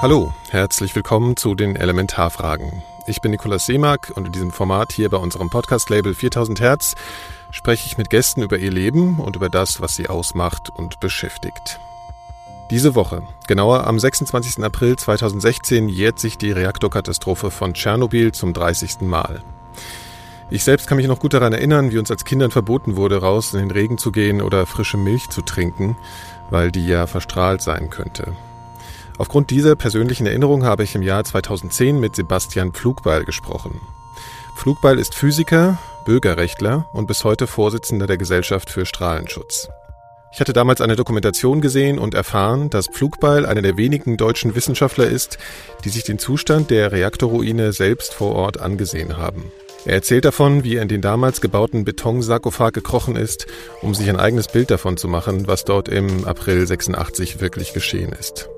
Hallo, herzlich willkommen zu den Elementarfragen. Ich bin Nikolaus Seemark und in diesem Format hier bei unserem Podcast-Label 4000 Hertz spreche ich mit Gästen über ihr Leben und über das, was sie ausmacht und beschäftigt. Diese Woche, genauer am 26. April 2016, jährt sich die Reaktorkatastrophe von Tschernobyl zum 30. Mal. Ich selbst kann mich noch gut daran erinnern, wie uns als Kindern verboten wurde, raus in den Regen zu gehen oder frische Milch zu trinken, weil die ja verstrahlt sein könnte. Aufgrund dieser persönlichen Erinnerung habe ich im Jahr 2010 mit Sebastian Pflugbeil gesprochen. Pflugbeil ist Physiker, Bürgerrechtler und bis heute Vorsitzender der Gesellschaft für Strahlenschutz. Ich hatte damals eine Dokumentation gesehen und erfahren, dass Pflugbeil einer der wenigen deutschen Wissenschaftler ist, die sich den Zustand der Reaktorruine selbst vor Ort angesehen haben. Er erzählt davon, wie er in den damals gebauten Betonsarkophag gekrochen ist, um sich ein eigenes Bild davon zu machen, was dort im April 86 wirklich geschehen ist.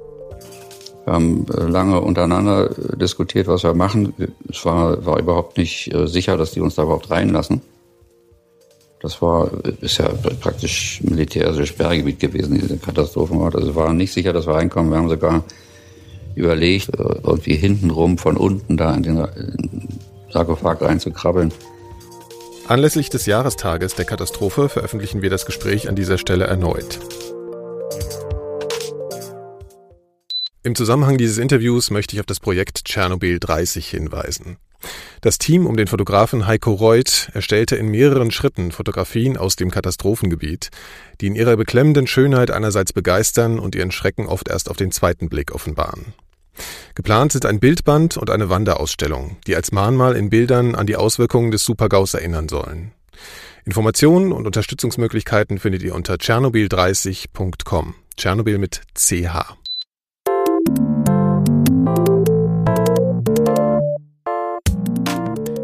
Wir haben äh, lange untereinander äh, diskutiert, was wir machen. Es war, war überhaupt nicht äh, sicher, dass die uns da überhaupt reinlassen. Das war, ist ja praktisch militärisches Sperrgebiet gewesen, diese Katastrophenort. Also war nicht sicher, dass wir reinkommen. Wir haben sogar überlegt, irgendwie hintenrum von unten da in den Sarkophag reinzukrabbeln. Anlässlich des Jahrestages der Katastrophe veröffentlichen wir das Gespräch an dieser Stelle erneut. Im Zusammenhang dieses Interviews möchte ich auf das Projekt Tschernobyl 30 hinweisen. Das Team um den Fotografen Heiko Reuth erstellte in mehreren Schritten Fotografien aus dem Katastrophengebiet, die in ihrer beklemmenden Schönheit einerseits begeistern und ihren Schrecken oft erst auf den zweiten Blick offenbaren. Geplant sind ein Bildband und eine Wanderausstellung, die als Mahnmal in Bildern an die Auswirkungen des Supergaus erinnern sollen. Informationen und Unterstützungsmöglichkeiten findet ihr unter tschernobyl30.com. Tschernobyl mit CH.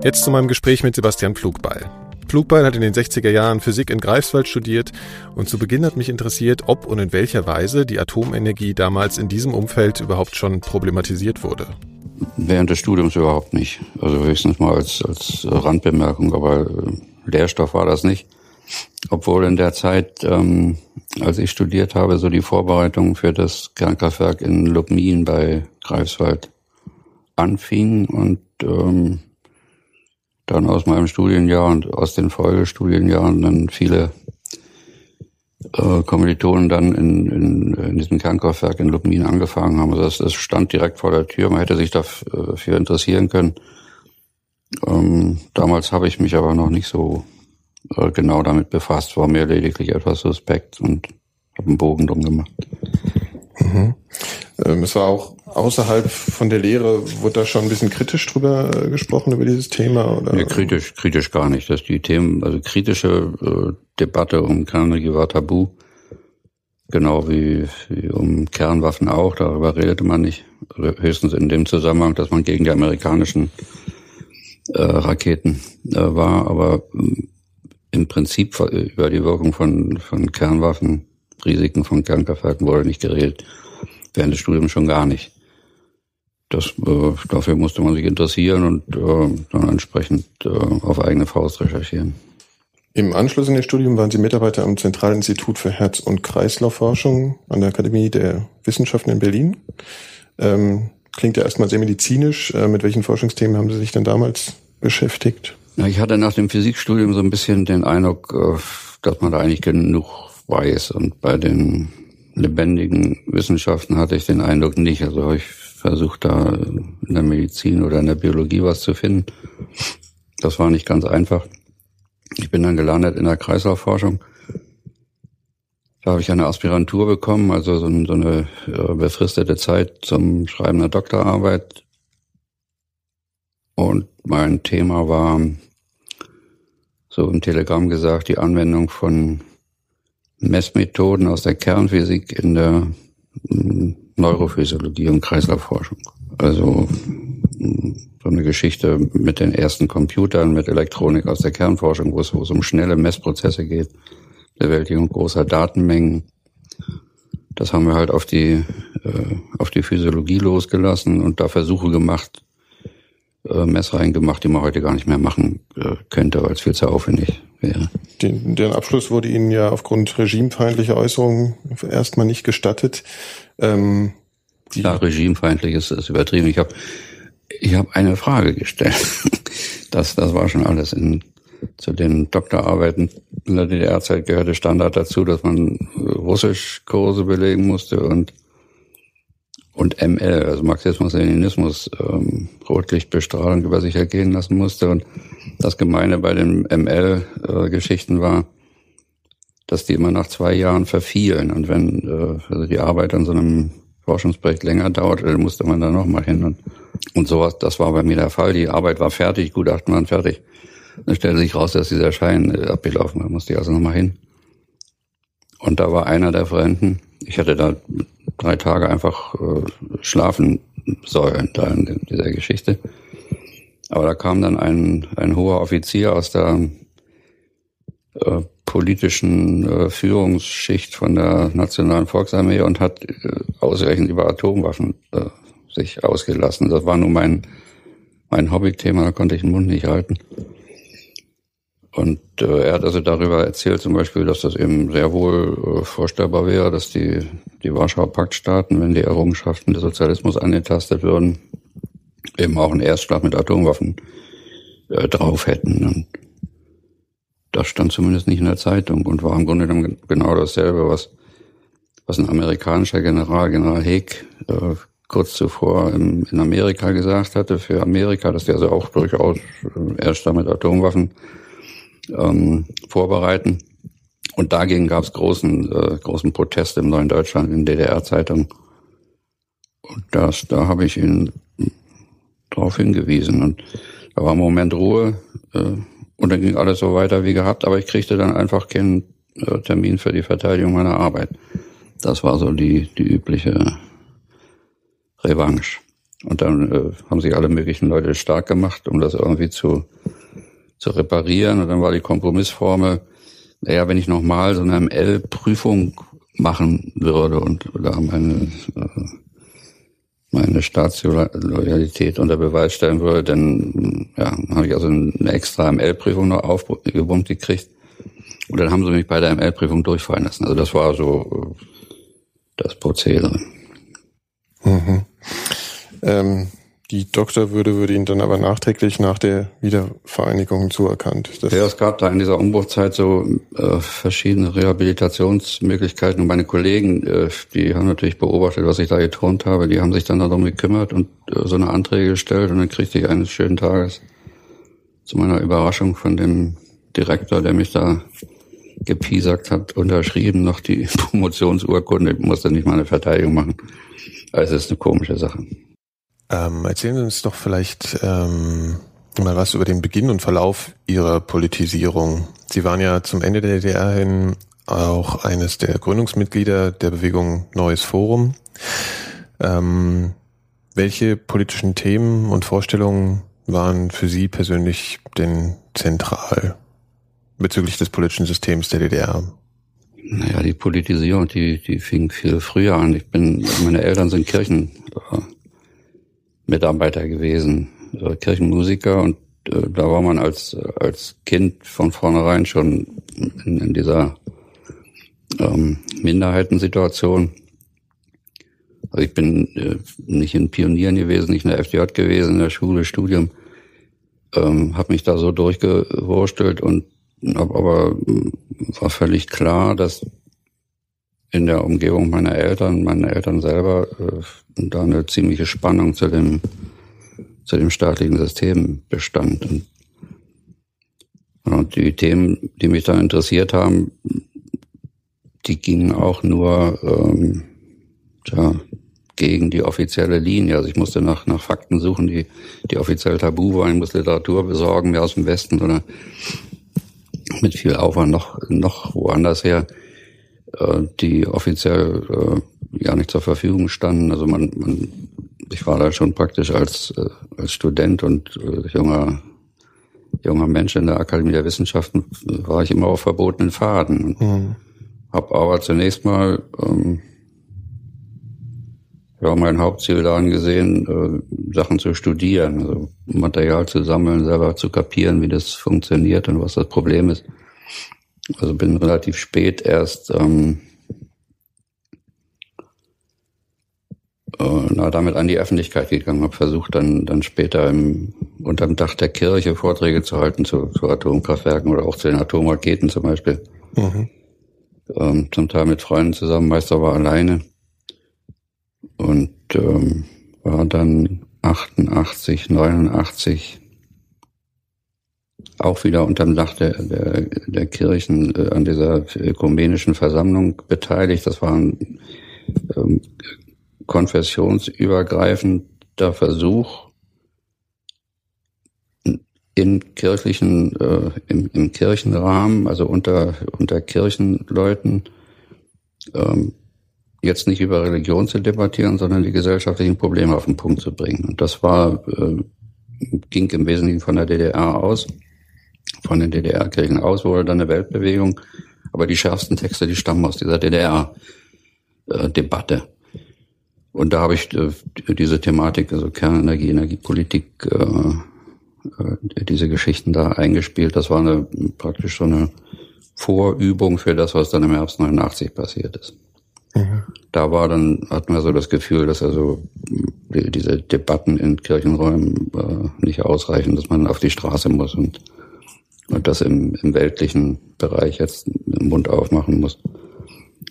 Jetzt zu meinem Gespräch mit Sebastian Pflugbeil. Pflugbeil hat in den 60er Jahren Physik in Greifswald studiert und zu Beginn hat mich interessiert, ob und in welcher Weise die Atomenergie damals in diesem Umfeld überhaupt schon problematisiert wurde. Während des Studiums überhaupt nicht. Also höchstens mal als, als Randbemerkung, aber äh, Lehrstoff war das nicht. Obwohl in der Zeit, ähm, als ich studiert habe, so die Vorbereitungen für das Kernkraftwerk in Lubmin bei Greifswald anfingen und ähm, dann aus meinem Studienjahr und aus den Folgestudienjahren dann viele äh, Kommilitonen dann in, in, in diesem Kernkraftwerk in Lubmin angefangen haben. Also das, das stand direkt vor der Tür, man hätte sich dafür interessieren können. Ähm, damals habe ich mich aber noch nicht so äh, genau damit befasst, war mir lediglich etwas suspekt und habe einen Bogen drum gemacht. Mhm. Ähm, es war auch außerhalb von der Lehre, wurde da schon ein bisschen kritisch drüber äh, gesprochen, über dieses Thema? Oder? Nee, kritisch, kritisch gar nicht. Dass die Themen, also kritische äh, Debatte um Kernenergie war tabu. Genau wie, wie um Kernwaffen auch, darüber redete man nicht. Höchstens in dem Zusammenhang, dass man gegen die amerikanischen äh, Raketen äh, war, aber äh, im Prinzip über die Wirkung von, von Kernwaffen, Risiken von Kernkraftwerken wurde nicht geredet während des Studiums schon gar nicht. Das, äh, dafür musste man sich interessieren und äh, dann entsprechend äh, auf eigene Faust recherchieren. Im Anschluss in Ihr Studium waren Sie Mitarbeiter am Zentralinstitut für Herz- und Kreislaufforschung an der Akademie der Wissenschaften in Berlin. Ähm, klingt ja erstmal sehr medizinisch. Äh, mit welchen Forschungsthemen haben Sie sich denn damals beschäftigt? Ich hatte nach dem Physikstudium so ein bisschen den Eindruck, äh, dass man da eigentlich genug weiß. Und bei den lebendigen Wissenschaften hatte ich den Eindruck nicht. Also ich versucht, da in der Medizin oder in der Biologie was zu finden. Das war nicht ganz einfach. Ich bin dann gelandet in der Kreislaufforschung. Da habe ich eine Aspirantur bekommen, also so, eine äh, befristete Zeit zum Schreiben der Doktorarbeit. Und mein Thema war, so im Telegramm gesagt, die Anwendung von Messmethoden aus der Kernphysik in der hm, Neurophysiologie und Kreislaufforschung. Also hm, so eine Geschichte mit den ersten Computern, mit Elektronik aus der Kernforschung, wo es, wo es um schnelle Messprozesse geht, Bewältigung großer Datenmengen. Das haben wir halt auf die, äh, auf die Physiologie losgelassen und da Versuche gemacht, äh, Messreihen gemacht, die man heute gar nicht mehr machen äh, könnte, weil es viel zu aufwendig wäre. Den, deren Abschluss wurde Ihnen ja aufgrund regimefeindlicher Äußerungen erstmal nicht gestattet. Ähm, Ja, regimefeindlich ist, ist übertrieben. Ich habe ich hab eine Frage gestellt. Das, das war schon alles in, zu den Doktorarbeiten in der DDR-Zeit gehörte Standard dazu, dass man Russischkurse belegen musste und und ML, also Marxismus, Leninismus, ähm, Rotlichtbestrahlung über sich ergehen lassen musste. Und das Gemeine bei den ML-Geschichten äh, war, dass die immer nach zwei Jahren verfielen. Und wenn äh, also die Arbeit an so einem Forschungsprojekt länger dauert, dann musste man da nochmal hin. Und, und sowas, das war bei mir der Fall. Die Arbeit war fertig, Gutachten waren fertig. Dann stellte sich raus, dass dieser Schein äh, abgelaufen war. Musste ich also nochmal hin. Und da war einer der Fremden. Ich hatte da drei Tage einfach äh, schlafen sollen da in dieser Geschichte. Aber da kam dann ein, ein hoher Offizier aus der äh, politischen äh, Führungsschicht von der Nationalen Volksarmee und hat äh, ausreichend über Atomwaffen äh, sich ausgelassen. Das war nur mein, mein Hobbythema, da konnte ich den Mund nicht halten. Und äh, er hat also darüber erzählt, zum Beispiel, dass das eben sehr wohl äh, vorstellbar wäre, dass die, die Warschauer Paktstaaten, wenn die Errungenschaften des Sozialismus angetastet würden, eben auch einen Erstschlag mit Atomwaffen äh, drauf hätten. Und das stand zumindest nicht in der Zeitung und war im Grunde genommen genau dasselbe, was, was ein amerikanischer General, General Haig, äh, kurz zuvor in, in Amerika gesagt hatte, für Amerika, dass die also auch durchaus äh, erst damit Atomwaffen ähm, vorbereiten. Und dagegen gab es großen, äh, großen Protest im Neuen Deutschland, in DDR-Zeitung. Und das, da habe ich ihn darauf hingewiesen. Und da war ein Moment Ruhe äh, und dann ging alles so weiter wie gehabt, aber ich kriegte dann einfach keinen äh, Termin für die Verteidigung meiner Arbeit. Das war so die, die übliche Revanche. Und dann äh, haben sich alle möglichen Leute stark gemacht, um das irgendwie zu zu reparieren. Und dann war die Kompromissformel, naja, wenn ich nochmal so eine ML-Prüfung machen würde und da meine, äh, meine Staatsloyalität unter Beweis stellen würde, dann ja, habe ich also eine extra ML-Prüfung noch aufgebummt gekriegt. Und dann haben sie mich bei der ML-Prüfung durchfallen lassen. Also das war so äh, das Prozedere. Mhm. Ähm, die Doktorwürde würde Ihnen dann aber nachträglich nach der Wiedervereinigung zuerkannt. Das ja, es gab da in dieser Umbruchzeit so äh, verschiedene Rehabilitationsmöglichkeiten und meine Kollegen, äh, die haben natürlich beobachtet, was ich da geturnt habe, die haben sich dann darum gekümmert und äh, so eine Anträge gestellt und dann kriegte ich eines schönen Tages zu meiner Überraschung von dem Direktor, der mich da gepiesackt hat, unterschrieben noch die Promotionsurkunde. Ich musste nicht mal eine Verteidigung machen. Also es ist eine komische Sache. Ähm, erzählen Sie uns doch vielleicht ähm, mal was über den Beginn und Verlauf Ihrer Politisierung. Sie waren ja zum Ende der DDR hin auch eines der Gründungsmitglieder der Bewegung Neues Forum. Ähm, welche politischen Themen und Vorstellungen waren für Sie persönlich denn zentral bezüglich des politischen Systems der DDR? Naja, die Politisierung, die, die fing viel früher an. Ich bin, meine Eltern sind Kirchen, äh, Mitarbeiter gewesen, äh, Kirchenmusiker und äh, da war man als, als Kind von vornherein schon in, in dieser ähm, Minderheitensituation. Also ich bin äh, nicht in Pionieren gewesen, nicht in der FDJ gewesen, in der Schule, Studium, ähm, habe mich da so durchgewurstelt und hab aber war völlig klar, dass in der Umgebung meiner Eltern, meine Eltern selber, äh, da eine ziemliche Spannung zu dem, zu dem staatlichen System bestand. Und, und die Themen, die mich da interessiert haben, die gingen auch nur ähm, ja, gegen die offizielle Linie. Also ich musste nach, nach Fakten suchen, die, die offiziell tabu waren. Ich musste Literatur besorgen, mehr aus dem Westen oder mit viel Aufwand noch, noch woanders her. Äh, die offiziell äh, ja nicht zur Verfügung standen. Also man, man ich war da schon praktisch als, äh, als Student und äh, junger junger Mensch in der Akademie der Wissenschaften war ich immer auf verbotenen Faden. Mhm. Hab aber zunächst mal ähm, ja, mein Hauptziel daran gesehen, äh, Sachen zu studieren, also Material zu sammeln, selber zu kapieren, wie das funktioniert und was das Problem ist. Also bin relativ spät erst ähm, äh, na, damit an die Öffentlichkeit gegangen, habe versucht dann, dann später im, unterm Dach der Kirche Vorträge zu halten zu, zu Atomkraftwerken oder auch zu den Atomraketen zum Beispiel. Mhm. Ähm, zum Teil mit Freunden zusammen, meist aber alleine. Und ähm, war dann 88, 89 auch wieder unterm Dach der, der, der Kirchen äh, an dieser ökumenischen Versammlung beteiligt. Das waren ähm, konfessionsübergreifender Versuch, in kirchlichen, äh, im, im Kirchenrahmen, also unter, unter Kirchenleuten, ähm, jetzt nicht über Religion zu debattieren, sondern die gesellschaftlichen Probleme auf den Punkt zu bringen. Und das war, äh, ging im Wesentlichen von der DDR aus, von den DDR-Kirchen aus, wurde dann eine Weltbewegung. Aber die schärfsten Texte, die stammen aus dieser DDR-Debatte. Und da habe ich äh, diese Thematik, also Kernenergie, Energiepolitik, äh, äh, diese Geschichten da eingespielt. Das war eine, praktisch so eine Vorübung für das, was dann im Herbst 89 passiert ist. Mhm. Da war dann, hat man so das Gefühl, dass also diese Debatten in Kirchenräumen nicht ausreichen, dass man auf die Straße muss und, und das im, im weltlichen Bereich jetzt den Mund aufmachen muss.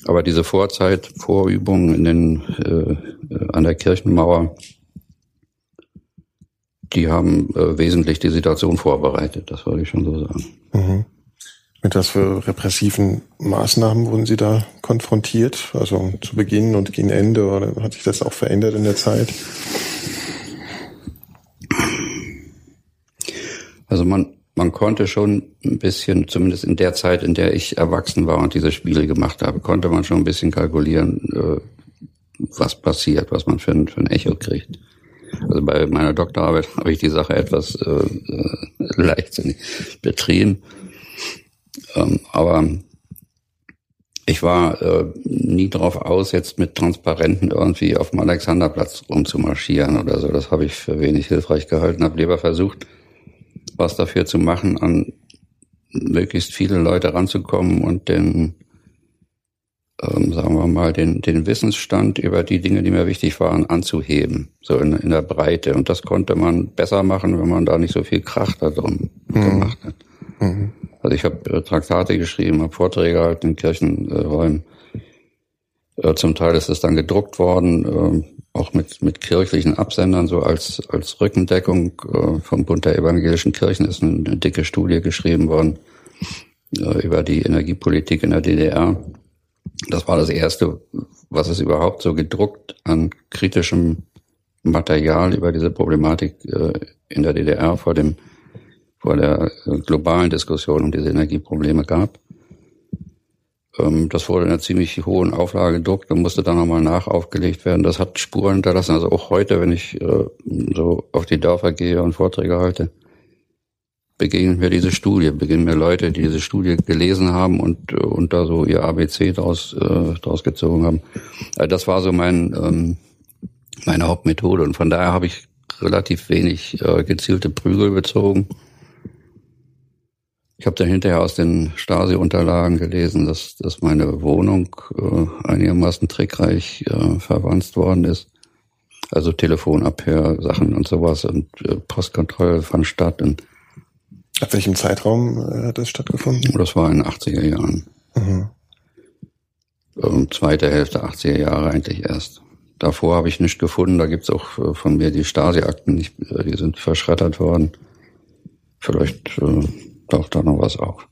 Aber diese Vorzeit, Vorübungen in den, äh, an der Kirchenmauer, die haben äh, wesentlich die Situation vorbereitet, das würde ich schon so sagen. Mhm. Mit was für repressiven Maßnahmen wurden Sie da konfrontiert? Also zu Beginn und gegen Ende oder hat sich das auch verändert in der Zeit? Also man, man konnte schon ein bisschen, zumindest in der Zeit, in der ich erwachsen war und diese Spiele gemacht habe, konnte man schon ein bisschen kalkulieren, äh, was passiert, was man für ein, für ein Echo kriegt. Also bei meiner Doktorarbeit habe ich die Sache etwas äh, äh, leichtsinnig betrieben. Ähm, aber ich war äh, nie darauf aus, jetzt mit Transparenten irgendwie auf dem Alexanderplatz rumzumarschieren oder so. Das habe ich für wenig hilfreich gehalten. Habe lieber versucht, was dafür zu machen, an möglichst viele Leute ranzukommen und den ähm, sagen wir mal, den, den Wissensstand über die Dinge, die mir wichtig waren, anzuheben, so in, in der Breite. Und das konnte man besser machen, wenn man da nicht so viel Krach da drum mhm. gemacht hat. Mhm. Also ich habe Traktate geschrieben, habe Vorträge gehalten in Kirchenräumen. Äh, zum Teil ist es dann gedruckt worden, äh, auch mit, mit kirchlichen Absendern, so als, als Rückendeckung äh, vom Bund der evangelischen Kirchen ist eine, dicke Studie geschrieben worden äh, über die Energiepolitik in der DDR. Das war das erste, was es überhaupt so gedruckt an kritischem Material über diese Problematik in der DDR vor dem vor der globalen Diskussion um diese Energieprobleme gab. Ähm, das wurde in einer ziemlich hohen Auflage gedruckt und musste dann nochmal nachaufgelegt werden. Das hat Spuren hinterlassen. Also auch heute, wenn ich äh, so auf die Dörfer gehe und Vorträge halte, begegnen mir diese Studie, begegnen mir Leute, die diese Studie gelesen haben und, äh, und da so ihr ABC draus, äh, draus gezogen haben. Also das war so mein, ähm, meine Hauptmethode und von daher habe ich relativ wenig äh, gezielte Prügel bezogen. Ich habe dann hinterher aus den Stasi-Unterlagen gelesen, dass, dass meine Wohnung äh, einigermaßen trickreich äh, verwandt worden ist. Also Telefonabhör, Sachen und sowas und äh, Postkontrolle fand statt und Ab welchem Zeitraum äh, hat das stattgefunden? Das war in den 80er Jahren. Mhm. Ähm, zweite Hälfte 80er Jahre eigentlich erst. Davor habe ich nichts gefunden. Da gibt's auch äh, von mir die Stasi-Akten, äh, die sind verschreddert worden. Vielleicht äh, taucht da noch was auf.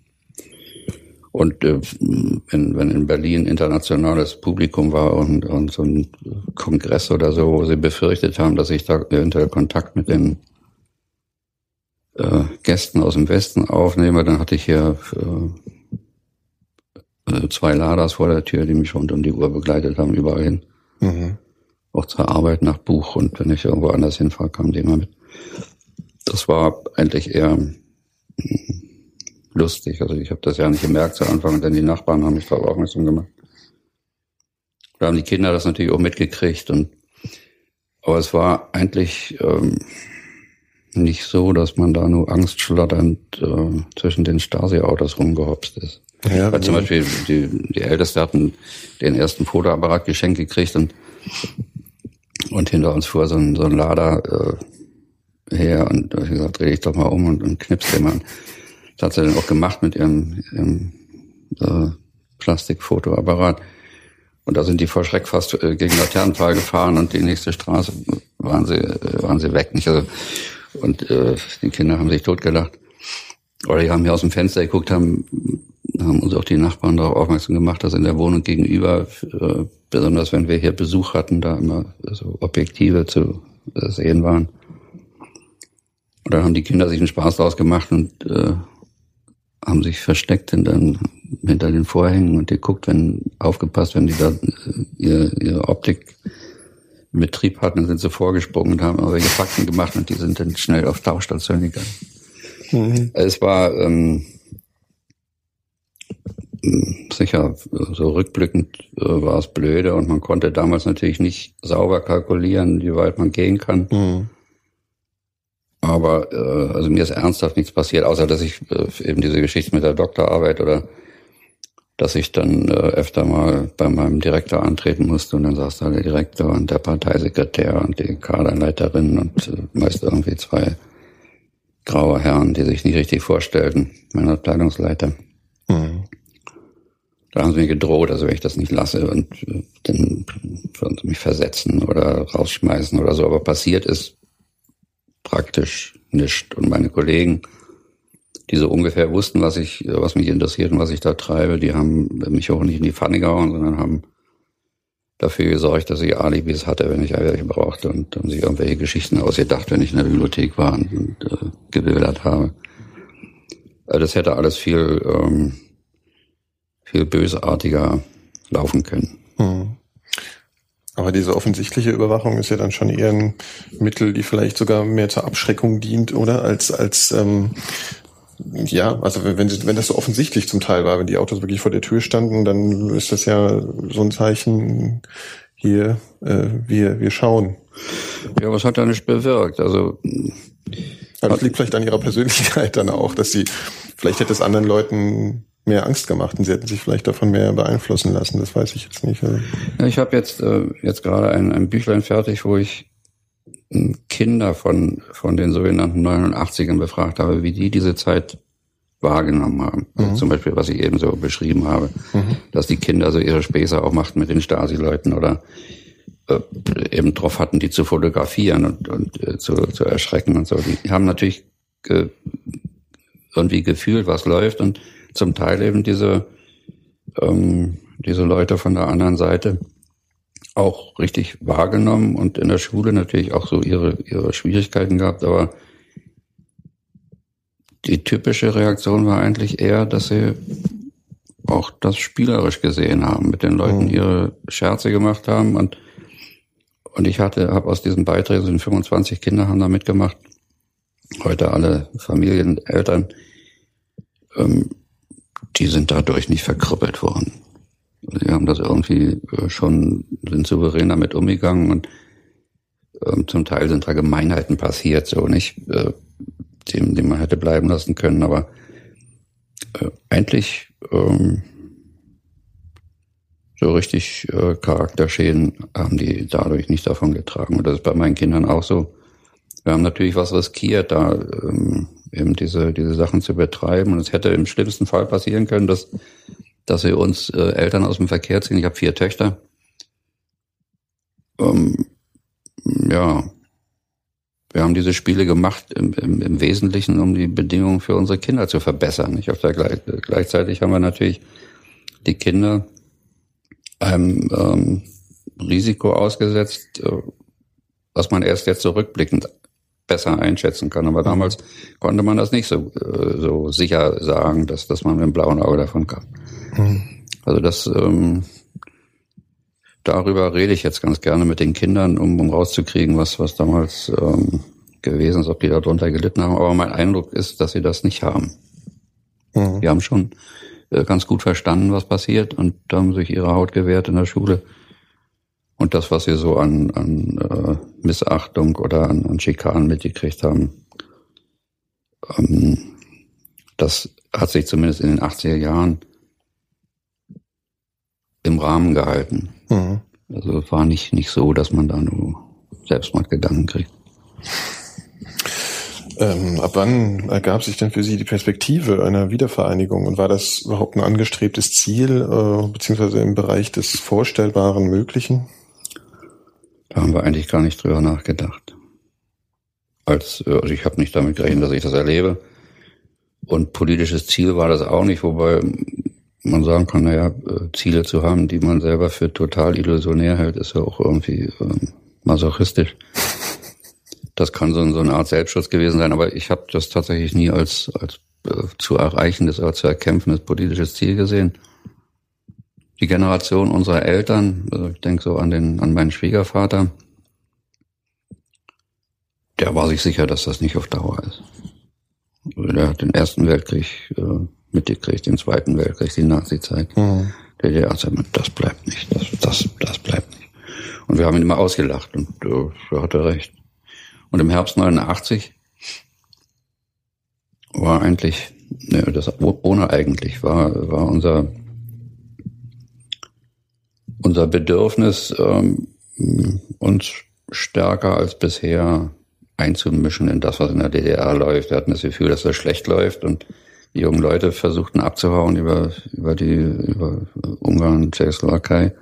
Und äh, wenn, wenn in Berlin internationales Publikum war und, und so ein Kongress oder so, wo sie befürchtet haben, dass ich da eventuell Kontakt mit den äh, Gästen aus dem Westen aufnehme, dann hatte ich hier äh, äh, zwei Laders vor der Tür, die mich rund um die Uhr begleitet haben, überall hin. Mhm. Auch zur Arbeit nach Buch und wenn ich irgendwo anders hinfahre, kamen die immer mit. Das war eigentlich eher lustig. Also ich habe das ja nicht gemerkt zu Anfang, denn die Nachbarn haben mich darauf aufmerksam gemacht. Da haben die Kinder das natürlich auch mitgekriegt und aber es war eigentlich ähm, nicht so, dass man da nur angstschlotternd äh, zwischen den Stasi-Autos rumgehopst ist. Ja, Weil zum Beispiel die, die Älteste hatten den ersten Fotoapparat geschenkt gekriegt und Und hinter uns fuhr so ein, so ein Lader äh, her und ich gesagt, dreh dich doch mal um und, und knips den mal. Das hat sie dann auch gemacht mit ihrem, ihrem äh, Plastikfotoapparat. Und da sind die vor Schreck fast äh, gegen Laternenpfahl gefahren und die nächste Straße waren sie, äh, waren sie weg. Nicht? Also, und äh, die Kinder haben sich totgelacht. Oder die haben hier aus dem Fenster geguckt, haben, haben uns auch die Nachbarn darauf aufmerksam gemacht, dass in der Wohnung gegenüber, äh, besonders wenn wir hier Besuch hatten, da immer so Objektive zu äh, sehen waren. Und dann haben die Kinder sich einen Spaß draus gemacht und äh, haben sich versteckt hinter, hinter den Vorhängen und geguckt, wenn aufgepasst, wenn die da äh, ihre, ihre Optik in Betrieb hatten, dann sind sie vorgesprungen und haben irgendwelche Fakten gemacht und die sind dann schnell auf Tauchstation gegangen. Mhm. Es war ähm, sicher so rückblickend äh, war es blöde und man konnte damals natürlich nicht sauber kalkulieren, wie weit man gehen kann. Mhm. Aber äh, also mir ist ernsthaft nichts passiert, außer dass ich äh, eben diese Geschichte mit der Doktorarbeit oder dass ich dann äh, öfter mal bei meinem Direktor antreten musste und dann saß da der Direktor und der Parteisekretär und die Kaderleiterin und äh, meist irgendwie zwei graue Herren, die sich nicht richtig vorstellten, mein Abteilungsleiter. Mhm. Da haben sie mir gedroht, also wenn ich das nicht lasse und äh, dann würden sie mich versetzen oder rausschmeißen oder so. Aber passiert ist praktisch nichts. Und meine Kollegen, die so ungefähr wussten, was ich, was mich interessiert und was ich da treibe, die haben mich auch nicht in die Pfanne gehauen, sondern haben dafür gesorgt, dass ich Alibis hatte, wenn ich welche brauchte und haben sich irgendwelche Geschichten ausgedacht, wenn ich in der Bibliothek war und, und äh, gebildert habe. Also das hätte alles viel, ähm, viel bösartiger laufen können. Mhm. Aber diese offensichtliche Überwachung ist ja dann schon eher ein Mittel, die vielleicht sogar mehr zur Abschreckung dient, oder? Als, als ähm, ja, also wenn, wenn das so offensichtlich zum Teil war, wenn die Autos wirklich vor der Tür standen, dann ist das ja so ein Zeichen, hier, äh, wir, wir schauen. Ja, was hat er nicht bewirkt? Also aber das liegt vielleicht an ihrer Persönlichkeit dann auch, dass sie, vielleicht hätte es anderen Leuten mehr Angst gemacht und sie hätten sich vielleicht davon mehr beeinflussen lassen. Das weiß ich jetzt nicht. Also. Ich habe jetzt äh, jetzt gerade ein, ein Büchlein fertig, wo ich Kinder von von den sogenannten 89ern befragt habe, wie die diese Zeit wahrgenommen haben. Also mhm. zum Beispiel, was ich eben so beschrieben habe, mhm. dass die Kinder so ihre Späße auch machten mit den Stasi-Leuten oder äh, eben drauf hatten, die zu fotografieren und, und äh, zu, zu erschrecken und so. Die haben natürlich ge, irgendwie gefühlt, was läuft und zum Teil eben diese, ähm, diese Leute von der anderen Seite auch richtig wahrgenommen und in der Schule natürlich auch so ihre, ihre Schwierigkeiten gehabt, aber die typische Reaktion war eigentlich eher, dass sie auch das spielerisch gesehen haben, mit den Leuten mhm. ihre Scherze gemacht haben und und ich hatte, habe aus diesen Beiträgen, sind 25 Kinder haben da mitgemacht, heute alle Familien, Eltern, ähm, die sind dadurch nicht verkrüppelt worden. Sie haben das irgendwie äh, schon, sind souverän damit umgegangen und ähm, zum Teil sind da Gemeinheiten passiert, so nicht, äh, dem, dem man hätte bleiben lassen können, aber äh, eigentlich ähm, so richtig äh, Charakterschäden haben die dadurch nicht davon getragen. Und das ist bei meinen Kindern auch so. Wir haben natürlich was riskiert, da ähm, eben diese, diese Sachen zu betreiben. Und es hätte im schlimmsten Fall passieren können, dass, dass wir uns äh, Eltern aus dem Verkehr ziehen. Ich habe vier Töchter. Ähm, ja, wir haben diese Spiele gemacht im, im, im Wesentlichen, um die Bedingungen für unsere Kinder zu verbessern. Nicht? Auf der, gleichzeitig haben wir natürlich die Kinder einem ähm, Risiko ausgesetzt, äh, was man erst jetzt zurückblickend besser einschätzen kann. Aber damals konnte man das nicht so, äh, so sicher sagen, dass, dass man mit dem blauen Auge davon kam. Mhm. Also das, ähm, darüber rede ich jetzt ganz gerne mit den Kindern, um, um rauszukriegen, was, was damals ähm, gewesen ist, ob die darunter gelitten haben. Aber mein Eindruck ist, dass sie das nicht haben. Mhm. Die haben schon äh, ganz gut verstanden, was passiert und haben sich ihre Haut gewehrt in der Schule. Und das, was sie so an, an äh, Missachtung oder an, an Schikanen mitgekriegt haben, ähm, das hat sich zumindest in den 80er Jahren im Rahmen gehalten. Mhm. Also es war nicht, nicht so, dass man da nur Selbstmordgedanken kriegt. Ähm, ab wann ergab sich denn für Sie die Perspektive einer Wiedervereinigung und war das überhaupt ein angestrebtes Ziel, äh, beziehungsweise im Bereich des Vorstellbaren Möglichen? Da haben wir eigentlich gar nicht drüber nachgedacht. Als, äh, also ich habe nicht damit gerechnet, dass ich das erlebe. Und politisches Ziel war das auch nicht, wobei man sagen kann, naja, äh, Ziele zu haben, die man selber für total illusionär hält, ist ja auch irgendwie äh, masochistisch. Das kann so, eine Art Selbstschutz gewesen sein, aber ich habe das tatsächlich nie als, als äh, zu erreichendes oder zu erkämpfendes politisches Ziel gesehen. Die Generation unserer Eltern, also ich denke so an den an meinen Schwiegervater, der war sich sicher, dass das nicht auf Dauer ist. Der hat den Ersten Weltkrieg äh, mitgekriegt, den Zweiten Weltkrieg, die Nazi-Zeit. Mhm. Der DDR sagt, das bleibt nicht, das, das, das bleibt nicht. Und wir haben ihn immer ausgelacht und äh, er hatte recht. Und im Herbst 89 war eigentlich, ne, das ohne eigentlich, war, war unser, unser Bedürfnis, ähm, uns stärker als bisher einzumischen in das, was in der DDR läuft. Wir hatten das Gefühl, dass das schlecht läuft und die jungen Leute versuchten abzuhauen über, über die, über Ungarn, Tschechoslowakei.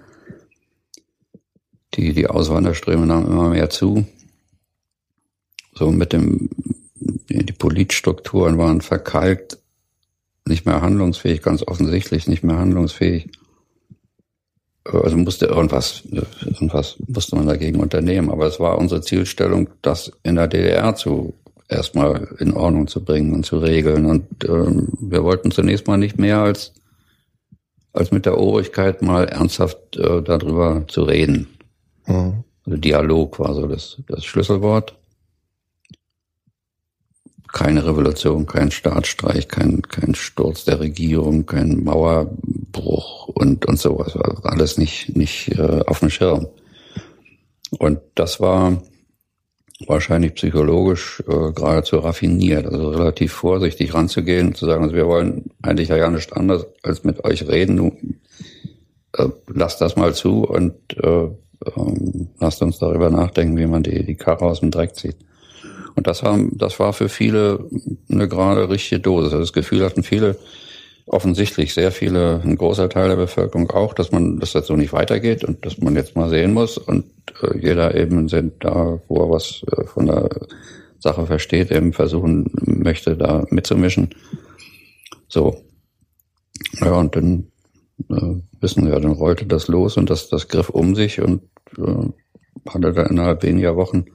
Die, die Auswanderströme nahmen immer mehr zu so mit dem, die Politstrukturen waren verkalkt, nicht mehr handlungsfähig, ganz offensichtlich nicht mehr handlungsfähig. Also musste irgendwas, irgendwas musste man dagegen unternehmen. Aber es war unsere Zielstellung, das in der DDR zu erstmal in Ordnung zu bringen und zu regeln. Und ähm, wir wollten zunächst mal nicht mehr als als mit der Obrigkeit mal ernsthaft äh, darüber zu reden. Mhm. Also Dialog war so das, das Schlüsselwort keine Revolution, kein Staatsstreich, kein, kein Sturz der Regierung, kein Mauerbruch und, und sowas. War alles nicht, nicht äh, auf dem Schirm. Und das war wahrscheinlich psychologisch äh, geradezu raffiniert, also relativ vorsichtig ranzugehen und zu sagen, also wir wollen eigentlich ja nicht anders als mit euch reden. Du, äh, lasst das mal zu und äh, ähm, lasst uns darüber nachdenken, wie man die, die Karre aus dem Dreck zieht. Und das haben, das war für viele eine gerade richtige Dosis. Das Gefühl hatten viele, offensichtlich sehr viele, ein großer Teil der Bevölkerung auch, dass man, dass das so nicht weitergeht und dass man jetzt mal sehen muss und äh, jeder eben sind da, wo er was äh, von der Sache versteht, eben versuchen möchte, da mitzumischen. So. Ja, und dann äh, wissen wir, dann rollte das los und das, das griff um sich und äh, hatte da innerhalb weniger Wochen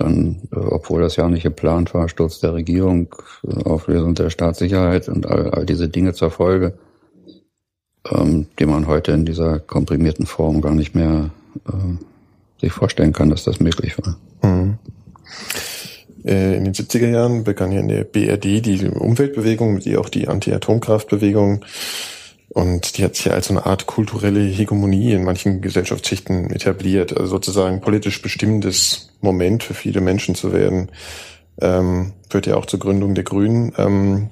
dann, äh, obwohl das ja nicht geplant war, Sturz der Regierung, äh, Auflösung der Staatssicherheit und all, all diese Dinge zur Folge, ähm, die man heute in dieser komprimierten Form gar nicht mehr äh, sich vorstellen kann, dass das möglich war. Mhm. Äh, in den 70er Jahren begann ja in der BRD die Umweltbewegung, ihr auch die Anti-Atomkraftbewegung. Und die hat sich als so eine Art kulturelle Hegemonie in manchen Gesellschaftsschichten etabliert, also sozusagen politisch bestimmendes Moment für viele Menschen zu werden. Ähm, führt ja auch zur Gründung der Grünen. Ähm,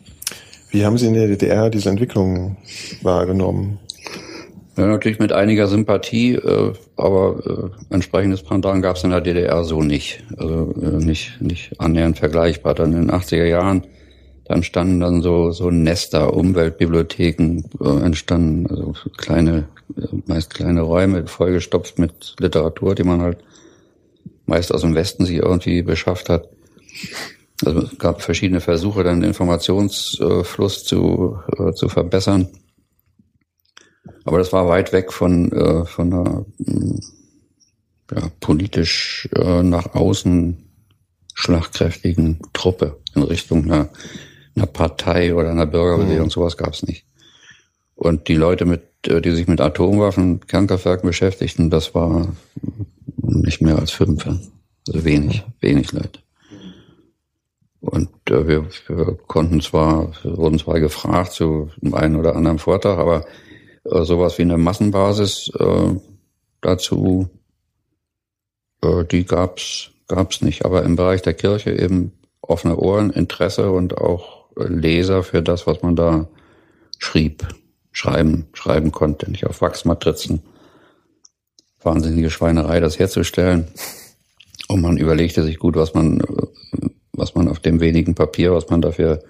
wie haben Sie in der DDR diese Entwicklung wahrgenommen? Ja, natürlich mit einiger Sympathie, äh, aber äh, entsprechendes Pendant gab es in der DDR so nicht. Also äh, nicht, nicht annähernd vergleichbar. Dann in den 80er Jahren da entstanden dann so, so Nester, Umweltbibliotheken äh, entstanden, also kleine, äh, meist kleine Räume, vollgestopft mit Literatur, die man halt meist aus dem Westen sich irgendwie beschafft hat. Also es gab verschiedene Versuche, dann den Informationsfluss zu, äh, zu verbessern. Aber das war weit weg von, äh, von einer mm, ja, politisch äh, nach außen schlagkräftigen Truppe in Richtung einer einer Partei oder einer Bürgerbewegung, mhm. sowas gab es nicht. Und die Leute, mit, äh, die sich mit Atomwaffen, Kernkraftwerken beschäftigten, das war nicht mehr als fünf. Also wenig, wenig Leute. Und äh, wir, wir konnten zwar, wir wurden zwar gefragt zu einem einen oder anderen Vortrag, aber äh, sowas wie eine Massenbasis äh, dazu, äh, die gab's gab's nicht. Aber im Bereich der Kirche eben offene Ohren, Interesse und auch Leser für das, was man da schrieb, schreiben, schreiben konnte, nicht auf Wachsmatrizen. Wahnsinnige Schweinerei, das herzustellen. Und man überlegte sich gut, was man, was man auf dem wenigen Papier, was man dafür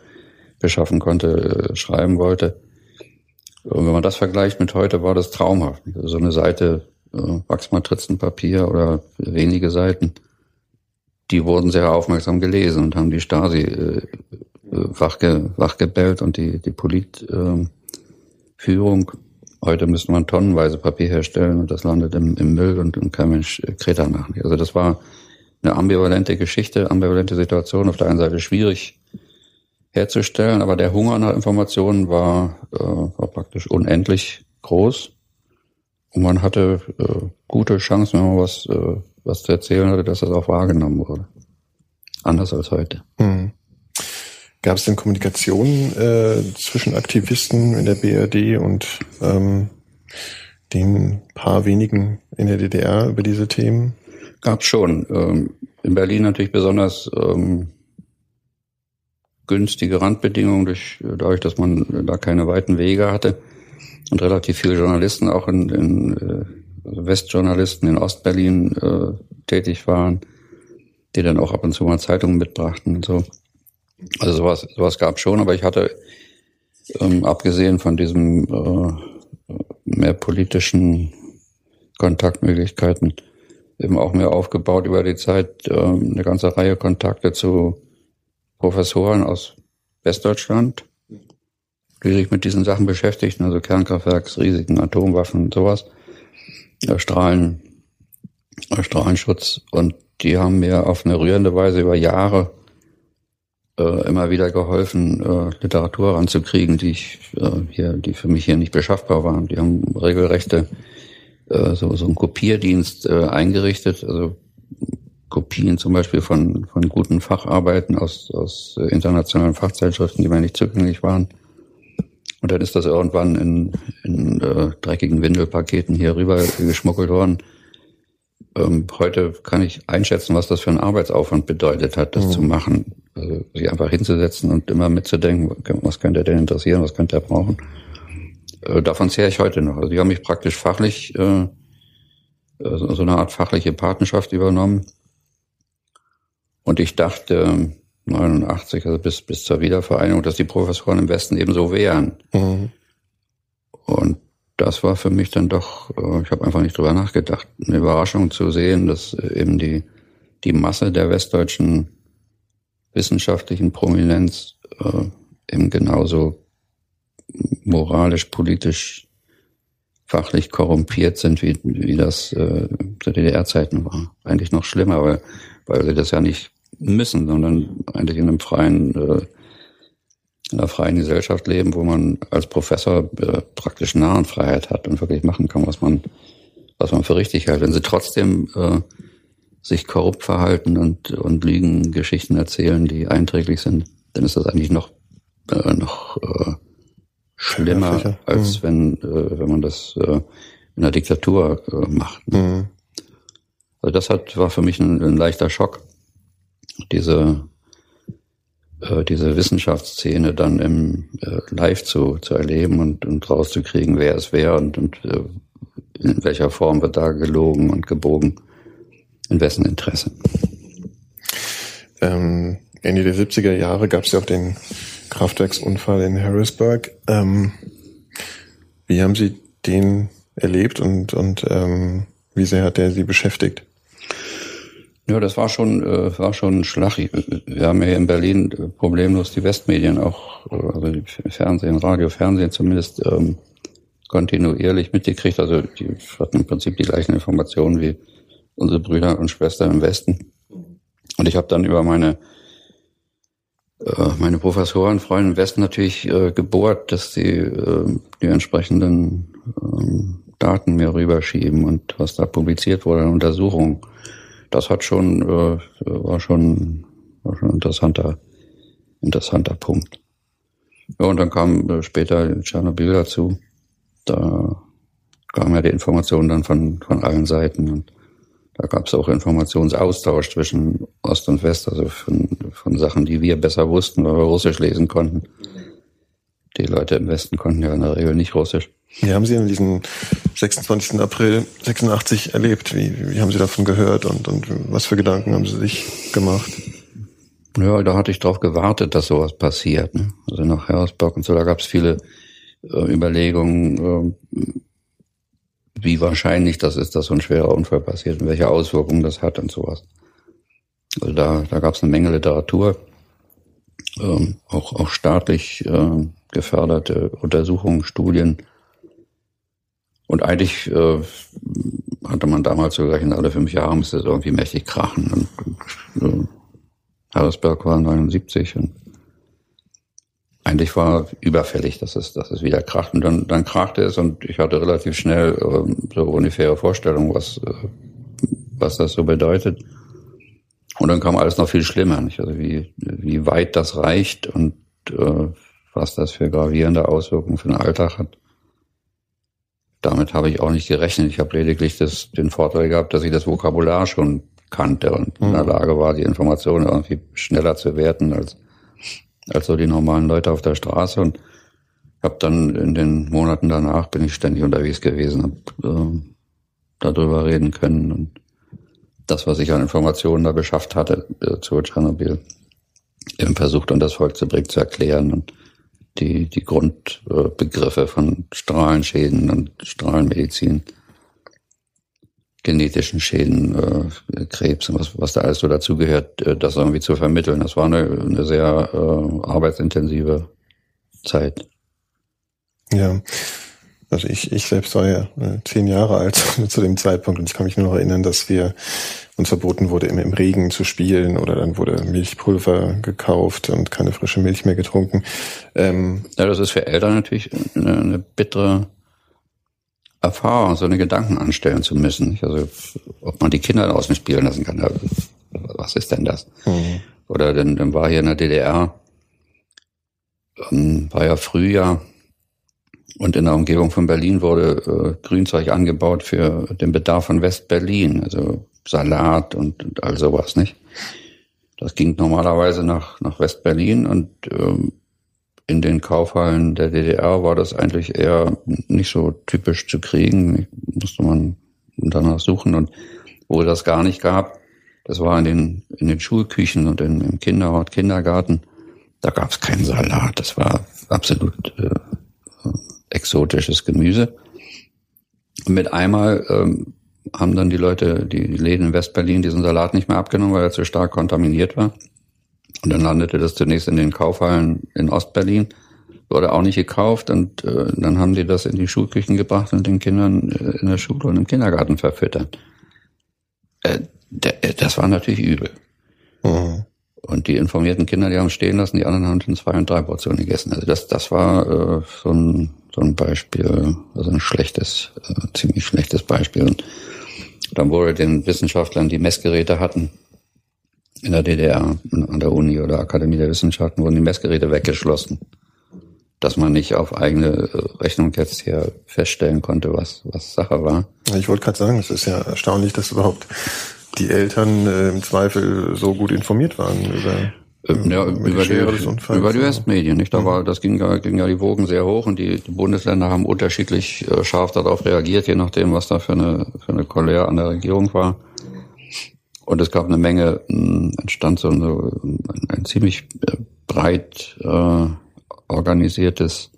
beschaffen konnte, schreiben wollte. Und wenn man das vergleicht mit heute, war das traumhaft. So eine Seite äh, Wachsmatrizenpapier oder wenige Seiten, die wurden sehr aufmerksam gelesen und haben die Stasi äh, wachge, wachgebellt und die, die Politführung. Äh, heute müsste man tonnenweise Papier herstellen und das landet im, im Müll und, und kein Mensch kräht danach nicht. Also das war eine ambivalente Geschichte, ambivalente Situation. Auf der einen Seite schwierig herzustellen, aber der Hunger nach Informationen war, äh, war praktisch unendlich groß. Und man hatte äh, gute Chancen, wenn man was, äh, was zu erzählen hatte, dass das auch wahrgenommen wurde. Anders als heute. Mhm. Gab es denn Kommunikation äh, zwischen Aktivisten in der BRD und ähm, den paar wenigen in der DDR über diese Themen? Gab schon. Ähm, in Berlin natürlich besonders ähm, günstige Randbedingungen, durch, dadurch, dass man da keine weiten Wege hatte und relativ viele Journalisten auch in, in äh, also Westjournalisten in Ostberlin äh, tätig waren, die dann auch ab und zu mal Zeitungen mitbrachten und so. Also sowas, sowas gab schon, aber ich hatte ähm, abgesehen von diesem äh, mehr politischen Kontaktmöglichkeiten eben auch mehr aufgebaut über die Zeit äh, eine ganze Reihe Kontakte zu Professoren aus Westdeutschland, die sich mit diesen Sachen beschäftigten, also Kernkraftwerksrisiken, Atomwaffen und sowas, äh, Strahlen, äh, Strahlenschutz. Und die haben mir auf eine rührende Weise über Jahre äh, immer wieder geholfen, äh, Literatur ranzukriegen, die ich äh, hier, die für mich hier nicht beschaffbar waren. Die haben regelrechte äh, so, so einen Kopierdienst äh, eingerichtet, also Kopien zum Beispiel von, von guten Facharbeiten aus, aus internationalen Fachzeitschriften, die mir nicht zugänglich waren. Und dann ist das irgendwann in, in äh, dreckigen Windelpaketen hier rüber geschmuggelt worden. Ähm, heute kann ich einschätzen, was das für ein Arbeitsaufwand bedeutet hat, das mhm. zu machen. Also sich einfach hinzusetzen und immer mitzudenken, was könnte er denn interessieren, was könnte er brauchen. Äh, davon zehre ich heute noch. Also die haben mich praktisch fachlich, äh, so eine Art fachliche Partnerschaft übernommen und ich dachte, 89, also bis, bis zur Wiedervereinigung, dass die Professoren im Westen eben so wären. Mhm. Und das war für mich dann doch, äh, ich habe einfach nicht drüber nachgedacht, eine Überraschung zu sehen, dass eben die, die Masse der westdeutschen wissenschaftlichen Prominenz äh, eben genauso moralisch, politisch, fachlich korrumpiert sind, wie, wie das äh, zu DDR-Zeiten war. Eigentlich noch schlimmer, weil, weil sie das ja nicht müssen, sondern eigentlich in einem freien, äh, in einer freien Gesellschaft leben, wo man als Professor äh, praktisch Narrenfreiheit hat und wirklich machen kann, was man, was man für richtig hält. Wenn sie trotzdem äh, sich korrupt verhalten und, und Lügengeschichten erzählen, die einträglich sind, dann ist das eigentlich noch, äh, noch äh, schlimmer, ja, als mhm. wenn, äh, wenn man das äh, in einer Diktatur äh, macht. Mhm. Also das hat, war für mich ein, ein leichter Schock diese, äh, diese Wissenschaftsszene dann im äh, Live zu, zu erleben und, und rauszukriegen, wer es wäre und, und äh, in welcher Form wird da gelogen und gebogen, in wessen Interesse. Ähm, Ende der 70er Jahre gab es ja auch den Kraftwerksunfall in Harrisburg. Ähm, wie haben Sie den erlebt und, und ähm, wie sehr hat der Sie beschäftigt? Ja, das war schon, äh, war schon ein Schlag. Wir haben ja in Berlin äh, problemlos die Westmedien auch, äh, also die Fernsehen, Radio, Fernsehen zumindest ähm, kontinuierlich mitgekriegt. Also die hatten im Prinzip die gleichen Informationen wie unsere Brüder und Schwestern im Westen. Und ich habe dann über meine äh, meine Professoren, Freunde im Westen natürlich äh, gebohrt, dass sie äh, die entsprechenden äh, Daten mir rüberschieben und was da publiziert wurde Untersuchungen das hat schon, äh, war schon, war schon ein interessanter, interessanter Punkt. Ja, und dann kam äh, später Tschernobyl dazu. Da kam ja die Information dann von, von allen Seiten und da gab es auch Informationsaustausch zwischen Ost und West, also von, von Sachen, die wir besser wussten, weil wir Russisch lesen konnten, die Leute im Westen konnten ja in der Regel nicht Russisch. Wie haben Sie denn diesen 26. April 86 erlebt? Wie, wie haben Sie davon gehört und, und was für Gedanken haben Sie sich gemacht? Ja, da hatte ich darauf gewartet, dass sowas passiert. Ne? Also nach Harrisburg und so, da gab es viele äh, Überlegungen, äh, wie wahrscheinlich das ist, dass so ein schwerer Unfall passiert und welche Auswirkungen das hat und sowas. Also da, da gab es eine Menge Literatur, ähm, auch, auch staatlich äh, geförderte Untersuchungen, Studien. Und eigentlich äh, hatte man damals so gerechnet, alle fünf Jahre müsste es irgendwie mächtig krachen. Und, äh, Harrisburg war 79 und eigentlich war überfällig, dass es, dass es wieder kracht. Und dann, dann krachte es und ich hatte relativ schnell äh, so ungefähre Vorstellung, was, äh, was das so bedeutet. Und dann kam alles noch viel schlimmer, nicht? Also wie, wie weit das reicht und äh, was das für gravierende Auswirkungen für den Alltag hat. Damit habe ich auch nicht gerechnet. Ich habe lediglich das, den Vorteil gehabt, dass ich das Vokabular schon kannte und in der mhm. Lage war, die Informationen irgendwie schneller zu werten als, als so die normalen Leute auf der Straße. Und habe dann in den Monaten danach bin ich ständig unterwegs gewesen, habe äh, darüber reden können und das, was ich an Informationen da beschafft hatte äh, zu Tschernobyl, eben versucht an das Volk zu bringen, zu erklären und die, die Grundbegriffe von Strahlenschäden und Strahlenmedizin, genetischen Schäden, äh, Krebs und was, was da alles so dazugehört, äh, das irgendwie zu vermitteln. Das war eine, eine sehr äh, arbeitsintensive Zeit. Ja. Also ich, ich selbst war ja äh, zehn Jahre alt zu dem Zeitpunkt und ich kann mich nur noch erinnern, dass wir uns verboten wurde, im, im Regen zu spielen oder dann wurde Milchpulver gekauft und keine frische Milch mehr getrunken. Ähm, ja, das ist für Eltern natürlich eine, eine bittere Erfahrung, so eine Gedanken anstellen zu müssen. Also ob man die Kinder draußen spielen lassen kann, was ist denn das? Mhm. Oder dann, dann war hier in der DDR, ähm, war ja Frühjahr, und in der Umgebung von Berlin wurde äh, Grünzeug angebaut für den Bedarf von West-Berlin, also Salat und, und all sowas, nicht? Das ging normalerweise nach, nach West-Berlin und ähm, in den Kaufhallen der DDR war das eigentlich eher nicht so typisch zu kriegen. Musste man danach suchen und wo das gar nicht gab, das war in den, in den Schulküchen und in, im Kinderhort, Kindergarten. Da gab es keinen Salat. Das war absolut äh, exotisches Gemüse. Und mit einmal ähm, haben dann die Leute, die Läden in Westberlin diesen Salat nicht mehr abgenommen, weil er zu stark kontaminiert war. Und dann landete das zunächst in den Kaufhallen in Ostberlin, wurde auch nicht gekauft und äh, dann haben die das in die Schulküchen gebracht und den Kindern äh, in der Schule und im Kindergarten verfüttert. Äh, äh das war natürlich übel. Mhm. Und die informierten Kinder, die haben stehen lassen, die anderen haben schon zwei und drei Portionen gegessen. Also das, das war äh, so ein so ein Beispiel, also ein schlechtes, äh, ziemlich schlechtes Beispiel. Und dann wurde den Wissenschaftlern, die Messgeräte hatten, in der DDR, an der Uni oder Akademie der Wissenschaften, wurden die Messgeräte weggeschlossen. Dass man nicht auf eigene äh, Rechnung jetzt hier feststellen konnte, was, was Sache war. Ich wollte gerade sagen, es ist ja erstaunlich, dass überhaupt die Eltern äh, im Zweifel so gut informiert waren über ja, über die, über die Westmedien, nicht? Da mhm. war, das ging ja, ging ja die Wogen sehr hoch und die, die Bundesländer haben unterschiedlich äh, scharf darauf reagiert, je nachdem, was da für eine, für eine Cholera an der Regierung war. Und es gab eine Menge, entstand so eine, ein, ein ziemlich äh, breit äh, organisiertes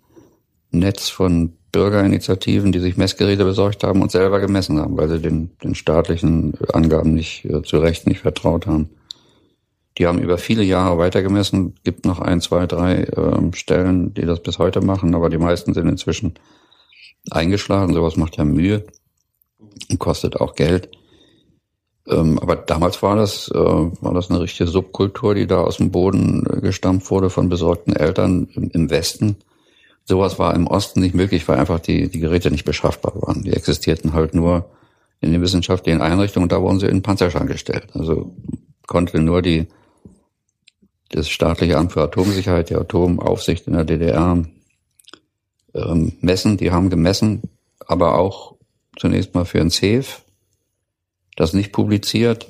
Netz von Bürgerinitiativen, die sich Messgeräte besorgt haben und selber gemessen haben, weil sie den, den staatlichen Angaben nicht äh, zu Recht nicht vertraut haben. Die haben über viele Jahre weitergemessen. Gibt noch ein, zwei, drei ähm, Stellen, die das bis heute machen, aber die meisten sind inzwischen eingeschlagen. Sowas macht ja Mühe und kostet auch Geld. Ähm, aber damals war das, äh, war das eine richtige Subkultur, die da aus dem Boden äh, gestampft wurde von besorgten Eltern im, im Westen. Sowas war im Osten nicht möglich, weil einfach die, die Geräte nicht beschaffbar waren. Die existierten halt nur in den wissenschaftlichen Einrichtungen, da wurden sie in Panzerschrank gestellt. Also konnte nur die das staatliche Amt für Atomsicherheit, die Atomaufsicht in der DDR ähm, messen. Die haben gemessen, aber auch zunächst mal für ein CEF, das nicht publiziert.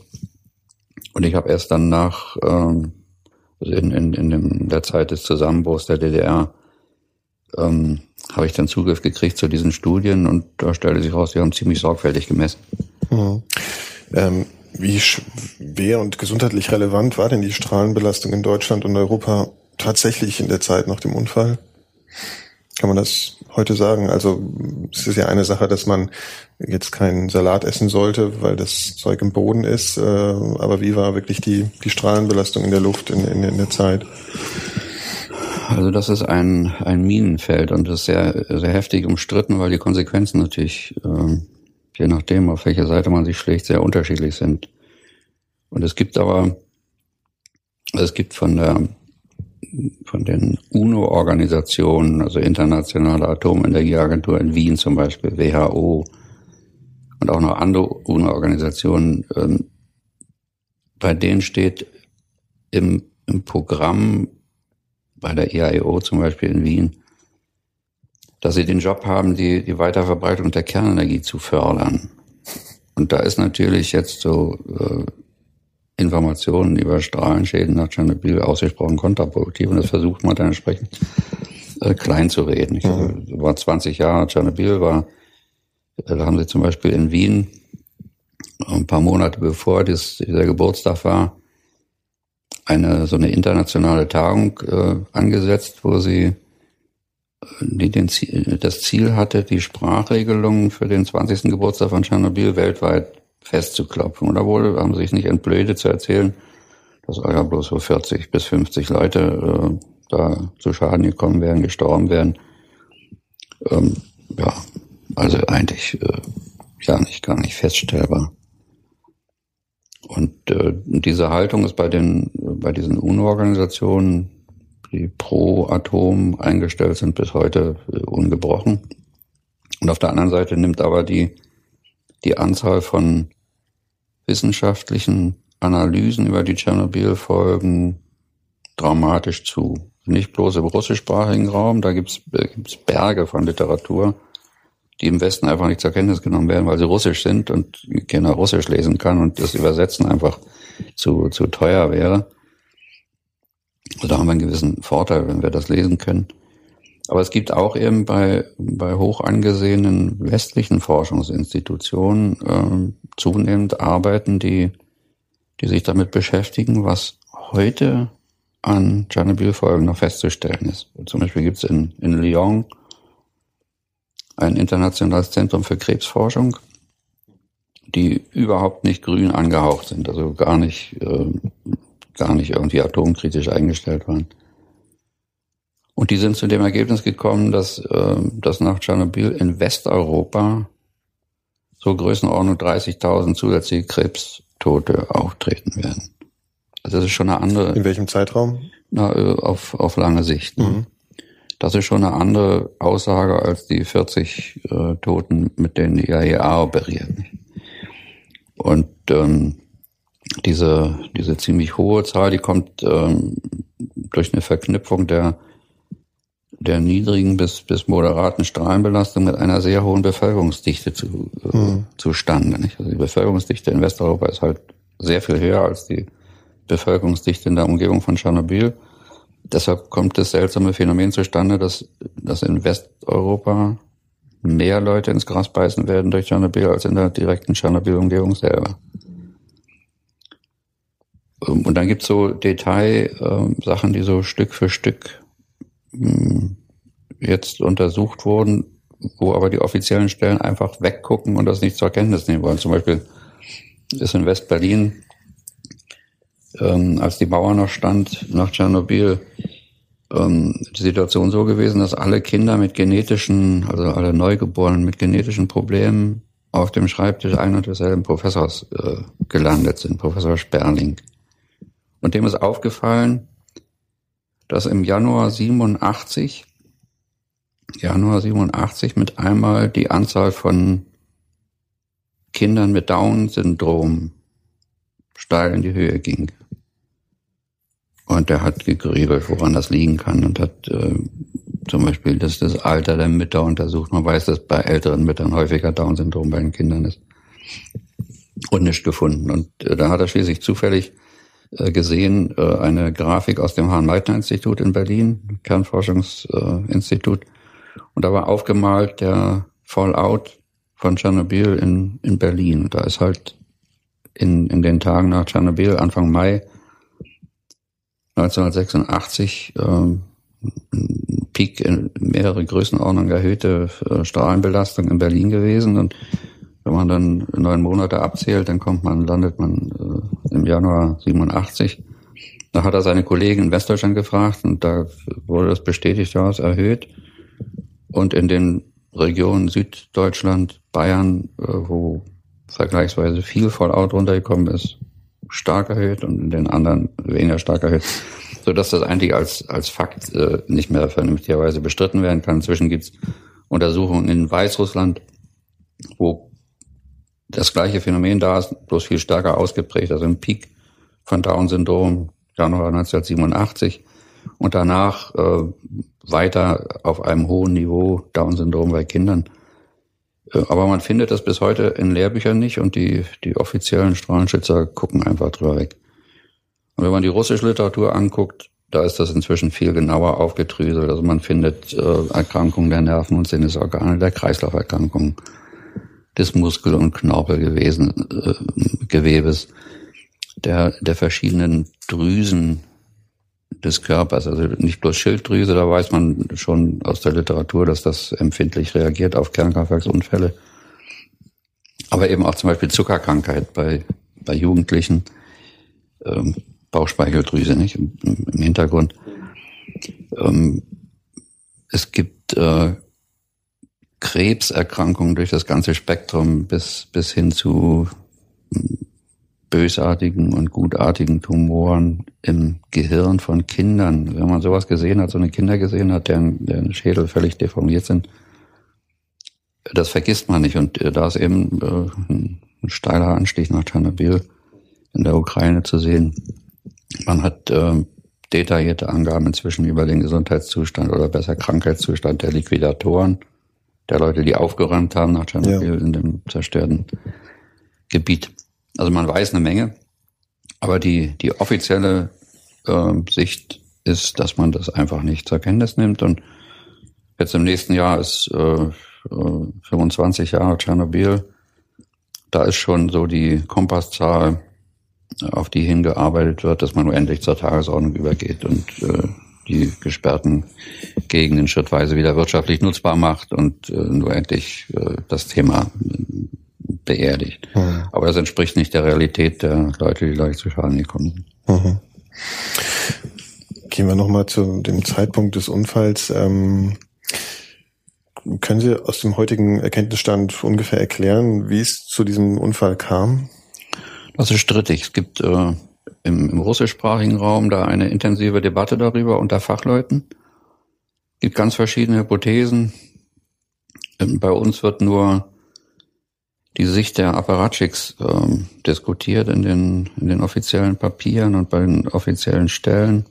Und ich habe erst dann nach, ähm, also in, in, in dem, der Zeit des Zusammenbruchs der DDR, ähm, habe ich dann Zugriff gekriegt zu diesen Studien und da stellte sich raus, die haben ziemlich sorgfältig gemessen. Mhm. Ähm, wie schwer und gesundheitlich relevant war denn die Strahlenbelastung in Deutschland und Europa tatsächlich in der Zeit nach dem Unfall? Kann man das heute sagen? Also es ist ja eine Sache, dass man jetzt keinen Salat essen sollte, weil das Zeug im Boden ist. Äh, aber wie war wirklich die, die Strahlenbelastung in der Luft in, in, in der Zeit? Also das ist ein, ein Minenfeld und das ist sehr, sehr heftig umstritten, weil die Konsequenzen natürlich, äh, je nachdem, auf welcher Seite man sich schlägt, sehr unterschiedlich sind. Und es gibt aber, es gibt von der von den UNO-Organisationen, also Internationale Atomenergieagentur in Wien zum Beispiel, WHO und auch noch andere UNO-Organisationen, ähm, bei denen steht im, im Programm bei der IAEO zum Beispiel in Wien, dass sie den Job haben, die, die Weiterverbreitung der Kernenergie zu fördern. Und da ist natürlich jetzt so äh, Informationen über Strahlenschäden nach Tschernobyl ausgesprochen kontraproduktiv und das versucht man dann entsprechend äh, klein zu reden. Ich, mhm. war 20 Jahre Tschernobyl, war, äh, da haben sie zum Beispiel in Wien ein paar Monate bevor das, dieser Geburtstag war, eine so eine internationale Tagung äh, angesetzt, wo sie äh, die den Ziel, das Ziel hatte, die Sprachregelungen für den 20. Geburtstag von Tschernobyl weltweit festzuklopfen. Da wurde, haben sich nicht entblödet zu erzählen, dass ja bloß so 40 bis 50 Leute äh, da zu Schaden gekommen wären, gestorben wären. Ähm, ja, also eigentlich äh, ja nicht gar nicht feststellbar. Und äh, diese Haltung ist bei den bei diesen UNO-Organisationen, die pro Atom eingestellt sind, bis heute äh, ungebrochen. Und auf der anderen Seite nimmt aber die die Anzahl von wissenschaftlichen Analysen über die Tschernobyl-Folgen dramatisch zu. Nicht bloß im russischsprachigen Raum, da gibt's gibt's Berge von Literatur, die im Westen einfach nicht zur Kenntnis genommen werden, weil sie russisch sind und keiner Russisch lesen kann und das Übersetzen einfach zu, zu teuer wäre. Also da haben wir einen gewissen Vorteil, wenn wir das lesen können. Aber es gibt auch eben bei, bei hoch angesehenen westlichen Forschungsinstitutionen äh, zunehmend Arbeiten, die, die sich damit beschäftigen, was heute an Tschernobyl-Folgen noch festzustellen ist. Zum Beispiel gibt es in, in Lyon ein internationales Zentrum für Krebsforschung, die überhaupt nicht grün angehaucht sind, also gar nicht, äh, gar nicht irgendwie atomkritisch eingestellt waren. Und die sind zu dem Ergebnis gekommen, dass, äh, dass nach Tschernobyl in Westeuropa so Größenordnung 30.000 zusätzliche Krebstote auftreten werden. Also das ist schon eine andere. In welchem Zeitraum? Na, äh, auf, auf lange Sicht. Ne? Mhm. Das ist schon eine andere Aussage als die 40 äh, Toten, mit denen die IAEA operiert. Und ähm, diese, diese ziemlich hohe Zahl, die kommt ähm, durch eine Verknüpfung der der niedrigen bis, bis moderaten Strahlenbelastung mit einer sehr hohen Bevölkerungsdichte zu, äh, mhm. zustande. Nicht? Also die Bevölkerungsdichte in Westeuropa ist halt sehr viel höher als die Bevölkerungsdichte in der Umgebung von Tschernobyl. Deshalb kommt das seltsame Phänomen zustande, dass, dass in Westeuropa mehr Leute ins Gras beißen werden durch Tschernobyl als in der direkten Tschernobyl-Umgebung selber. Ähm, und dann gibt's so Detail-Sachen, die so Stück für Stück hm, jetzt untersucht wurden, wo aber die offiziellen Stellen einfach weggucken und das nicht zur Kenntnis nehmen wollen. Zum Beispiel ist in West-Berlin, ähm, als die Mauer noch stand, nach Tschernobyl, ähm, die Situation so gewesen, dass alle Kinder mit genetischen, also alle Neugeborenen mit genetischen Problemen auf dem Schreibtisch ein und desselben Professors äh, gelandet sind, Professor Sperling. Und dem ist aufgefallen, dass im Januar 87, Januar 87 mit einmal die Anzahl von Kindern mit Down-Syndrom steil in die Höhe ging. Und er hat gegrübelt, woran das liegen kann und hat äh, zum Beispiel das, das Alter der Mütter untersucht. Man weiß, dass bei älteren Müttern häufiger Down-Syndrom bei den Kindern ist. Und nicht gefunden. Und äh, da hat er schließlich zufällig gesehen, äh, eine Grafik aus dem Hahn-Meitner-Institut in Berlin, Kernforschungsinstitut. Und da war aufgemalt der Fallout von Tschernobyl in, in Berlin. Da ist halt in, in den Tagen nach Tschernobyl, Anfang Mai 1986, ähm, Peak in mehrere Größenordnungen erhöhte äh, Strahlenbelastung in Berlin gewesen. Und wenn man dann neun Monate abzählt, dann kommt man, landet man äh, im Januar 87. Da hat er seine Kollegen in Westdeutschland gefragt und da wurde das bestätigt, ja, es erhöht. Und in den Regionen Süddeutschland, Bayern, äh, wo vergleichsweise viel Fallout runtergekommen ist, stark erhöht und in den anderen weniger stark erhöht, so dass das eigentlich als als Fakt äh, nicht mehr vernünftigerweise bestritten werden kann. Inzwischen gibt's Untersuchungen in Weißrussland, wo das gleiche Phänomen da ist, bloß viel stärker ausgeprägt, also im Peak von Down-Syndrom Januar 1987 und danach äh, weiter auf einem hohen Niveau Down-Syndrom bei Kindern. Äh, aber man findet das bis heute in Lehrbüchern nicht und die, die offiziellen Strahlenschützer gucken einfach drüber weg. Und wenn man die russische Literatur anguckt, da ist das inzwischen viel genauer aufgedröselt. Also man findet äh, Erkrankungen der Nerven und Sinnesorgane, der Kreislauferkrankungen, des Muskel- und Knorpelgewesen, äh, der, der verschiedenen Drüsen des Körpers, also nicht bloß Schilddrüse, da weiß man schon aus der Literatur, dass das empfindlich reagiert auf Kernkraftwerksunfälle. Aber eben auch zum Beispiel Zuckerkrankheit bei, bei Jugendlichen, ähm, Bauchspeicheldrüse nicht im, im Hintergrund. Ähm, es gibt äh, Krebserkrankungen durch das ganze Spektrum bis, bis hin zu bösartigen und gutartigen Tumoren im Gehirn von Kindern. Wenn man sowas gesehen hat, so eine Kinder gesehen hat, deren, deren Schädel völlig deformiert sind, das vergisst man nicht. Und äh, da ist eben äh, ein steiler Anstieg nach Tschernobyl in der Ukraine zu sehen. Man hat äh, detaillierte Angaben inzwischen über den Gesundheitszustand oder besser Krankheitszustand der Liquidatoren, der Leute, die aufgeräumt haben nach Tschernobyl ja. in dem zerstörten Gebiet. Also man weiß eine Menge, aber die, die offizielle äh, Sicht ist, dass man das einfach nicht zur Kenntnis nimmt. Und jetzt im nächsten Jahr ist äh, 25 äh, Jahre Tschernobyl. Da ist schon so die Kompasszahl, auf die hingearbeitet wird, dass man nur endlich zur Tagesordnung übergeht und äh, die gesperrten Gegenden schrittweise wieder wirtschaftlich nutzbar macht und äh, nur endlich äh, das Thema beerdigt. Mhm. Aber das entspricht nicht der Realität der Leute, die gleich zu Schaden gekommen sind. Mhm. Gehen wir nochmal zu dem Zeitpunkt des Unfalls. Ähm, können Sie aus dem heutigen Erkenntnisstand ungefähr erklären, wie es zu diesem Unfall kam? Das ist strittig. Es gibt äh, im, im russischsprachigen Raum da eine intensive Debatte darüber unter Fachleuten. Gibt ganz verschiedene Hypothesen. Ähm, bei uns wird nur die Sicht der Apparatchiks ähm, diskutiert in den, in den offiziellen Papieren und bei den offiziellen Stellen.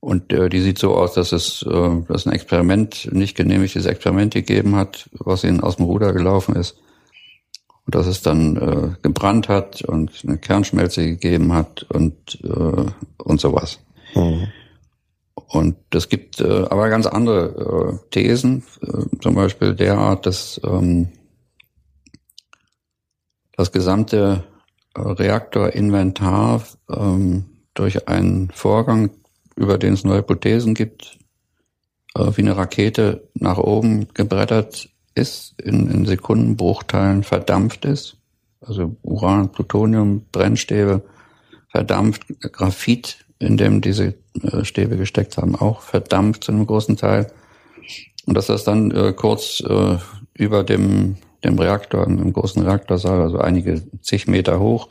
Und äh, die sieht so aus, dass es äh, dass ein Experiment, nicht genehmigtes Experiment gegeben hat, was ihnen aus dem Ruder gelaufen ist. Und dass es dann äh, gebrannt hat und eine Kernschmelze gegeben hat und, äh, und sowas. Mhm. Und es gibt äh, aber ganz andere äh, Thesen, äh, zum Beispiel derart, dass ähm, das gesamte äh, Reaktorinventar ähm, durch einen Vorgang, über den es neue Hypothesen gibt, äh, wie eine Rakete nach oben gebrettert ist, in, in Sekundenbruchteilen verdampft ist. Also Uran, Plutonium, Brennstäbe, verdampft, Graphit, in dem diese äh, Stäbe gesteckt haben, auch verdampft zu einem großen Teil. Und dass das dann äh, kurz äh, über dem dem Reaktor, im großen Reaktorsaal, also einige zig Meter hoch,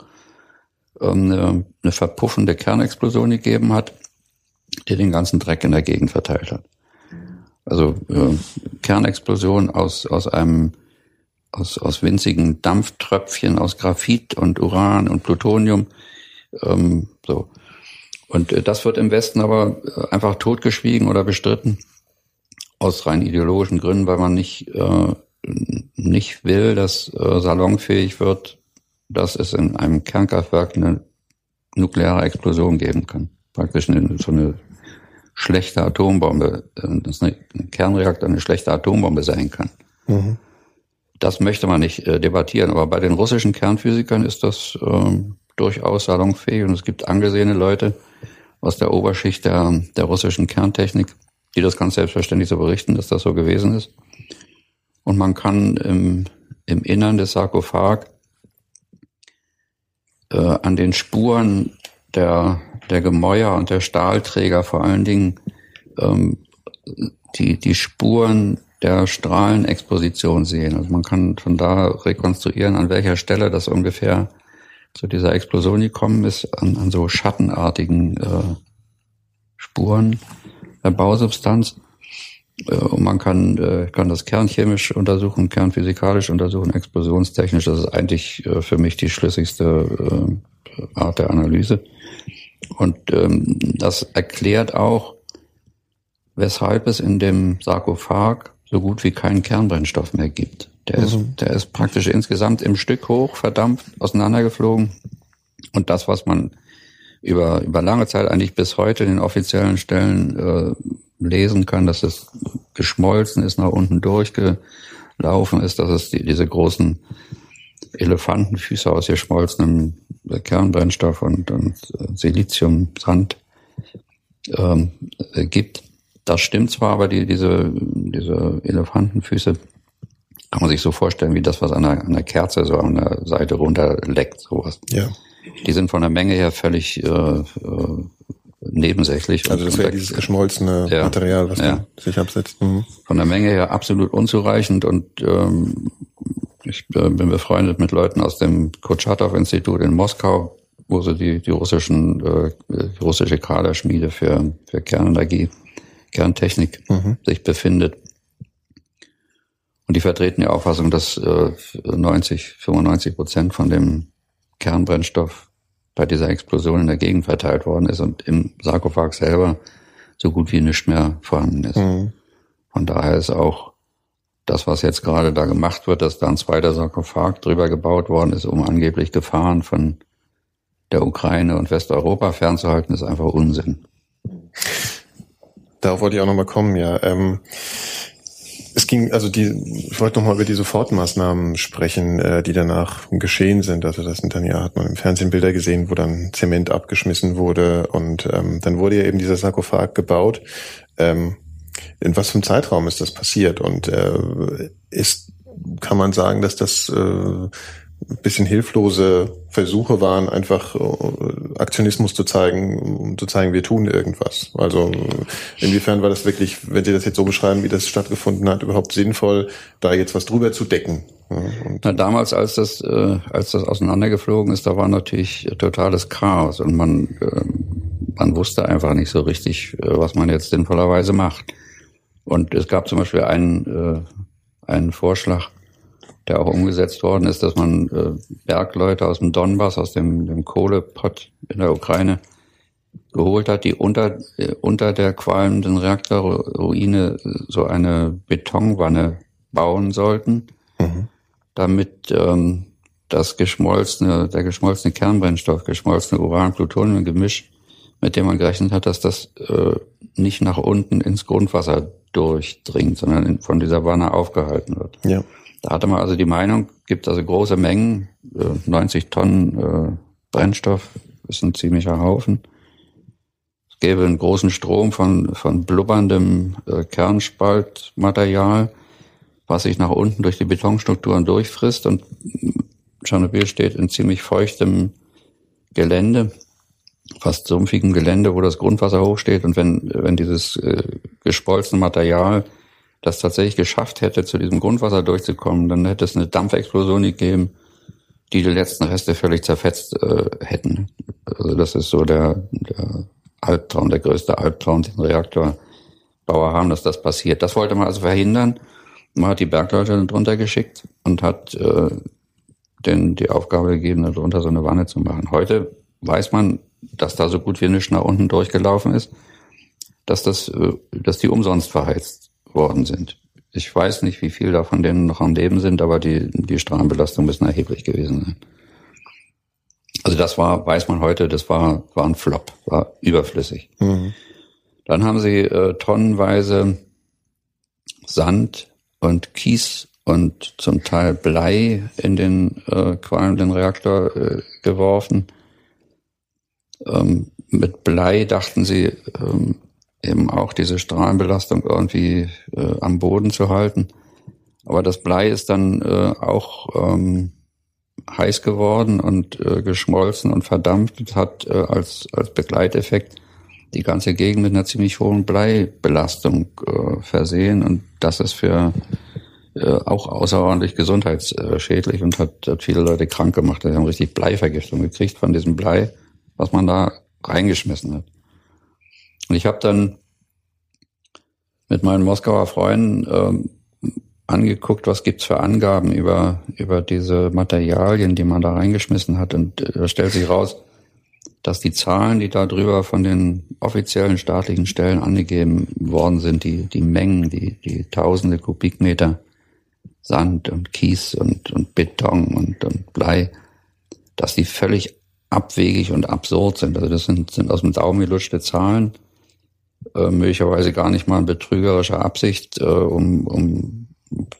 ähm, eine, eine verpuffende Kernexplosion gegeben hat, die den ganzen Dreck in der Gegend verteilt hat. Also äh, Kernexplosion aus, aus einem aus, aus winzigen Dampftröpfchen aus Graphit und Uran und Plutonium. Ähm, so. Und äh, das wird im Westen aber äh, einfach totgeschwiegen oder bestritten aus rein ideologischen Gründen, weil man nicht äh, nicht will, dass äh, salonfähig wird, dass es in einem Kernkraftwerk eine nukleare Explosion geben kann. Praktisch eine, so eine schlechte Atombombe, äh, dass ein Kernreaktor eine schlechte Atombombe sein kann. Mhm. Das möchte man nicht äh, debattieren, aber bei den russischen Kernphysikern ist das äh, durchaus salonfähig und es gibt angesehene Leute aus der Oberschicht der, der russischen Kerntechnik, die das ganz selbstverständlich so berichten, dass das so gewesen ist. Und man kann im, im Innern des Sarkophag äh, an den Spuren der, der Gemäuer und der Stahlträger vor allen Dingen ähm, die, die Spuren der Strahlenexposition sehen. Also man kann von da rekonstruieren, an welcher Stelle das ungefähr zu dieser Explosion gekommen ist, an, an so schattenartigen äh, Spuren der Bausubstanz. Äh, und man kann, äh, kann das kernchemisch untersuchen, kernphysikalisch untersuchen, explosionstechnisch. Das ist eigentlich äh, für mich die schlüssigste äh, Art der Analyse. Und ähm, das erklärt auch, weshalb es in dem Sarkophag so gut wie keinen Kernbrennstoff mehr gibt. Der, mhm. ist, der ist praktisch insgesamt im Stück hoch, verdampft, auseinandergeflogen. Und das, was man über, über lange Zeit eigentlich bis heute in den offiziellen Stellen äh, lesen kann, dass es geschmolzen ist, nach unten durchgelaufen ist, dass es die, diese großen Elefantenfüße aus geschmolzenem Kernbrennstoff und, und Siliziumsand ähm, gibt. Das stimmt zwar, aber die, diese, diese Elefantenfüße kann man sich so vorstellen, wie das, was an einer, an einer Kerze so an der Seite runterleckt, sowas. Ja. Die sind von der Menge her völlig äh, äh, nebensächlich. Also das wäre dieses geschmolzene ja, Material, was ja. sich absetzt. Mhm. Von der Menge her absolut unzureichend und ähm, ich äh, bin befreundet mit Leuten aus dem Kurtschatow-Institut in Moskau, wo sie die, die russischen, äh, die russische Kaderschmiede für, für Kernenergie, Kerntechnik mhm. sich befindet. Und die vertreten die Auffassung, dass äh, 90, 95 Prozent von dem Kernbrennstoff bei dieser Explosion in der Gegend verteilt worden ist und im Sarkophag selber so gut wie nichts mehr vorhanden ist. Mhm. Von daher ist auch das, was jetzt gerade da gemacht wird, dass da ein zweiter Sarkophag drüber gebaut worden ist, um angeblich Gefahren von der Ukraine und Westeuropa fernzuhalten, ist einfach Unsinn. Darauf wollte ich auch nochmal kommen, ja. Ähm, es ging, also die, ich wollte nochmal über die Sofortmaßnahmen sprechen, äh, die danach geschehen sind. Also das sind dann ja, hat man im Fernsehen Bilder gesehen, wo dann Zement abgeschmissen wurde und ähm, dann wurde ja eben dieser Sarkophag gebaut. Ähm, in was für einem Zeitraum ist das passiert? Und äh, ist, kann man sagen, dass das äh, ein bisschen hilflose Versuche waren, einfach äh, Aktionismus zu zeigen, um zu zeigen, wir tun irgendwas. Also inwiefern war das wirklich, wenn Sie das jetzt so beschreiben, wie das stattgefunden hat, überhaupt sinnvoll, da jetzt was drüber zu decken? Ja, Na, damals, als das, äh, als das auseinandergeflogen ist, da war natürlich totales Chaos und man, äh, man wusste einfach nicht so richtig, äh, was man jetzt sinnvollerweise macht. Und es gab zum Beispiel einen, äh, einen Vorschlag, der auch umgesetzt worden ist, dass man äh, Bergleute aus dem Donbass, aus dem, dem Kohlepott in der Ukraine geholt hat, die unter, äh, unter der qualmenden Reaktorruine so eine Betonwanne bauen sollten, mhm. damit ähm, das geschmolzene, der geschmolzene Kernbrennstoff, geschmolzene Uran-Plutonium-Gemisch, mit dem man gerechnet hat, dass das äh, nicht nach unten ins Grundwasser durchdringt, sondern von dieser Wanne aufgehalten wird. Ja. Da hatte man also die Meinung, gibt also große Mengen, äh, 90 Tonnen äh, Brennstoff, ist ein ziemlicher Haufen. Es gäbe einen großen Strom von, von blubberndem äh, Kernspaltmaterial, was sich nach unten durch die Betonstrukturen durchfrisst und Tschernobyl steht in ziemlich feuchtem Gelände, fast sumpfigem Gelände, wo das Grundwasser hochsteht und wenn, wenn dieses äh, gespolzene Material das tatsächlich geschafft hätte, zu diesem Grundwasser durchzukommen, dann hätte es eine Dampfexplosion gegeben, die die letzten Reste völlig zerfetzt äh, hätten. Also das ist so der, der Albtraum, der größte Albtraum, den Reaktorbauer haben, dass das passiert. Das wollte man also verhindern. Man hat die Bergleute drunter geschickt und hat äh, denen die Aufgabe gegeben, darunter so eine Wanne zu machen. Heute weiß man, dass da so gut wie nichts nach unten durchgelaufen ist, dass das, äh, dass die umsonst verheizt worden sind. Ich weiß nicht, wie viel davon denen noch am Leben sind, aber die, die Strahlenbelastung müssen erheblich gewesen sein. Also das war, weiß man heute, das war, war ein Flop, war überflüssig. Mhm. Dann haben sie äh, tonnenweise Sand und Kies und zum Teil Blei in den äh, qualmenden Reaktor äh, geworfen. Ähm, mit Blei dachten sie ähm, eben auch diese Strahlenbelastung irgendwie äh, am Boden zu halten. Aber das Blei ist dann äh, auch ähm, heiß geworden und äh, geschmolzen und verdampft und hat äh, als, als Begleiteffekt die ganze Gegend mit einer ziemlich hohen Bleibelastung äh, versehen. Und das ist für äh, auch außerordentlich gesundheitsschädlich und hat, hat viele Leute krank gemacht. Die haben richtig Bleivergiftung gekriegt von diesem Blei, was man da reingeschmissen hat. Und ich habe dann mit meinen Moskauer Freunden ähm, angeguckt, was gibt's für Angaben über, über diese Materialien, die man da reingeschmissen hat. Und äh, da stellt sich raus, dass die Zahlen, die da drüber von den offiziellen staatlichen Stellen angegeben worden sind, die, die Mengen, die, die tausende Kubikmeter Sand und Kies und, und Beton und, und Blei, dass die völlig abwegig und absurd sind. Also das sind, sind aus dem Daumen gelutschte Zahlen, äh, möglicherweise gar nicht mal in betrügerischer Absicht, äh, um, um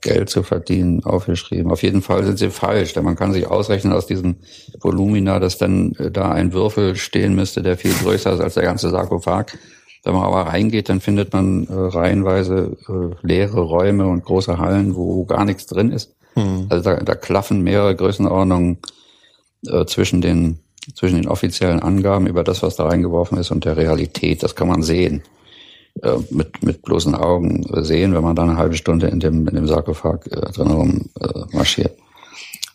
Geld zu verdienen, aufgeschrieben. Auf jeden Fall sind sie falsch, denn man kann sich ausrechnen aus diesem Volumina, dass dann äh, da ein Würfel stehen müsste, der viel größer ist als der ganze Sarkophag. Wenn man aber reingeht, dann findet man äh, reihenweise äh, leere Räume und große Hallen, wo gar nichts drin ist. Mhm. Also da, da klaffen mehrere Größenordnungen äh, zwischen den zwischen den offiziellen Angaben über das, was da reingeworfen ist, und der Realität. Das kann man sehen. Äh, mit, mit bloßen Augen sehen, wenn man da eine halbe Stunde in dem, in dem Sarkophag äh, drin rum äh, marschiert.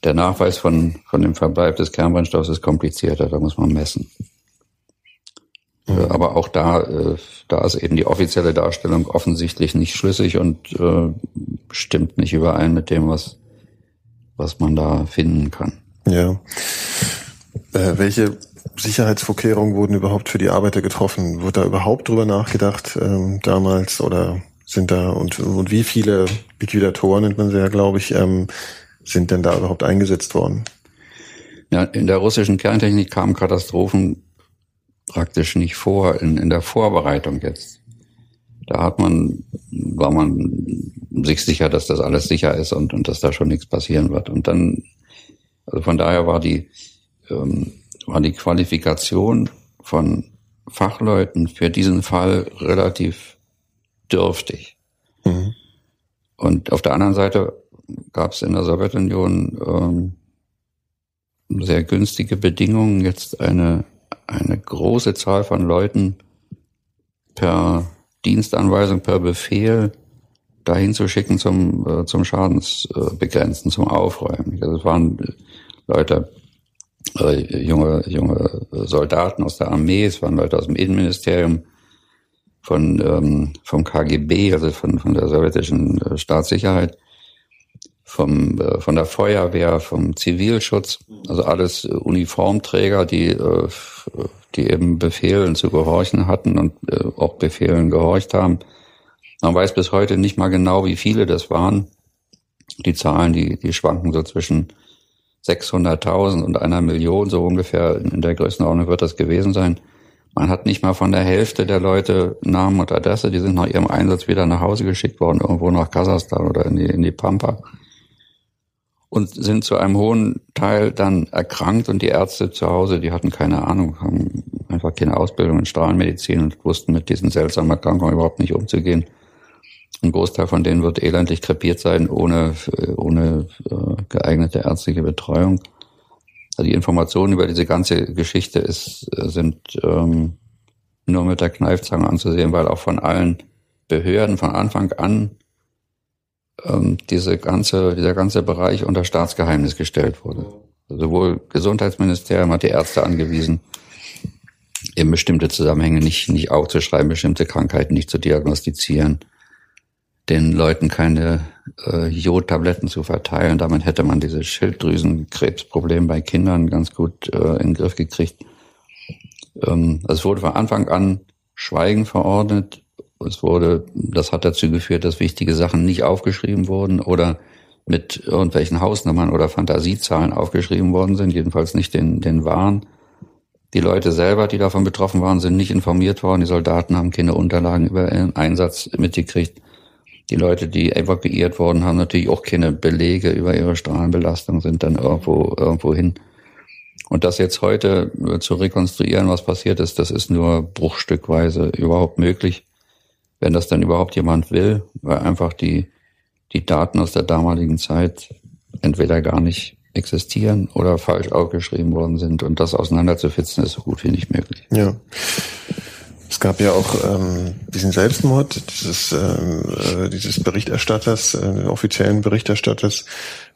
Der Nachweis von, von dem Verbleib des Kernbrennstoffs ist komplizierter, da muss man messen. Mhm. Äh, aber auch da, äh, da ist eben die offizielle Darstellung offensichtlich nicht schlüssig und äh, stimmt nicht überein mit dem, was, was man da finden kann. Ja. Äh, welche Sicherheitsvorkehrungen wurden überhaupt für die Arbeiter getroffen? Wurde da überhaupt drüber nachgedacht ähm, damals oder sind da und, und wie viele Liquidatoren nennt man sie ja, glaube ich, ähm, sind denn da überhaupt eingesetzt worden? Ja, in der russischen Kerntechnik kamen Katastrophen praktisch nicht vor, in, in der Vorbereitung jetzt. Da hat man, war man sich sicher, dass das alles sicher ist und, und dass da schon nichts passieren wird. Und dann, also von daher war die, ähm, war die Qualifikation von Fachleuten für diesen Fall relativ dürftig. Mhm. Und auf der anderen Seite gab es in der Sowjetunion ähm, sehr günstige Bedingungen, jetzt eine, eine große Zahl von Leuten per Dienstanweisung, per Befehl dahin zu schicken zum, äh, zum Schadensbegrenzen, zum Aufräumen. Also es waren Leute junge, junge Soldaten aus der Armee, es waren Leute aus dem Innenministerium, von, ähm, vom KGB, also von, von der sowjetischen äh, Staatssicherheit, vom, äh, von der Feuerwehr, vom Zivilschutz, also alles Uniformträger, die, äh, die eben Befehlen zu gehorchen hatten und äh, auch Befehlen gehorcht haben. Man weiß bis heute nicht mal genau, wie viele das waren. Die Zahlen, die, die schwanken so zwischen 600.000 und einer Million, so ungefähr in der Größenordnung wird das gewesen sein. Man hat nicht mal von der Hälfte der Leute Namen und Adresse, die sind nach ihrem Einsatz wieder nach Hause geschickt worden, irgendwo nach Kasachstan oder in die, in die Pampa. Und sind zu einem hohen Teil dann erkrankt und die Ärzte zu Hause, die hatten keine Ahnung, haben einfach keine Ausbildung in Strahlenmedizin und wussten mit diesen seltsamen Erkrankungen überhaupt nicht umzugehen. Ein Großteil von denen wird elendlich krepiert sein, ohne, ohne äh, geeignete ärztliche Betreuung. Also die Informationen über diese ganze Geschichte ist, sind ähm, nur mit der Kneifzange anzusehen, weil auch von allen Behörden von Anfang an ähm, diese ganze, dieser ganze Bereich unter Staatsgeheimnis gestellt wurde. Sowohl Gesundheitsministerium hat die Ärzte angewiesen, eben bestimmte Zusammenhänge nicht, nicht aufzuschreiben, bestimmte Krankheiten nicht zu diagnostizieren den Leuten keine äh, Jodtabletten zu verteilen. Damit hätte man dieses Schilddrüsenkrebsproblem bei Kindern ganz gut äh, in den Griff gekriegt. Ähm, es wurde von Anfang an Schweigen verordnet. Es wurde, das hat dazu geführt, dass wichtige Sachen nicht aufgeschrieben wurden oder mit irgendwelchen Hausnummern oder Fantasiezahlen aufgeschrieben worden sind, jedenfalls nicht den, den wahren. Die Leute selber, die davon betroffen waren, sind nicht informiert worden. Die Soldaten haben keine Unterlagen über ihren Einsatz mitgekriegt. Die Leute, die evakuiert wurden, haben natürlich auch keine Belege über ihre Strahlenbelastung, sind dann irgendwo, irgendwo hin. Und das jetzt heute zu rekonstruieren, was passiert ist, das ist nur bruchstückweise überhaupt möglich, wenn das dann überhaupt jemand will, weil einfach die, die Daten aus der damaligen Zeit entweder gar nicht existieren oder falsch aufgeschrieben worden sind. Und das auseinanderzufitzen ist so gut wie nicht möglich. Ja. Es gab ja auch ähm, diesen Selbstmord dieses, ähm, äh, dieses Berichterstatters, äh, offiziellen Berichterstatters,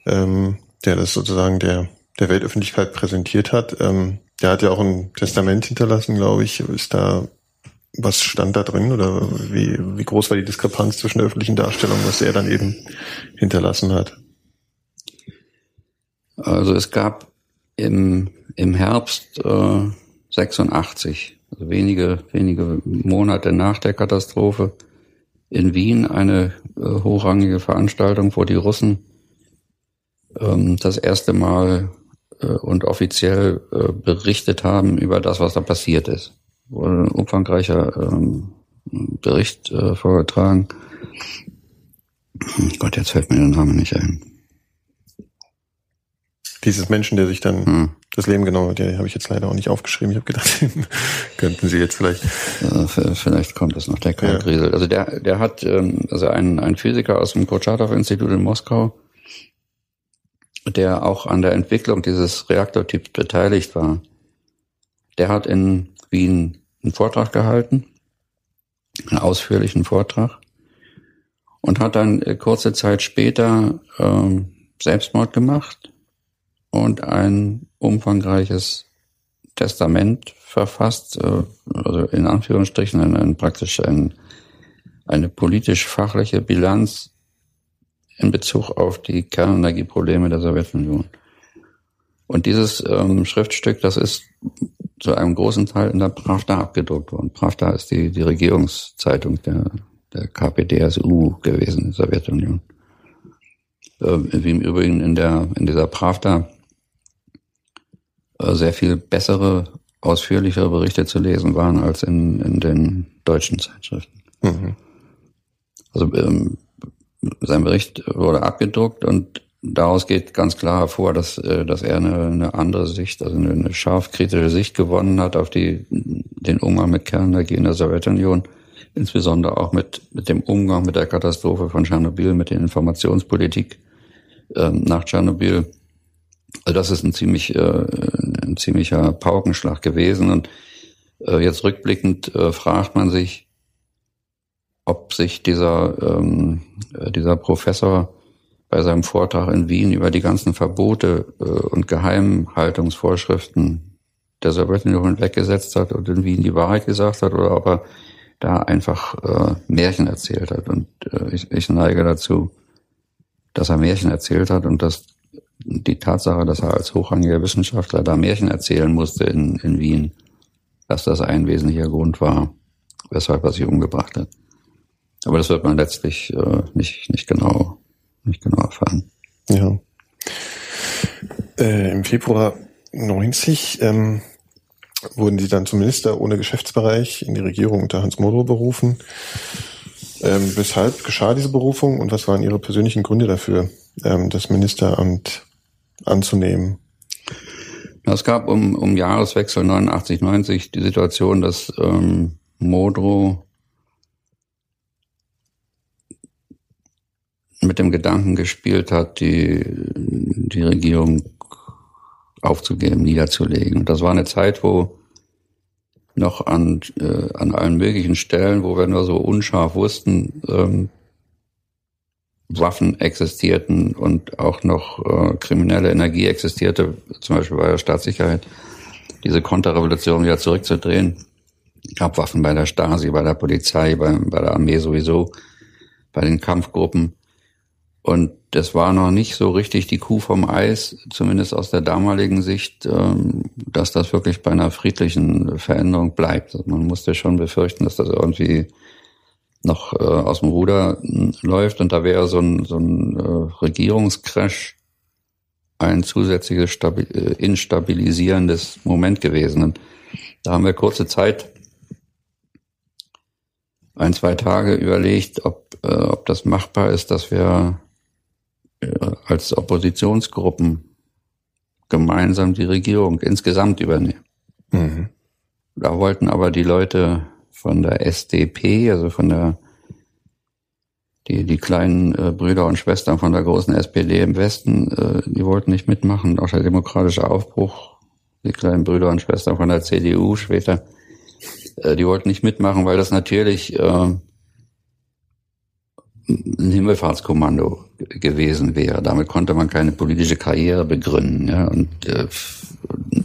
ähm, der das sozusagen der, der Weltöffentlichkeit präsentiert hat. Ähm, der hat ja auch ein Testament hinterlassen, glaube ich. Ist da was stand da drin oder wie, wie groß war die Diskrepanz zwischen der öffentlichen Darstellung, was er dann eben hinterlassen hat? Also es gab im, im Herbst äh, 86, also wenige, wenige Monate nach der Katastrophe, in Wien eine äh, hochrangige Veranstaltung, wo die Russen ähm, das erste Mal äh, und offiziell äh, berichtet haben über das, was da passiert ist. Wurde ein umfangreicher ähm, Bericht äh, vorgetragen. Gott, jetzt fällt mir der Name nicht ein dieses Menschen, der sich dann hm. das Leben genommen hat, der habe ich jetzt leider auch nicht aufgeschrieben. Ich habe gedacht, könnten Sie jetzt vielleicht. Ja, vielleicht kommt es noch, der Karl ja. Griesel. Also der, der hat, ähm, also ein, ein Physiker aus dem Kurtschatow-Institut in Moskau, der auch an der Entwicklung dieses Reaktortyps beteiligt war, der hat in Wien einen Vortrag gehalten, einen ausführlichen Vortrag, und hat dann äh, kurze Zeit später ähm, Selbstmord gemacht und ein umfangreiches Testament verfasst, äh, also in Anführungsstrichen ein, ein praktisch ein, eine politisch-fachliche Bilanz in Bezug auf die Kernenergieprobleme der Sowjetunion. Und dieses ähm, Schriftstück, das ist zu einem großen Teil in der Pravda abgedruckt worden. Pravda ist die, die Regierungszeitung der, der KPDSU gewesen, Sowjetunion. Äh, wie im Übrigen in der, in dieser Pravda sehr viel bessere, ausführlichere Berichte zu lesen waren als in, in den deutschen Zeitschriften. Mhm. Also ähm, sein Bericht wurde abgedruckt und daraus geht ganz klar hervor, dass, äh, dass er eine, eine andere Sicht, also eine, eine scharf kritische Sicht gewonnen hat auf die, den Umgang mit Kernenergie in der Sowjetunion, insbesondere auch mit, mit dem Umgang mit der Katastrophe von Tschernobyl, mit der Informationspolitik ähm, nach Tschernobyl also das ist ein ziemlich, äh, ein ziemlicher Paukenschlag gewesen. Und äh, jetzt rückblickend äh, fragt man sich, ob sich dieser, ähm, äh, dieser Professor bei seinem Vortrag in Wien über die ganzen Verbote äh, und Geheimhaltungsvorschriften der Sowjetunion weggesetzt hat und in Wien die Wahrheit gesagt hat oder ob er da einfach äh, Märchen erzählt hat. Und äh, ich, ich neige dazu, dass er Märchen erzählt hat und dass die Tatsache, dass er als hochrangiger Wissenschaftler da Märchen erzählen musste in, in Wien, dass das ein wesentlicher Grund war, weshalb er sich umgebracht hat. Aber das wird man letztlich äh, nicht, nicht genau, nicht genau erfahren. Ja. Äh, Im Februar 90 ähm, wurden sie dann zum Minister ohne Geschäftsbereich in die Regierung unter Hans Modrow berufen. Ähm, weshalb geschah diese Berufung und was waren Ihre persönlichen Gründe dafür, ähm, das Ministeramt anzunehmen? Es gab um, um Jahreswechsel 89, 90 die Situation, dass ähm, Modrow mit dem Gedanken gespielt hat, die, die Regierung aufzugeben, niederzulegen. Und das war eine Zeit, wo noch an, äh, an allen möglichen Stellen, wo wir nur so unscharf wussten, ähm, Waffen existierten und auch noch äh, kriminelle Energie existierte, zum Beispiel bei der Staatssicherheit, diese Konterrevolution wieder zurückzudrehen. Gab Waffen bei der Stasi, bei der Polizei, bei, bei der Armee sowieso, bei den Kampfgruppen. Und das war noch nicht so richtig die Kuh vom Eis, zumindest aus der damaligen Sicht, ähm, dass das wirklich bei einer friedlichen Veränderung bleibt. Also man musste schon befürchten, dass das irgendwie noch äh, aus dem Ruder läuft und da wäre so ein, so ein äh, Regierungscrash ein zusätzliches Stabi äh, instabilisierendes Moment gewesen. Und Da haben wir kurze Zeit, ein, zwei Tage überlegt, ob, äh, ob das machbar ist, dass wir äh, als Oppositionsgruppen gemeinsam die Regierung insgesamt übernehmen. Mhm. Da wollten aber die Leute von der SDP, also von der die, die kleinen äh, Brüder und Schwestern von der großen SPD im Westen, äh, die wollten nicht mitmachen. Auch der demokratische Aufbruch, die kleinen Brüder und Schwestern von der CDU später, äh, die wollten nicht mitmachen, weil das natürlich äh, ein Himmelfahrtskommando gewesen wäre. Damit konnte man keine politische Karriere begründen. Ja? Und äh,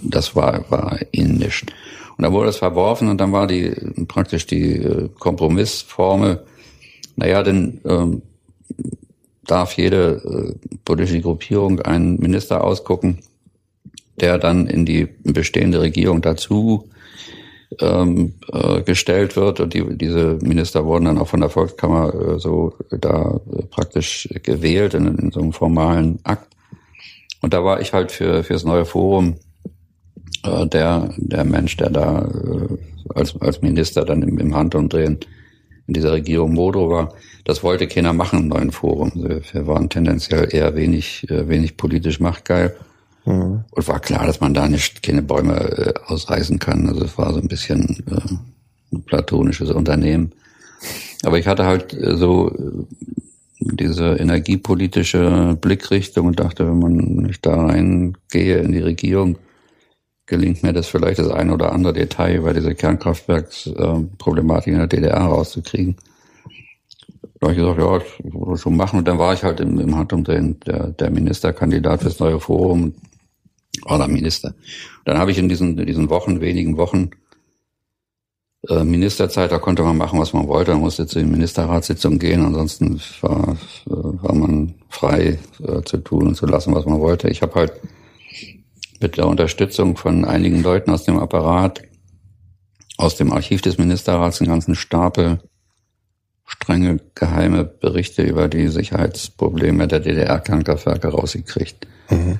das war, war ihnen nicht. Und dann wurde es verworfen und dann war die praktisch die äh, Kompromissformel, naja, denn ähm, darf jede äh, politische Gruppierung einen Minister ausgucken, der dann in die bestehende Regierung dazu ähm, äh, gestellt wird und die, diese Minister wurden dann auch von der Volkskammer äh, so da äh, praktisch gewählt in, in so einem formalen Akt. Und da war ich halt für fürs neue Forum äh, der der Mensch, der da äh, als als Minister dann im, im Handumdrehen in dieser Regierung Modo war. Das wollte keiner machen im neuen Forum. Wir waren tendenziell eher wenig äh, wenig politisch machtgeil. Mhm. Und war klar, dass man da nicht keine Bäume äh, ausreißen kann. Also es war so ein bisschen äh, ein platonisches Unternehmen. Aber ich hatte halt äh, so äh, diese energiepolitische Blickrichtung und dachte, wenn man nicht da reingehe in die Regierung, gelingt mir das vielleicht das eine oder andere Detail über diese Kernkraftwerksproblematik in der DDR rauszukriegen. Da habe ich gesagt, ja, ich würde schon machen. Und dann war ich halt im, im Handumdrehen der, der Ministerkandidat fürs neue Forum oder Minister. Dann habe ich in diesen, in diesen Wochen, wenigen Wochen äh, Ministerzeit, da konnte man machen, was man wollte. Man musste zu den Ministerratssitzungen gehen, ansonsten war, äh, war man frei äh, zu tun und zu lassen, was man wollte. Ich habe halt mit der Unterstützung von einigen Leuten aus dem Apparat, aus dem Archiv des Ministerrats, einen ganzen Stapel strenge geheime Berichte über die Sicherheitsprobleme der DDR-Kernkraftwerke rausgekriegt. Mhm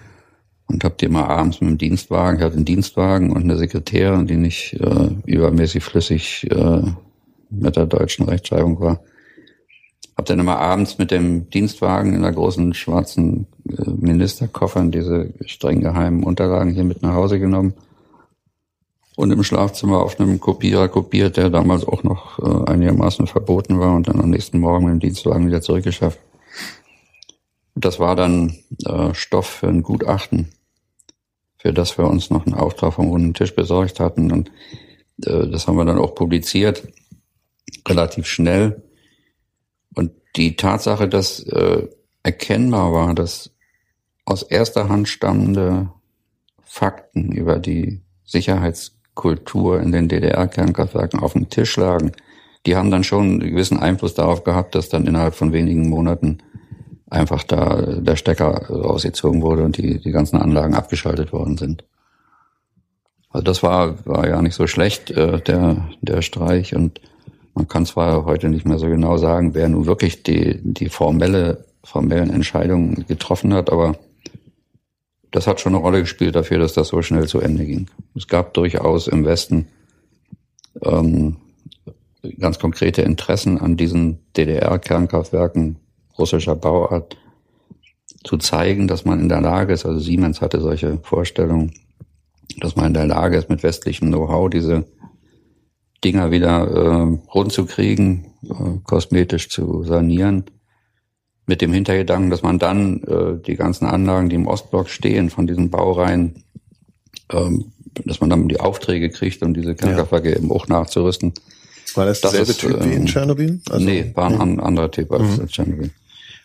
und habe die mal abends mit dem Dienstwagen, ich hatte einen Dienstwagen und eine Sekretärin, die nicht äh, übermäßig flüssig äh, mit der deutschen Rechtschreibung war. Hab dann immer abends mit dem Dienstwagen in der großen schwarzen äh, Ministerkoffern diese streng geheimen Unterlagen hier mit nach Hause genommen und im Schlafzimmer auf einem Kopierer kopiert, der damals auch noch äh, einigermaßen verboten war und dann am nächsten Morgen mit dem Dienstwagen wieder zurückgeschafft. Das war dann äh, Stoff für ein Gutachten für das wir uns noch einen Auftrag vom runden Tisch besorgt hatten. Und das haben wir dann auch publiziert, relativ schnell. Und die Tatsache, dass äh, erkennbar war, dass aus erster Hand stammende Fakten über die Sicherheitskultur in den DDR-Kernkraftwerken auf dem Tisch lagen, die haben dann schon einen gewissen Einfluss darauf gehabt, dass dann innerhalb von wenigen Monaten einfach da der Stecker rausgezogen wurde und die, die ganzen Anlagen abgeschaltet worden sind. Also das war, war ja nicht so schlecht, äh, der, der Streich. Und man kann zwar heute nicht mehr so genau sagen, wer nun wirklich die, die formelle, formellen Entscheidungen getroffen hat, aber das hat schon eine Rolle gespielt dafür, dass das so schnell zu Ende ging. Es gab durchaus im Westen ähm, ganz konkrete Interessen an diesen DDR-Kernkraftwerken russischer Bauart zu zeigen, dass man in der Lage ist, also Siemens hatte solche Vorstellungen, dass man in der Lage ist, mit westlichem Know-how diese Dinger wieder äh, rund zu kriegen, äh, kosmetisch zu sanieren, mit dem Hintergedanken, dass man dann äh, die ganzen Anlagen, die im Ostblock stehen, von diesen Baureihen, ähm, dass man dann die Aufträge kriegt, um diese Kernkraftwerke ja. eben auch nachzurüsten. War das derselbe Typ ähm, wie in ähm, Tschernobyl? Also, nee, war ein nee. anderer Typ als mhm. Tschernobyl.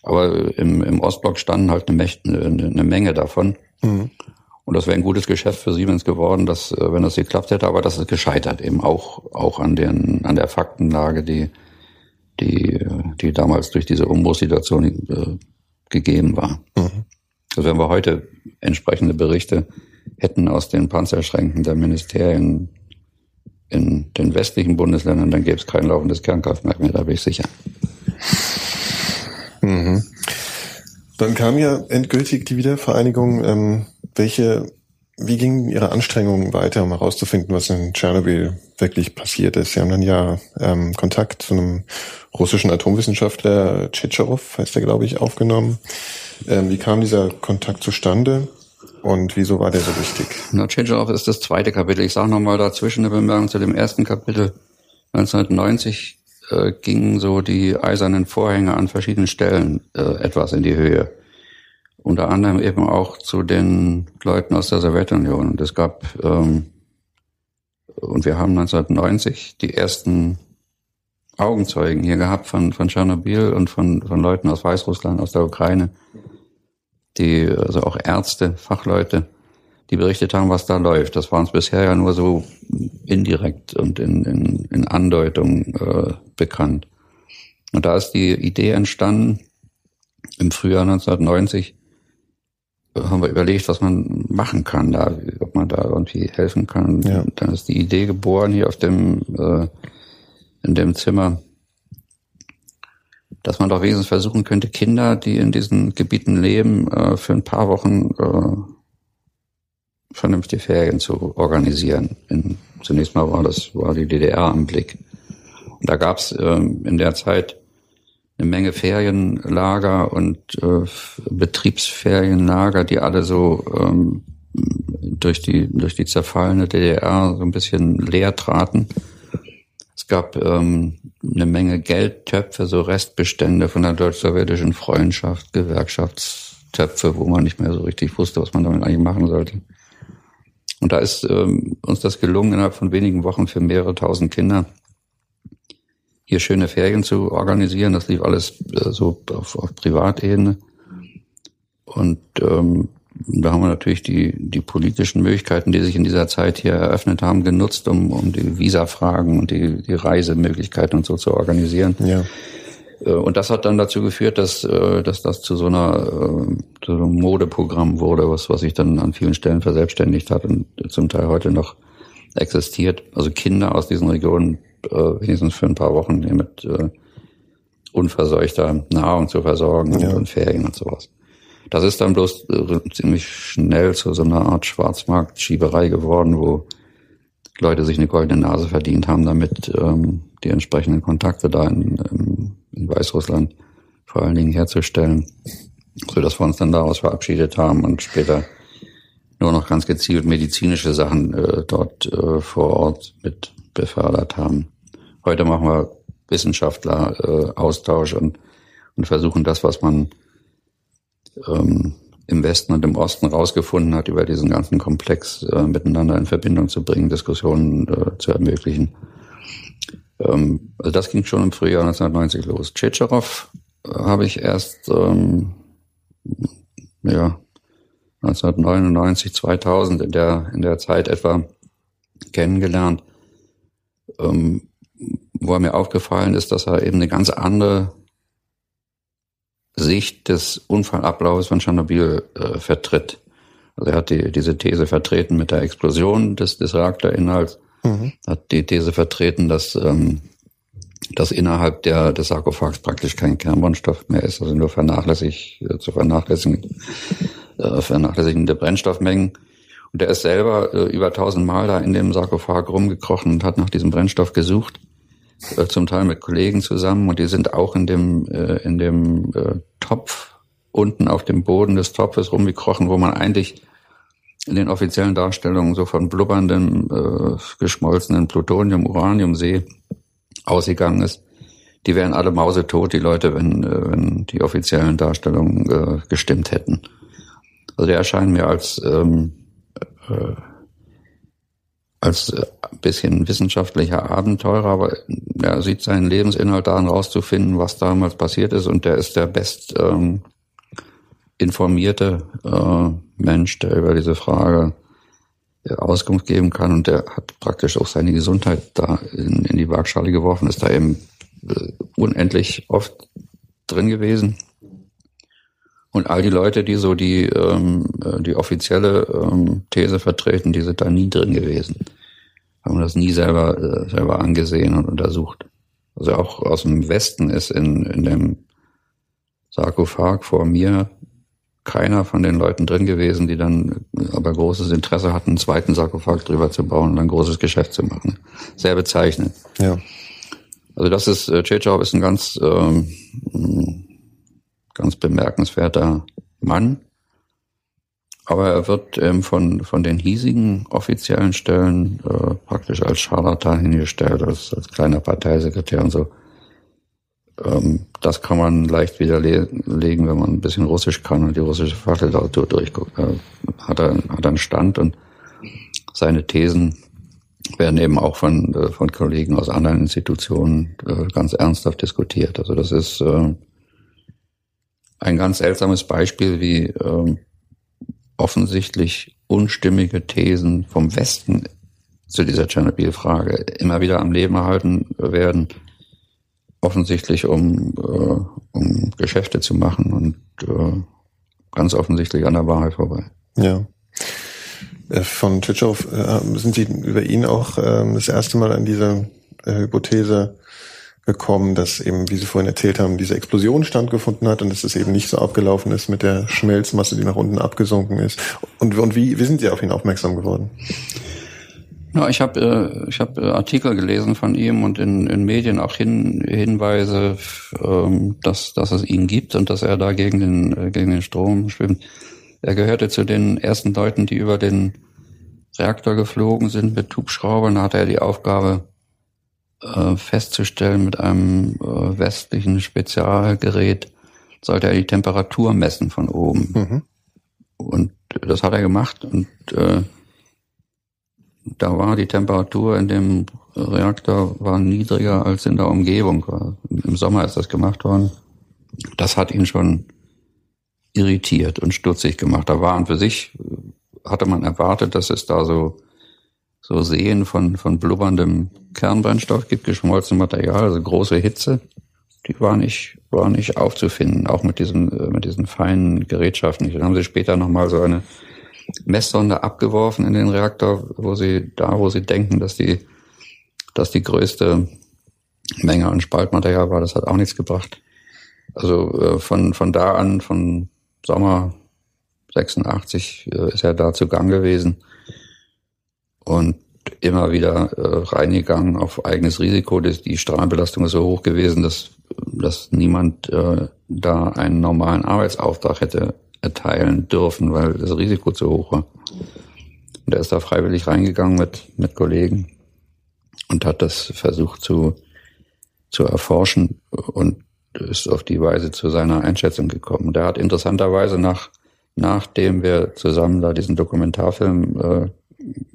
Aber im, im Ostblock standen halt eine, eine, eine Menge davon. Mhm. Und das wäre ein gutes Geschäft für Siemens geworden, dass, äh, wenn das geklappt hätte, aber das ist gescheitert, eben auch, auch an, den, an der Faktenlage, die, die, die damals durch diese Umbruchssituation äh, gegeben war. Mhm. Also wenn wir heute entsprechende Berichte hätten aus den Panzerschränken der Ministerien in den westlichen Bundesländern, dann gäbe es kein laufendes Kernkraftwerk mehr, da bin ich sicher. Mhm. Dann kam ja endgültig die Wiedervereinigung. Ähm, welche wie gingen Ihre Anstrengungen weiter, um herauszufinden, was in Tschernobyl wirklich passiert ist? Sie haben dann ja ähm, Kontakt zu einem russischen Atomwissenschaftler, Tschitscherow heißt er, glaube ich, aufgenommen. Ähm, wie kam dieser Kontakt zustande? Und wieso war der so wichtig? Na, Tschitscherow ist das zweite Kapitel. Ich sage nochmal dazwischen eine Bemerkung zu dem ersten Kapitel. 1990 äh, gingen so die eisernen Vorhänge an verschiedenen Stellen äh, etwas in die Höhe unter anderem eben auch zu den Leuten aus der Sowjetunion. Und es gab, ähm, und wir haben 1990 die ersten Augenzeugen hier gehabt von, von Tschernobyl und von, von Leuten aus Weißrussland, aus der Ukraine, die, also auch Ärzte, Fachleute, die berichtet haben, was da läuft. Das war uns bisher ja nur so indirekt und in, in, in Andeutung äh, bekannt. Und da ist die Idee entstanden, im Frühjahr 1990 haben wir überlegt, was man machen kann, da, ob man da irgendwie helfen kann. Ja. Dann ist die Idee geboren hier auf dem, äh, in dem Zimmer, dass man doch wenigstens versuchen könnte, Kinder, die in diesen Gebieten leben, äh, für ein paar Wochen äh, vernünftige Ferien zu organisieren. In, zunächst mal war das war die DDR am Blick. Und da gab es ähm, in der Zeit eine Menge Ferienlager und äh, Betriebsferienlager, die alle so ähm, durch die durch die zerfallene DDR so ein bisschen leer traten. Es gab ähm, eine Menge Geldtöpfe, so Restbestände von der deutsch-sowjetischen Freundschaft, Gewerkschaftstöpfe, wo man nicht mehr so richtig wusste, was man damit eigentlich machen sollte. Und da ist ähm, uns das gelungen, innerhalb von wenigen Wochen für mehrere tausend Kinder hier schöne Ferien zu organisieren. Das lief alles äh, so auf, auf Privatebene. Und ähm, da haben wir natürlich die, die politischen Möglichkeiten, die sich in dieser Zeit hier eröffnet haben, genutzt, um, um die Visa-Fragen und die, die Reisemöglichkeiten und so zu organisieren. Ja. Äh, und das hat dann dazu geführt, dass, äh, dass das zu so einer zu so einem Modeprogramm wurde, was, was sich dann an vielen Stellen verselbstständigt hat und zum Teil heute noch existiert. Also Kinder aus diesen Regionen äh, wenigstens für ein paar Wochen hier mit äh, unverseuchter Nahrung zu versorgen ja. und Ferien und sowas. Das ist dann bloß äh, ziemlich schnell zu so einer Art Schwarzmarktschieberei geworden, wo Leute sich eine goldene Nase verdient haben, damit ähm, die entsprechenden Kontakte da in, in, in Weißrussland vor allen Dingen herzustellen, so dass wir uns dann daraus verabschiedet haben und später nur noch ganz gezielt medizinische Sachen äh, dort äh, vor Ort mit befördert haben. Heute machen wir Wissenschaftler äh, Austausch und, und versuchen das, was man ähm, im Westen und im Osten rausgefunden hat, über diesen ganzen Komplex äh, miteinander in Verbindung zu bringen, Diskussionen äh, zu ermöglichen. Ähm, also das ging schon im Frühjahr 1990 los. Tschetscherow äh, habe ich erst ähm, ja 1999, 2000 in der in der Zeit etwa kennengelernt ähm, wo er mir aufgefallen ist, dass er eben eine ganz andere Sicht des Unfallablaufs von Tschernobyl äh, vertritt. Also er hat die, diese These vertreten mit der Explosion des, des Reaktorinhalts, mhm. hat die These vertreten, dass, ähm, dass innerhalb der, des Sarkophags praktisch kein Kernbrennstoff mehr ist, also nur vernachlässig, äh, zu vernachlässigen, äh, vernachlässigende Brennstoffmengen. Und er ist selber äh, über tausend Mal da in dem Sarkophag rumgekrochen und hat nach diesem Brennstoff gesucht, äh, zum Teil mit Kollegen zusammen. Und die sind auch in dem, äh, in dem äh, Topf unten auf dem Boden des Topfes rumgekrochen, wo man eigentlich in den offiziellen Darstellungen so von blubberndem, äh, geschmolzenen Plutonium, Uraniumsee ausgegangen ist. Die wären alle mausetot, die Leute, wenn, äh, wenn die offiziellen Darstellungen äh, gestimmt hätten. Also der erscheint mir als ähm, äh, als äh, bisschen wissenschaftlicher Abenteurer, aber er sieht seinen Lebensinhalt daran rauszufinden, was damals passiert ist. Und der ist der best ähm, informierte äh, Mensch, der über diese Frage äh, Auskunft geben kann. Und der hat praktisch auch seine Gesundheit da in, in die Waagschale geworfen, ist da eben äh, unendlich oft drin gewesen und all die Leute, die so die, ähm, äh, die offizielle ähm, These vertreten, die sind da nie drin gewesen. Haben das nie selber, äh, selber angesehen und untersucht. Also auch aus dem Westen ist in, in dem Sarkophag vor mir keiner von den Leuten drin gewesen, die dann aber großes Interesse hatten, einen zweiten Sarkophag drüber zu bauen und ein großes Geschäft zu machen. Sehr bezeichnend. Ja. Also das ist, äh, Tschetschau ist ein ganz, ähm, ganz bemerkenswerter Mann. Aber er wird ähm, von, von den hiesigen offiziellen Stellen äh, praktisch als Scharlatan hingestellt, als, als kleiner Parteisekretär und so. Ähm, das kann man leicht widerlegen, wenn man ein bisschen Russisch kann und die russische Fachliteratur durchguckt. Äh, hat, er, hat er einen Stand und seine Thesen werden eben auch von, äh, von Kollegen aus anderen Institutionen äh, ganz ernsthaft diskutiert. Also das ist äh, ein ganz seltsames Beispiel, wie äh, offensichtlich unstimmige Thesen vom Westen zu dieser Tschernobyl-Frage immer wieder am Leben erhalten werden, offensichtlich um, äh, um Geschäfte zu machen und äh, ganz offensichtlich an der Wahrheit vorbei. Ja. Äh, von Tschitschow äh, sind Sie über ihn auch äh, das erste Mal an diese äh, Hypothese gekommen, dass eben, wie Sie vorhin erzählt haben, diese Explosion stattgefunden hat und dass es eben nicht so abgelaufen ist mit der Schmelzmasse, die nach unten abgesunken ist. Und, und wie, wie sind Sie auf ihn aufmerksam geworden? Ja, ich habe äh, ich hab, äh, Artikel gelesen von ihm und in, in Medien auch hin, Hinweise, ähm, dass, dass es ihn gibt und dass er da gegen den, äh, gegen den Strom schwimmt. Er gehörte zu den ersten Leuten, die über den Reaktor geflogen sind mit Hubschraubern. Da hatte er die Aufgabe, äh, festzustellen mit einem äh, westlichen Spezialgerät, sollte er die Temperatur messen von oben. Mhm. Und das hat er gemacht und äh, da war die Temperatur in dem Reaktor war niedriger als in der Umgebung. Im Sommer ist das gemacht worden. Das hat ihn schon irritiert und stutzig gemacht. Da waren für sich, hatte man erwartet, dass es da so so Seen von, von blubberndem Kernbrennstoff gibt, geschmolzenem Material, also große Hitze, die war nicht, war nicht aufzufinden, auch mit diesen, äh, mit diesen feinen Gerätschaften. Dann haben sie später nochmal so eine Messsonde abgeworfen in den Reaktor, wo sie, da, wo sie denken, dass die, dass die größte Menge an Spaltmaterial war, das hat auch nichts gebracht. Also äh, von, von da an, von Sommer 86 äh, ist er da zu Gang gewesen und immer wieder äh, reingegangen auf eigenes Risiko. Das, die Strahlbelastung ist so hoch gewesen, dass, dass niemand äh, da einen normalen Arbeitsauftrag hätte erteilen dürfen, weil das Risiko zu hoch war. Und er ist da freiwillig reingegangen mit, mit Kollegen und hat das versucht zu, zu erforschen und ist auf die Weise zu seiner Einschätzung gekommen. Der hat interessanterweise nach, nachdem wir zusammen da diesen Dokumentarfilm äh,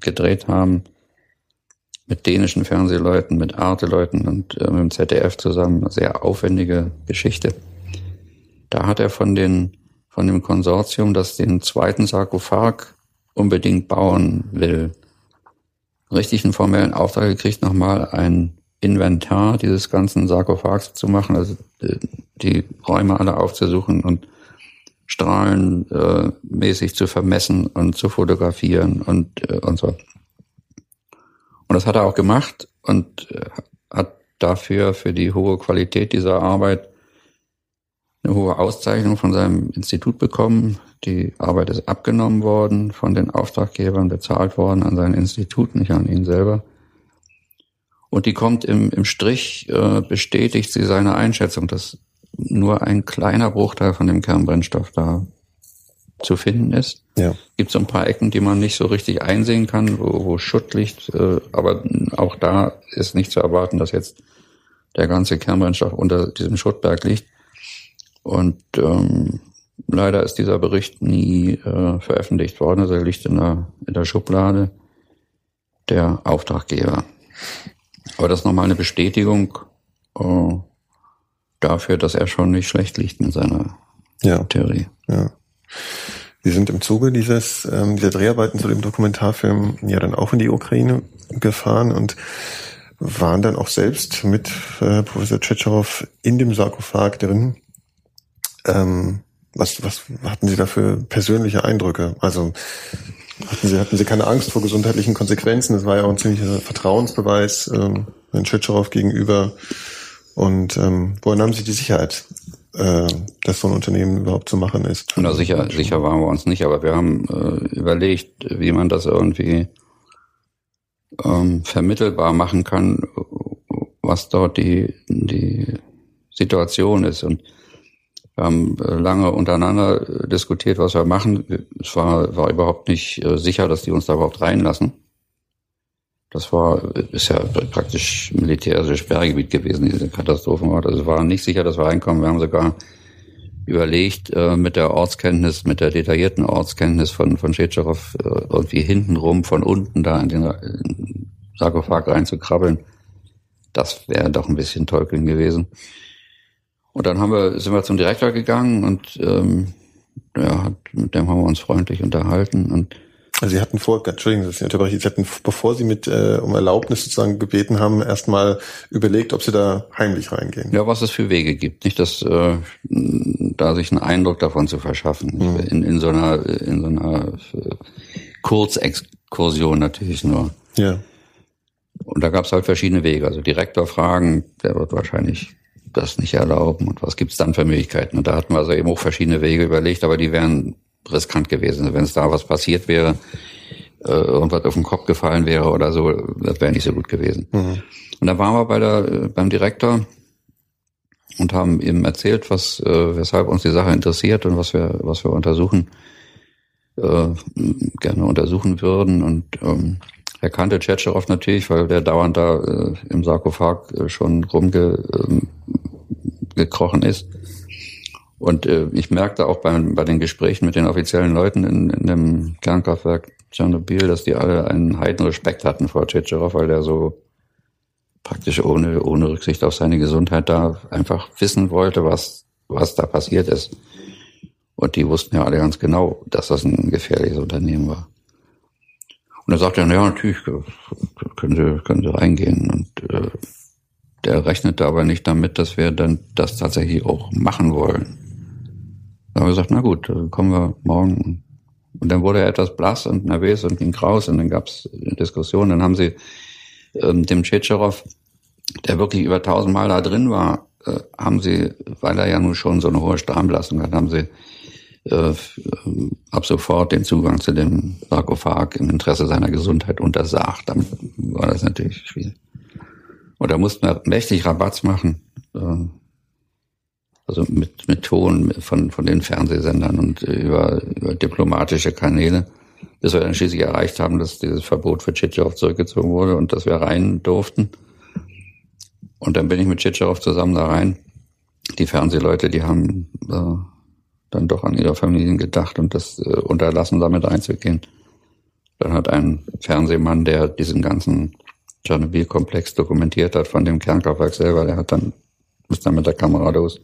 gedreht haben, mit dänischen Fernsehleuten, mit Arte-Leuten und äh, mit dem ZDF zusammen, eine sehr aufwendige Geschichte. Da hat er von den, von dem Konsortium, das den zweiten Sarkophag unbedingt bauen will, einen formellen Auftrag gekriegt, nochmal ein Inventar dieses ganzen Sarkophags zu machen, also äh, die Räume alle aufzusuchen und strahlenmäßig äh, zu vermessen und zu fotografieren und, äh, und so. Und das hat er auch gemacht und äh, hat dafür, für die hohe Qualität dieser Arbeit, eine hohe Auszeichnung von seinem Institut bekommen. Die Arbeit ist abgenommen worden von den Auftraggebern, bezahlt worden an sein Institut, nicht an ihn selber. Und die kommt im, im Strich, äh, bestätigt sie seine Einschätzung, dass nur ein kleiner Bruchteil von dem Kernbrennstoff da zu finden ist. Ja. Gibt so ein paar Ecken, die man nicht so richtig einsehen kann, wo, wo Schutt liegt, äh, aber auch da ist nicht zu erwarten, dass jetzt der ganze Kernbrennstoff unter diesem Schuttberg liegt. Und ähm, leider ist dieser Bericht nie äh, veröffentlicht worden, also er liegt in der, in der Schublade der Auftraggeber. Aber das ist nochmal eine Bestätigung, äh, dafür, dass er schon nicht schlecht liegt in seiner ja. Theorie. Ja. Sie sind im Zuge dieses, ähm, dieser Dreharbeiten zu dem Dokumentarfilm ja dann auch in die Ukraine gefahren und waren dann auch selbst mit äh, Professor Tschetschow in dem Sarkophag drin. Ähm, was, was hatten Sie da für persönliche Eindrücke? Also hatten Sie, hatten Sie keine Angst vor gesundheitlichen Konsequenzen? Das war ja auch ein ziemlicher Vertrauensbeweis ähm, Herrn Tschetschow gegenüber. Und ähm, woher nahmen Sie die Sicherheit? äh, dass so ein Unternehmen überhaupt zu machen ist. Na, sicher, sicher waren wir uns nicht, aber wir haben äh, überlegt, wie man das irgendwie ähm, vermittelbar machen kann, was dort die, die Situation ist. Und wir haben äh, lange untereinander diskutiert, was wir machen. Es war, war überhaupt nicht äh, sicher, dass die uns da überhaupt reinlassen. Das war, ist ja praktisch militärisches Sperrgebiet gewesen, diese Katastrophenort. Also war nicht sicher, dass wir reinkommen. Wir haben sogar überlegt, äh, mit der Ortskenntnis, mit der detaillierten Ortskenntnis von, von Tschetscherow, äh, irgendwie hintenrum von unten da in den, Sarkophag reinzukrabbeln. Das wäre doch ein bisschen teukeln gewesen. Und dann haben wir, sind wir zum Direktor gegangen und ähm, ja, mit dem haben wir uns freundlich unterhalten und also Sie hatten vor, Entschuldigung, dass ich unterbreche, Sie hatten, bevor Sie mit äh, um Erlaubnis sozusagen gebeten haben, erstmal überlegt, ob Sie da heimlich reingehen. Ja, was es für Wege gibt, nicht, dass äh, da sich einen Eindruck davon zu verschaffen. Mhm. In, in so einer in so einer äh, Kurzexkursion natürlich nur. Ja. Und da gab es halt verschiedene Wege. Also Direktor fragen, der wird wahrscheinlich das nicht erlauben und was gibt's dann für Möglichkeiten. Und da hatten wir also eben auch verschiedene Wege überlegt, aber die wären riskant gewesen. Wenn es da was passiert wäre, äh, irgendwas auf den Kopf gefallen wäre oder so, das wäre nicht so gut gewesen. Mhm. Und dann waren wir bei der, beim Direktor und haben ihm erzählt, was, äh, weshalb uns die Sache interessiert und was wir, was wir untersuchen, äh, gerne untersuchen würden. Und ähm, er kannte Tschetscherow natürlich, weil der dauernd da äh, im Sarkophag äh, schon rumgekrochen ähm, ist. Und äh, ich merkte auch bei, bei den Gesprächen mit den offiziellen Leuten in, in dem Kernkraftwerk Tschernobyl, dass die alle einen heiden Respekt hatten vor Tschetscherow, weil der so praktisch ohne, ohne Rücksicht auf seine Gesundheit da einfach wissen wollte, was, was da passiert ist. Und die wussten ja alle ganz genau, dass das ein gefährliches Unternehmen war. Und er sagte, ja, natürlich können Sie, können Sie reingehen. Und äh, der rechnete aber nicht damit, dass wir dann das tatsächlich auch machen wollen. Da haben wir gesagt, na gut, kommen wir morgen. Und dann wurde er etwas blass und nervös und ging raus und dann gab es Diskussionen. Dann haben sie ähm, dem Tschetscherow, der wirklich über tausendmal da drin war, äh, haben sie, weil er ja nun schon so eine hohe Strahlenbelastung hat, haben sie äh, ab sofort den Zugang zu dem Sarkophag im Interesse seiner Gesundheit untersagt. Damit war das natürlich schwierig. Und da mussten wir mächtig Rabatz machen. Äh, also mit, mit Ton von, von den Fernsehsendern und über, über diplomatische Kanäle, bis wir dann schließlich erreicht haben, dass dieses Verbot für Tschitscherow zurückgezogen wurde und dass wir rein durften. Und dann bin ich mit Tschitscherow zusammen da rein. Die Fernsehleute, die haben äh, dann doch an ihre Familien gedacht und das äh, unterlassen, damit einzugehen. Dann hat ein Fernsehmann, der diesen ganzen Tschernobyl-Komplex dokumentiert hat von dem Kernkraftwerk selber, der hat dann, ist dann mit der Kamera los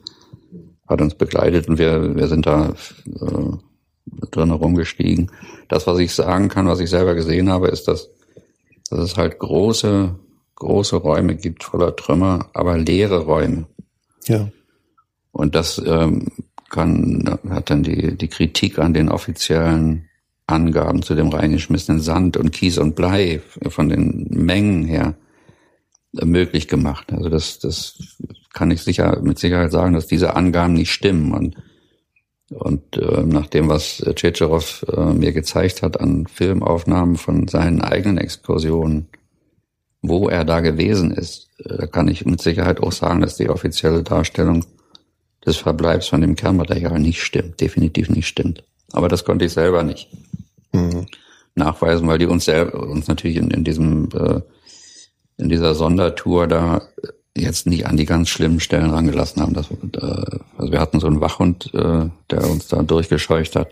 hat uns begleitet und wir, wir sind da äh, drin herumgestiegen. Das, was ich sagen kann, was ich selber gesehen habe, ist, dass, dass es halt große, große Räume gibt voller Trümmer, aber leere Räume. Ja. Und das ähm, kann, hat dann die, die Kritik an den offiziellen Angaben zu dem reingeschmissenen Sand und Kies und Blei von den Mengen her möglich gemacht. Also das, das kann ich sicher mit Sicherheit sagen, dass diese Angaben nicht stimmen. Und, und äh, nach dem, was Tschetscherow äh, mir gezeigt hat an Filmaufnahmen von seinen eigenen Exkursionen, wo er da gewesen ist, äh, kann ich mit Sicherheit auch sagen, dass die offizielle Darstellung des Verbleibs von dem Kernmaterial nicht stimmt, definitiv nicht stimmt. Aber das konnte ich selber nicht mhm. nachweisen, weil die uns selber, uns natürlich in, in diesem äh, in dieser Sondertour da jetzt nicht an die ganz schlimmen Stellen rangelassen haben. Das, äh, also wir hatten so einen Wachhund, äh, der uns da durchgescheucht hat,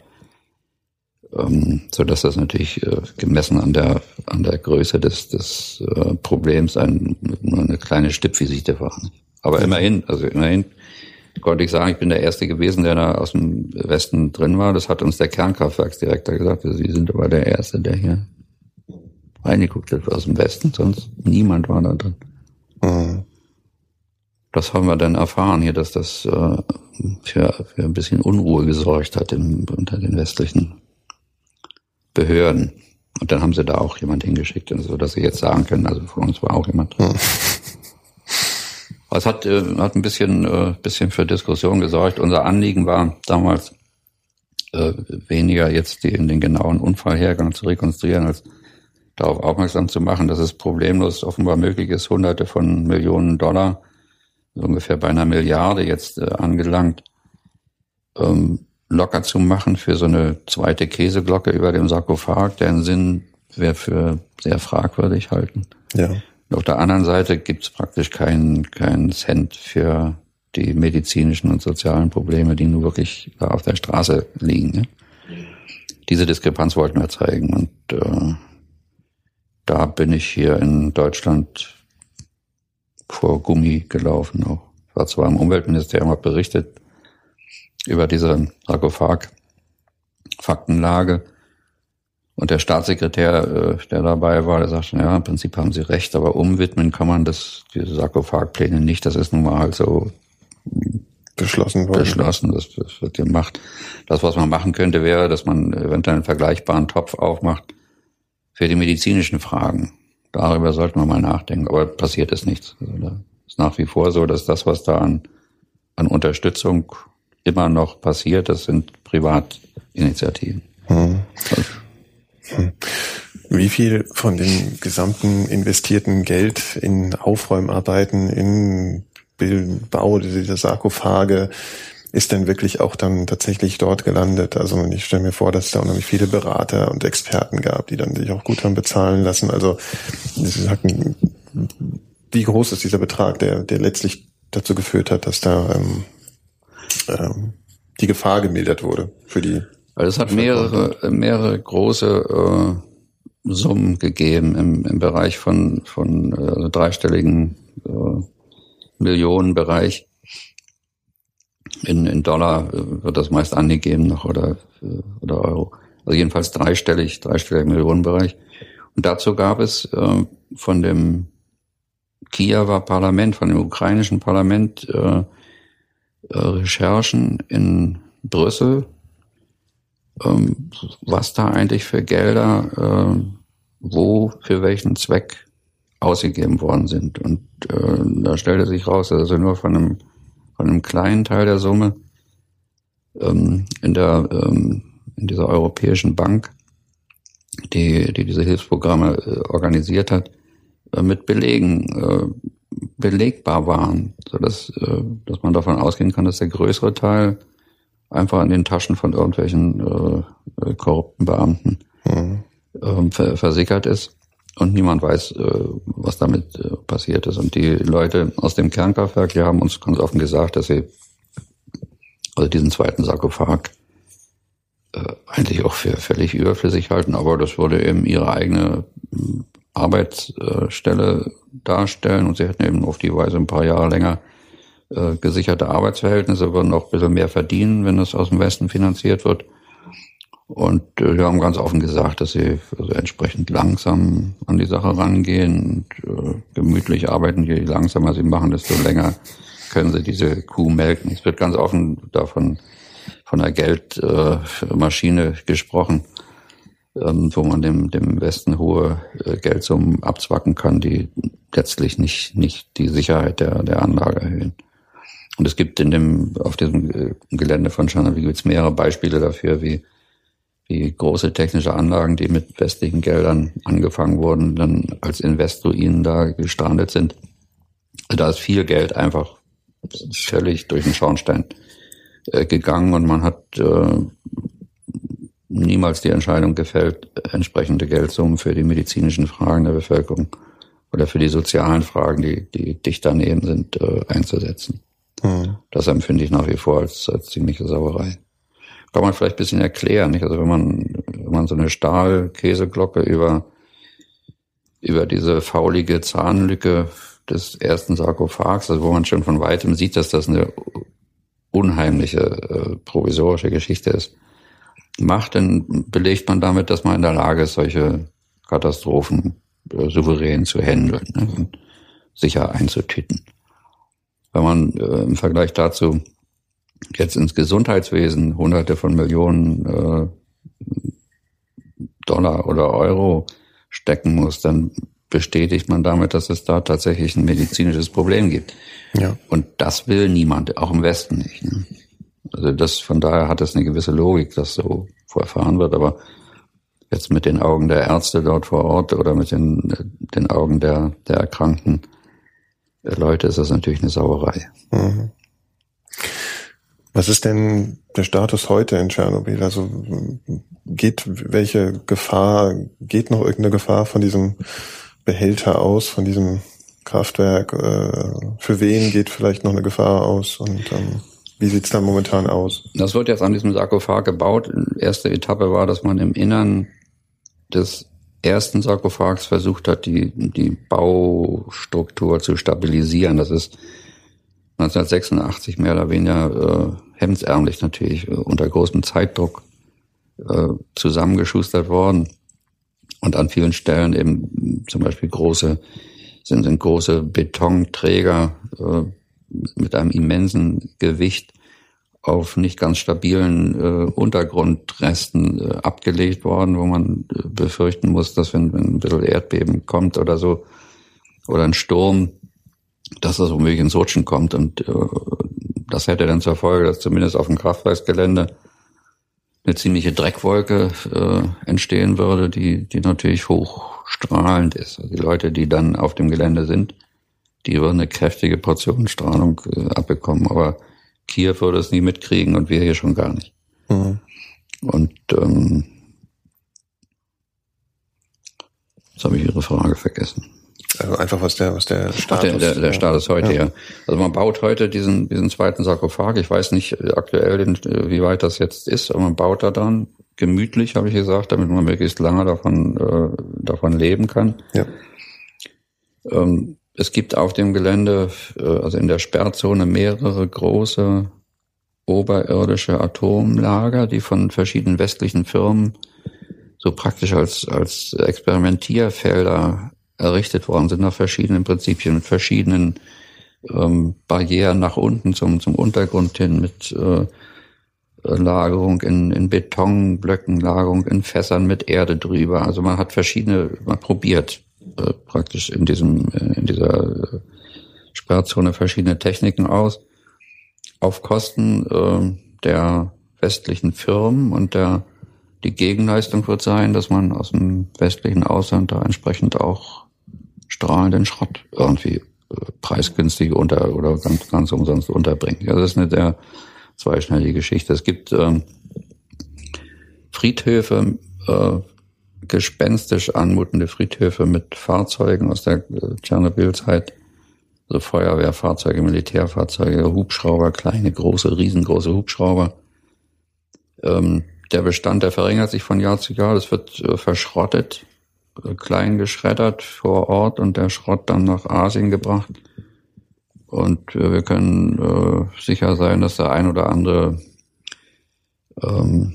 ähm, so dass das natürlich äh, gemessen an der an der Größe des des äh, Problems ein, nur eine kleine Stippvisite war. Aber immerhin, also immerhin konnte ich sagen, ich bin der Erste gewesen, der da aus dem Westen drin war. Das hat uns der Kernkraftwerksdirektor gesagt. Sie sind aber der Erste, der hier reingeguckt hat aus dem Westen, sonst niemand war da drin. Mhm das haben wir dann erfahren hier, dass das äh, für, für ein bisschen Unruhe gesorgt hat im, unter den westlichen Behörden. Und dann haben sie da auch jemand hingeschickt, so dass sie jetzt sagen können, also von uns war auch jemand. Hm. Es hat, äh, hat ein bisschen, äh, bisschen für Diskussion gesorgt. Unser Anliegen war damals äh, weniger jetzt die, in den genauen Unfallhergang zu rekonstruieren, als darauf aufmerksam zu machen, dass es problemlos offenbar möglich ist, hunderte von Millionen Dollar, so ungefähr bei einer Milliarde jetzt äh, angelangt, ähm, locker zu machen für so eine zweite Käseglocke über dem Sarkophag, deren Sinn wir für sehr fragwürdig halten. Ja. Und auf der anderen Seite gibt es praktisch keinen keinen Cent für die medizinischen und sozialen Probleme, die nur wirklich da auf der Straße liegen. Ne? Diese Diskrepanz wollten wir zeigen und äh, da bin ich hier in Deutschland vor Gummi gelaufen. Auch war zwar im Umweltministerium hat berichtet über diese Sarkophag-Faktenlage. Und der Staatssekretär, äh, der dabei war, der sagte, ja, im Prinzip haben Sie recht, aber umwidmen kann man das, diese Sarkophagpläne nicht. Das ist nun mal halt so beschlossen worden. Beschlossen, das, das wird gemacht. Das, was man machen könnte, wäre, dass man eventuell einen vergleichbaren Topf aufmacht für die medizinischen Fragen. Darüber sollten wir mal nachdenken. Aber passiert ist nichts. Also da ist nach wie vor so, dass das, was da an, an Unterstützung immer noch passiert, das sind Privatinitiativen. Hm. Also, wie viel von dem gesamten investierten Geld in Aufräumarbeiten, in Bau dieser Sarkophage ist denn wirklich auch dann tatsächlich dort gelandet? Also ich stelle mir vor, dass es da unheimlich viele Berater und Experten gab, die dann sich auch gut haben bezahlen lassen. Also wie groß ist dieser Betrag, der, der letztlich dazu geführt hat, dass da ähm, ähm, die Gefahr gemildert wurde für die also es hat mehrere, mehrere große äh, Summen gegeben im, im Bereich von, von äh, dreistelligen äh, Millionenbereich. In, in Dollar äh, wird das meist angegeben noch oder, äh, oder Euro. Also jedenfalls dreistellig, dreistelliger Millionenbereich. Und dazu gab es äh, von dem Kiewer Parlament, von dem ukrainischen Parlament äh, äh, Recherchen in Brüssel ähm, was da eigentlich für Gelder äh, wo für welchen Zweck ausgegeben worden sind. Und äh, da stellte sich raus, dass also nur von einem, von einem kleinen Teil der Summe ähm, in der ähm, in dieser europäischen Bank, die, die diese Hilfsprogramme äh, organisiert hat, äh, mit Belegen äh, belegbar waren, so dass, äh, dass man davon ausgehen kann, dass der größere Teil einfach in den Taschen von irgendwelchen äh, äh, korrupten Beamten mhm. ähm, ver versickert ist und niemand weiß, äh, was damit äh, passiert ist. Und die Leute aus dem Kernkraftwerk, die haben uns ganz offen gesagt, dass sie also diesen zweiten Sarkophag äh, eigentlich auch für völlig überflüssig halten, aber das würde eben ihre eigene Arbeitsstelle darstellen und sie hätten eben auf die Weise ein paar Jahre länger gesicherte Arbeitsverhältnisse, würden auch ein bisschen mehr verdienen, wenn es aus dem Westen finanziert wird. Und äh, wir haben ganz offen gesagt, dass sie also entsprechend langsam an die Sache rangehen und äh, gemütlich arbeiten. Je langsamer sie machen, desto länger können sie diese Kuh melken. Es wird ganz offen davon von der Geldmaschine äh, gesprochen, ähm, wo man dem, dem Westen hohe äh, Geldsummen abzwacken kann, die letztlich nicht, nicht die Sicherheit der, der Anlage erhöhen. Und es gibt in dem, auf diesem äh, Gelände von Tschernobyl gibt es mehrere Beispiele dafür, wie, wie große technische Anlagen, die mit westlichen Geldern angefangen wurden, dann als Investoren da gestrandet sind. Da ist viel Geld einfach völlig durch den Schornstein äh, gegangen und man hat äh, niemals die Entscheidung gefällt, entsprechende Geldsummen für die medizinischen Fragen der Bevölkerung oder für die sozialen Fragen, die, die dicht daneben sind, äh, einzusetzen. Mhm. Das empfinde ich nach wie vor als, als ziemliche Sauerei. Kann man vielleicht ein bisschen erklären, nicht? Also wenn man, wenn man so eine Stahlkäseglocke über, über diese faulige Zahnlücke des ersten Sarkophags, also wo man schon von weitem sieht, dass das eine unheimliche äh, provisorische Geschichte ist, macht, dann belegt man damit, dass man in der Lage ist, solche Katastrophen äh, souverän zu handeln ne? und sicher einzutüten. Wenn man äh, im Vergleich dazu jetzt ins Gesundheitswesen hunderte von Millionen äh, Dollar oder Euro stecken muss, dann bestätigt man damit, dass es da tatsächlich ein medizinisches Problem gibt. Ja. Und das will niemand, auch im Westen nicht. Ne? Also das, von daher hat es eine gewisse Logik, dass so vorfahren wird, aber jetzt mit den Augen der Ärzte dort vor Ort oder mit den, den Augen der, der erkrankten Leute ist das natürlich eine Sauerei. Mhm. Was ist denn der Status heute in Tschernobyl? Also geht welche Gefahr, geht noch irgendeine Gefahr von diesem Behälter aus, von diesem Kraftwerk? Äh, für wen geht vielleicht noch eine Gefahr aus? Und ähm, wie sieht's da momentan aus? Das wird jetzt an diesem Sarkophag gebaut. Erste Etappe war, dass man im Innern des ersten Sarkophags versucht hat, die, die Baustruktur zu stabilisieren. Das ist 1986 mehr oder weniger äh, hemdsärmlich natürlich äh, unter großem Zeitdruck äh, zusammengeschustert worden. Und an vielen Stellen eben zum Beispiel große sind, sind große Betonträger äh, mit einem immensen Gewicht auf nicht ganz stabilen äh, Untergrundresten äh, abgelegt worden, wo man äh, befürchten muss, dass wenn, wenn ein bisschen Erdbeben kommt oder so oder ein Sturm, dass das womöglich ins Rutschen kommt. Und äh, das hätte dann zur Folge, dass zumindest auf dem Kraftwerksgelände eine ziemliche Dreckwolke äh, entstehen würde, die, die natürlich hochstrahlend ist. Also die Leute, die dann auf dem Gelände sind, die würden eine kräftige Portion Strahlung äh, abbekommen. Aber Kiew würde es nie mitkriegen und wir hier schon gar nicht. Mhm. Und ähm, jetzt habe ich Ihre Frage vergessen. Also einfach was der, was der Status. Ach, der, der, der Status heute, ja. ja. Also man baut heute diesen, diesen zweiten Sarkophag. Ich weiß nicht aktuell, wie weit das jetzt ist, aber man baut da dann gemütlich, habe ich gesagt, damit man möglichst lange davon, äh, davon leben kann. Ja. Ähm, es gibt auf dem Gelände, äh, also in der Sperrzone, mehrere große oberirdische Atomlager, die von verschiedenen westlichen Firmen so praktisch als, als Experimentierfelder errichtet worden sind nach verschiedenen Prinzipien, mit verschiedenen ähm, Barrieren nach unten zum, zum Untergrund hin, mit äh, Lagerung in, in Betonblöcken, Lagerung in Fässern mit Erde drüber. Also man hat verschiedene, man probiert äh, praktisch in diesem, äh, in dieser äh, Sperrzone verschiedene Techniken aus, auf Kosten äh, der westlichen Firmen und der die Gegenleistung wird sein, dass man aus dem westlichen Ausland da entsprechend auch strahlenden Schrott irgendwie äh, preisgünstig unter oder ganz, ganz umsonst unterbringt. Ja, das ist eine sehr zweischneidige Geschichte. Es gibt ähm, Friedhöfe, äh, gespenstisch anmutende Friedhöfe mit Fahrzeugen aus der äh, Tschernobyl-Zeit. Also Feuerwehrfahrzeuge, Militärfahrzeuge, Hubschrauber, kleine, große, riesengroße Hubschrauber. Ähm, der Bestand, der verringert sich von Jahr zu Jahr. Das wird äh, verschrottet, klein geschreddert vor Ort und der Schrott dann nach Asien gebracht. Und äh, wir können äh, sicher sein, dass der ein oder andere ähm,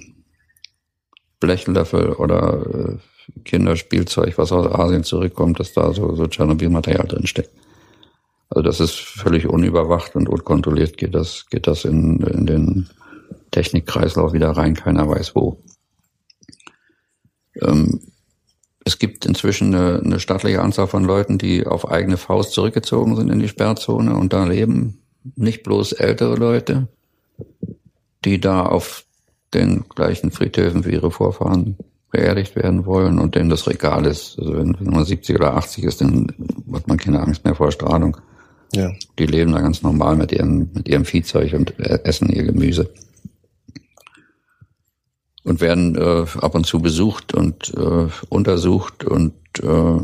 Blechlöffel oder äh, Kinderspielzeug, was aus Asien zurückkommt, dass da so, so Tschernobyl-Material drin steckt. Also das ist völlig unüberwacht und unkontrolliert geht das, geht das in, in den Technikkreislauf wieder rein, keiner weiß wo. Ähm, es gibt inzwischen eine, eine stattliche Anzahl von Leuten, die auf eigene Faust zurückgezogen sind in die Sperrzone und da leben nicht bloß ältere Leute, die da auf den gleichen Friedhöfen wie ihre Vorfahren beerdigt werden wollen und denen das Regal ist. Also wenn, wenn man 70 oder 80 ist, dann hat man keine Angst mehr vor Strahlung. Ja. Die leben da ganz normal mit ihrem, mit ihrem Viehzeug und essen ihr Gemüse. Und werden äh, ab und zu besucht und äh, untersucht und äh,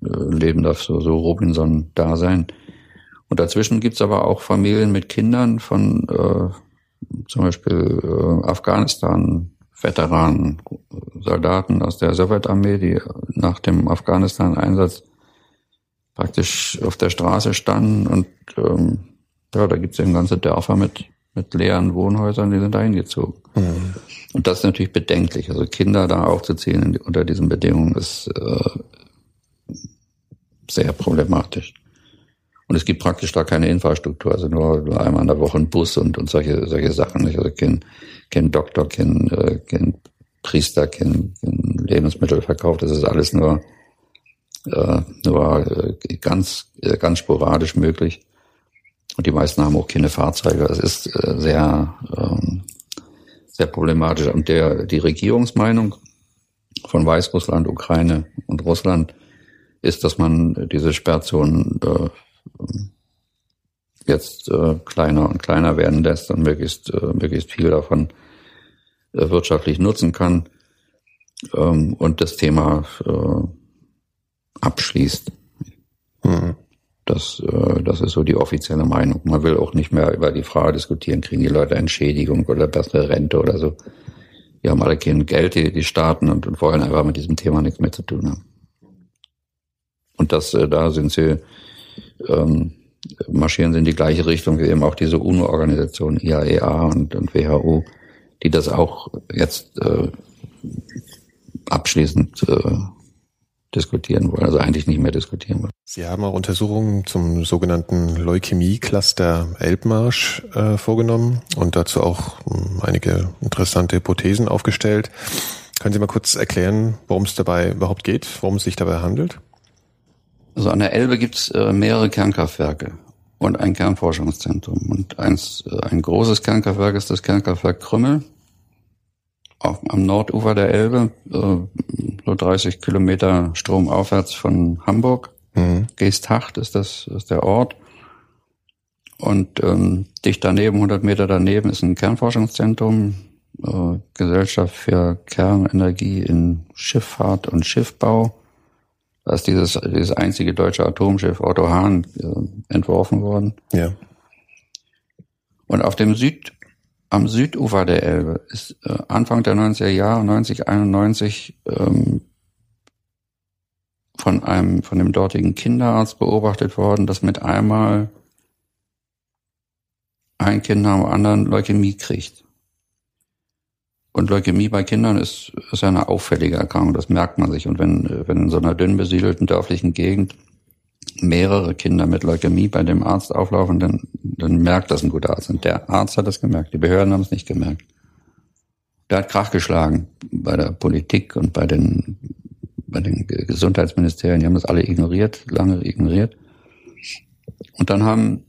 leben da so, so Robinson-Dasein. Und dazwischen gibt's aber auch Familien mit Kindern von äh, zum Beispiel äh, Afghanistan, Veteranen, Soldaten aus der Sowjetarmee, die nach dem Afghanistan-Einsatz praktisch auf der Straße standen und ähm, ja, da gibt's eben ganze Dörfer mit, mit leeren Wohnhäusern, die sind da hingezogen. Mhm. Und das ist natürlich bedenklich. Also Kinder da aufzuziehen unter diesen Bedingungen ist äh, sehr problematisch. Und es gibt praktisch da keine Infrastruktur, also nur einmal in der Woche ein Bus und, und solche, solche Sachen. Nicht? Also kein, kein Doktor, kein, äh, kein Priester, kein, kein Lebensmittelverkauf. Das ist alles nur äh, war äh, ganz, äh, ganz sporadisch möglich. Und die meisten haben auch keine Fahrzeuge. Es ist äh, sehr, ähm, sehr problematisch. Und der, die Regierungsmeinung von Weißrussland, Ukraine und Russland ist, dass man diese Sperrzonen äh, jetzt äh, kleiner und kleiner werden lässt und möglichst, äh, möglichst viel davon äh, wirtschaftlich nutzen kann ähm, und das Thema abschließt. Mhm. Das, äh, das ist so die offizielle Meinung. Man will auch nicht mehr über die Frage diskutieren, kriegen die Leute Entschädigung oder bessere Rente oder so. Die haben alle kein Geld, die, die Staaten, und, und wollen einfach mit diesem Thema nichts mehr zu tun haben. Und das, äh, da sind sie, ähm, marschieren sie in die gleiche Richtung wie eben auch diese UNO-Organisation IAEA e und, und WHO, die das auch jetzt äh, abschließend äh, diskutieren wollen, also eigentlich nicht mehr diskutieren wollen. Sie haben auch Untersuchungen zum sogenannten Leukämie-Cluster Elbmarsch äh, vorgenommen und dazu auch ähm, einige interessante Hypothesen aufgestellt. Können Sie mal kurz erklären, worum es dabei überhaupt geht, worum es sich dabei handelt? Also an der Elbe gibt es äh, mehrere Kernkraftwerke und ein Kernforschungszentrum. Und eins, äh, ein großes Kernkraftwerk ist das Kernkraftwerk Krümmel auf, am Nordufer der Elbe, so 30 Kilometer stromaufwärts von Hamburg. Mhm. Geesthacht ist das ist der Ort. Und ähm, dicht daneben, 100 Meter daneben, ist ein Kernforschungszentrum, äh, Gesellschaft für Kernenergie in Schifffahrt und Schiffbau. Da ist dieses, dieses einzige deutsche Atomschiff Otto Hahn äh, entworfen worden. Ja. Und auf dem Süd, am Südufer der Elbe ist äh, Anfang der 90er Jahre, 90, 91, ähm, von einem, von dem dortigen Kinderarzt beobachtet worden, dass mit einmal ein Kind nach dem anderen Leukämie kriegt. Und Leukämie bei Kindern ist, ist eine auffällige Erkrankung, das merkt man sich. Und wenn, wenn in so einer dünn besiedelten dörflichen Gegend mehrere Kinder mit Leukämie bei dem Arzt auflaufen, dann, dann merkt das ein guter Arzt. Und der Arzt hat das gemerkt, die Behörden haben es nicht gemerkt. Der hat Krach geschlagen bei der Politik und bei den, bei den Gesundheitsministerien. Die haben das alle ignoriert, lange ignoriert. Und dann haben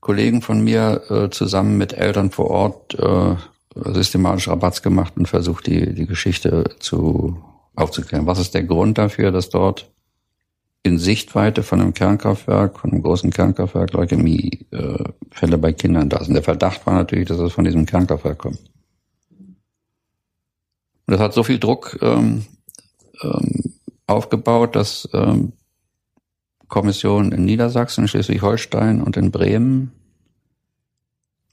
Kollegen von mir äh, zusammen mit Eltern vor Ort äh, systematisch Rabatz gemacht und versucht, die, die Geschichte zu, aufzuklären. Was ist der Grund dafür, dass dort in Sichtweite von einem Kernkraftwerk, von einem großen Kernkraftwerk Leukämiefälle äh, bei Kindern da sind? Der Verdacht war natürlich, dass es von diesem Kernkraftwerk kommt. Und das hat so viel Druck ähm, ähm, aufgebaut, dass ähm, Kommissionen in Niedersachsen, Schleswig-Holstein und in Bremen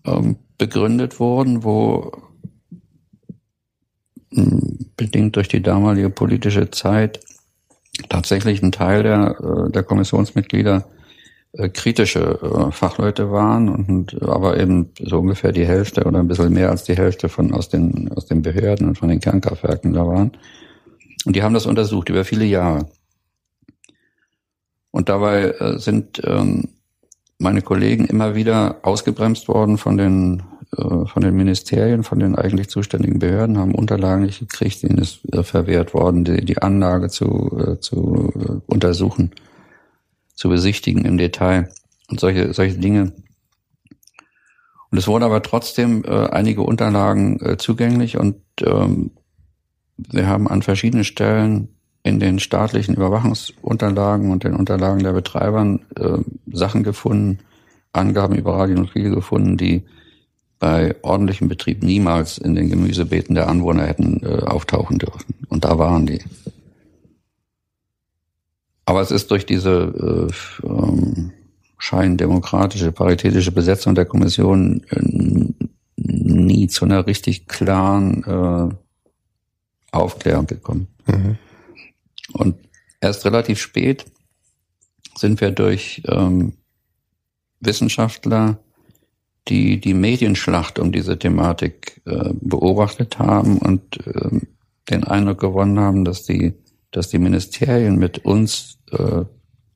ähm, begründet wurden, wo hm, bedingt durch die damalige politische Zeit tatsächlich ein Teil der, äh, der Kommissionsmitglieder äh, kritische äh, Fachleute waren und aber eben so ungefähr die Hälfte oder ein bisschen mehr als die Hälfte von aus den aus den Behörden und von den Kernkraftwerken da waren. Und die haben das untersucht über viele Jahre. Und dabei sind ähm, meine Kollegen immer wieder ausgebremst worden von den äh, von den Ministerien, von den eigentlich zuständigen Behörden, haben Unterlagen nicht gekriegt, denen ist äh, verwehrt worden, die, die Anlage zu, äh, zu untersuchen, zu besichtigen im Detail und solche, solche Dinge. Und es wurden aber trotzdem einige Unterlagen zugänglich und ähm, wir haben an verschiedenen Stellen in den staatlichen Überwachungsunterlagen und den Unterlagen der Betreibern äh, Sachen gefunden, Angaben über Radionuklide gefunden, die bei ordentlichem Betrieb niemals in den Gemüsebeeten der Anwohner hätten äh, auftauchen dürfen. Und da waren die. Aber es ist durch diese äh, ähm, scheindemokratische, paritätische Besetzung der Kommission äh, nie zu einer richtig klaren äh, Aufklärung gekommen. Mhm. Und erst relativ spät sind wir durch ähm, Wissenschaftler, die die Medienschlacht um diese Thematik äh, beobachtet haben und äh, den Eindruck gewonnen haben, dass die, dass die Ministerien mit uns äh,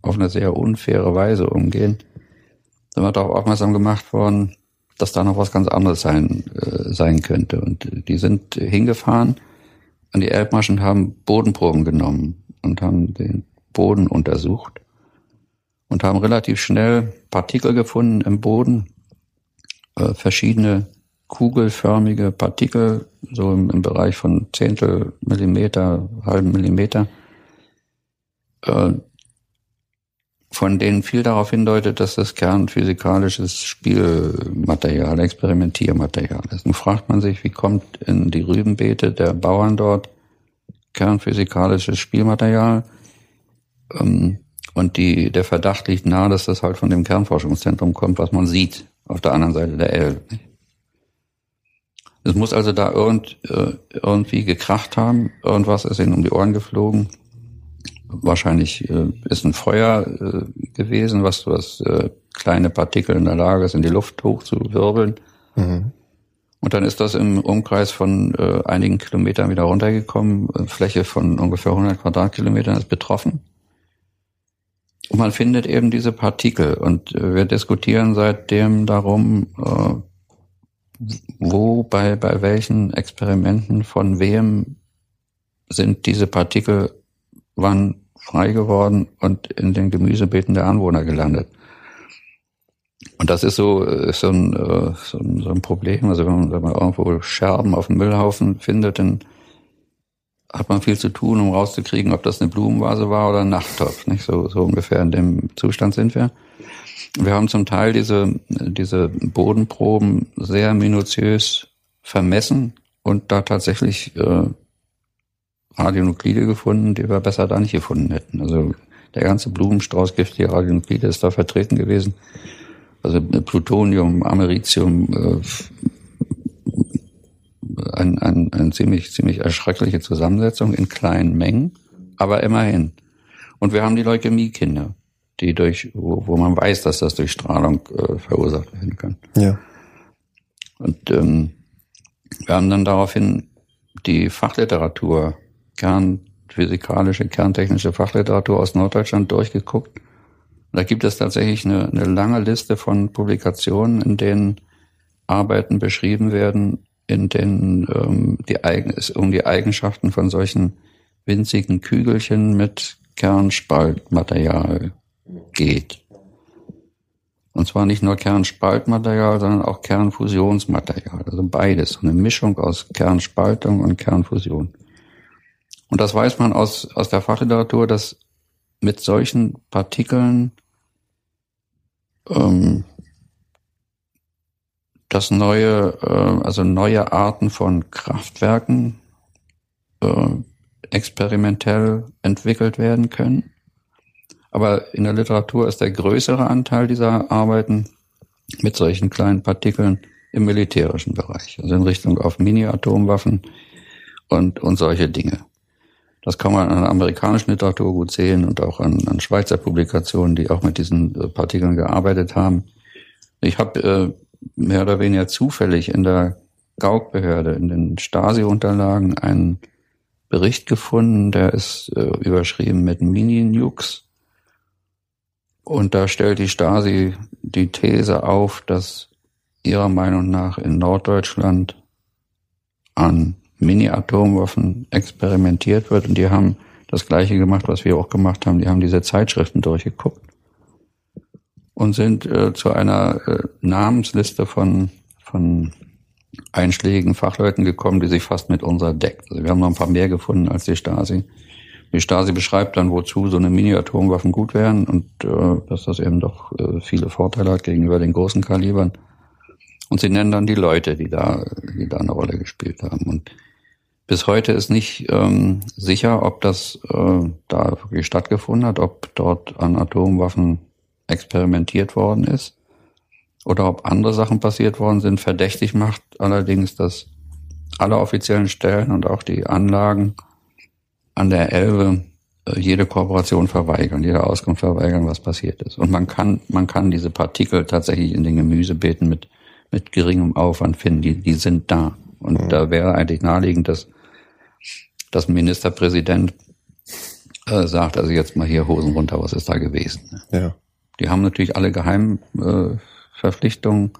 auf eine sehr unfaire Weise umgehen, sind wir darauf aufmerksam gemacht worden, dass da noch was ganz anderes sein, äh, sein könnte. Und die sind hingefahren an die Elbmarsch und haben Bodenproben genommen. und haben den Boden untersucht und haben relativ schnell Partikel gefunden im Boden, äh, verschiedene kugelförmige Partikel, so im, im, Bereich von Zehntel Millimeter, halben Millimeter, äh, von denen viel darauf hindeutet, dass das kernphysikalisches Spielmaterial, Experimentiermaterial ist. Nun fragt man sich, wie kommt in die Rübenbeete der Bauern dort kernphysikalisches Spielmaterial? Ähm, und die, der Verdacht liegt nahe, dass das halt von dem Kernforschungszentrum kommt, was man sieht auf der anderen Seite der Elbe. Es muss also da irgend, äh, irgendwie gekracht haben, irgendwas ist ihnen um die Ohren geflogen wahrscheinlich äh, ist ein Feuer äh, gewesen, was, was kleine Partikel in der Lage ist, in die Luft hochzuwirbeln. Mhm. Und dann ist das im Umkreis von einigen Kilometern wieder runtergekommen. Fläche von ungefähr 100 Quadratkilometern ist betroffen. Man findet eben diese Partikel. Und äh, wir diskutieren seitdem darum, äh, wo, bei, bei welchen Experimenten, von wem sind diese Partikel wann frei geworden und in den Gemüsebeeten der Anwohner gelandet. Und das ist so, ist so, ein, äh, so, ein, so ein Problem. Also wenn man, wenn man irgendwo Scherben auf dem Müllhaufen findet, dann hat man viel zu tun, um rauszukriegen, ob das eine Blumenvase war oder ein Nachttopf. Nicht? So, so ungefähr in dem Zustand sind wir. Wir haben zum Teil diese, diese Bodenproben sehr minutiös vermessen und da tatsächlich äh, Radionuklide gefunden, die wir besser da nicht gefunden hätten. Also der ganze Blumenstrauß giftiger Radionuklide ist da vertreten gewesen. Also Plutonium, Americium, äh, ein, ein, eine ziemlich, ziemlich erschreckliche Zusammensetzung in kleinen Mengen, aber immerhin. Und wir haben die Leukämie-Kinder, die durch, wo, wo man weiß, dass das durch Strahlung äh, verursacht werden kann. Ja. Und ähm, wir haben dann daraufhin die Fachliteratur kernphysikalische, kerntechnische Fachliteratur aus Norddeutschland durchgeguckt. Da gibt es tatsächlich eine, eine lange Liste von Publikationen, in denen Arbeiten beschrieben werden, in denen ähm, die Eigen, um die Eigenschaften von solchen winzigen Kügelchen mit Kernspaltmaterial geht. Und zwar nicht nur Kernspaltmaterial, sondern auch Kernfusionsmaterial. Also beides. Eine Mischung aus Kernspaltung und Kernfusion. Und das weiß man aus, aus der Fachliteratur, dass mit solchen Partikeln ähm, dass neue, äh, also neue Arten von Kraftwerken äh, experimentell entwickelt werden können. Aber in der Literatur ist der größere Anteil dieser Arbeiten mit solchen kleinen Partikeln im militärischen Bereich, also in Richtung auf Mini-Atomwaffen und, und solche Dinge. Das kann man an der amerikanischen Literatur gut sehen und auch an, an Schweizer Publikationen, die auch mit diesen äh, Partikeln gearbeitet haben. Ich habe äh, mehr oder weniger zufällig in der Gauk-Behörde, in den Stasi-Unterlagen einen Bericht gefunden, der ist äh, überschrieben mit Mini-Nukes. Und da stellt die Stasi die These auf, dass ihrer Meinung nach in Norddeutschland an Mini-Atomwaffen experimentiert wird. Und die haben das Gleiche gemacht, was wir auch gemacht haben. Die haben diese Zeitschriften durchgeguckt und sind äh, zu einer äh, Namensliste von, von einschlägigen Fachleuten gekommen, die sich fast mit unserer deckt. Also wir haben noch ein paar mehr gefunden als die Stasi. Die Stasi beschreibt dann, wozu so eine Mini-Atomwaffen gut wären und äh, dass das eben doch äh, viele Vorteile hat gegenüber den großen Kalibern. Und sie nennen dann die Leute, die da, die da eine Rolle gespielt haben. Und bis heute ist nicht ähm, sicher, ob das äh, da wirklich stattgefunden hat, ob dort an Atomwaffen experimentiert worden ist oder ob andere Sachen passiert worden sind. Verdächtig macht allerdings, dass alle offiziellen Stellen und auch die Anlagen an der Elbe äh, jede Kooperation verweigern, jede Auskunft verweigern, was passiert ist. Und man kann, man kann diese Partikel tatsächlich in den Gemüsebeeten mit, mit geringem Aufwand finden. Die, die sind da. Und mhm. da wäre eigentlich naheliegend, dass dass ein Ministerpräsident äh, sagt, also jetzt mal hier Hosen runter, was ist da gewesen? Ja. Die haben natürlich alle Geheimverpflichtungen. Äh,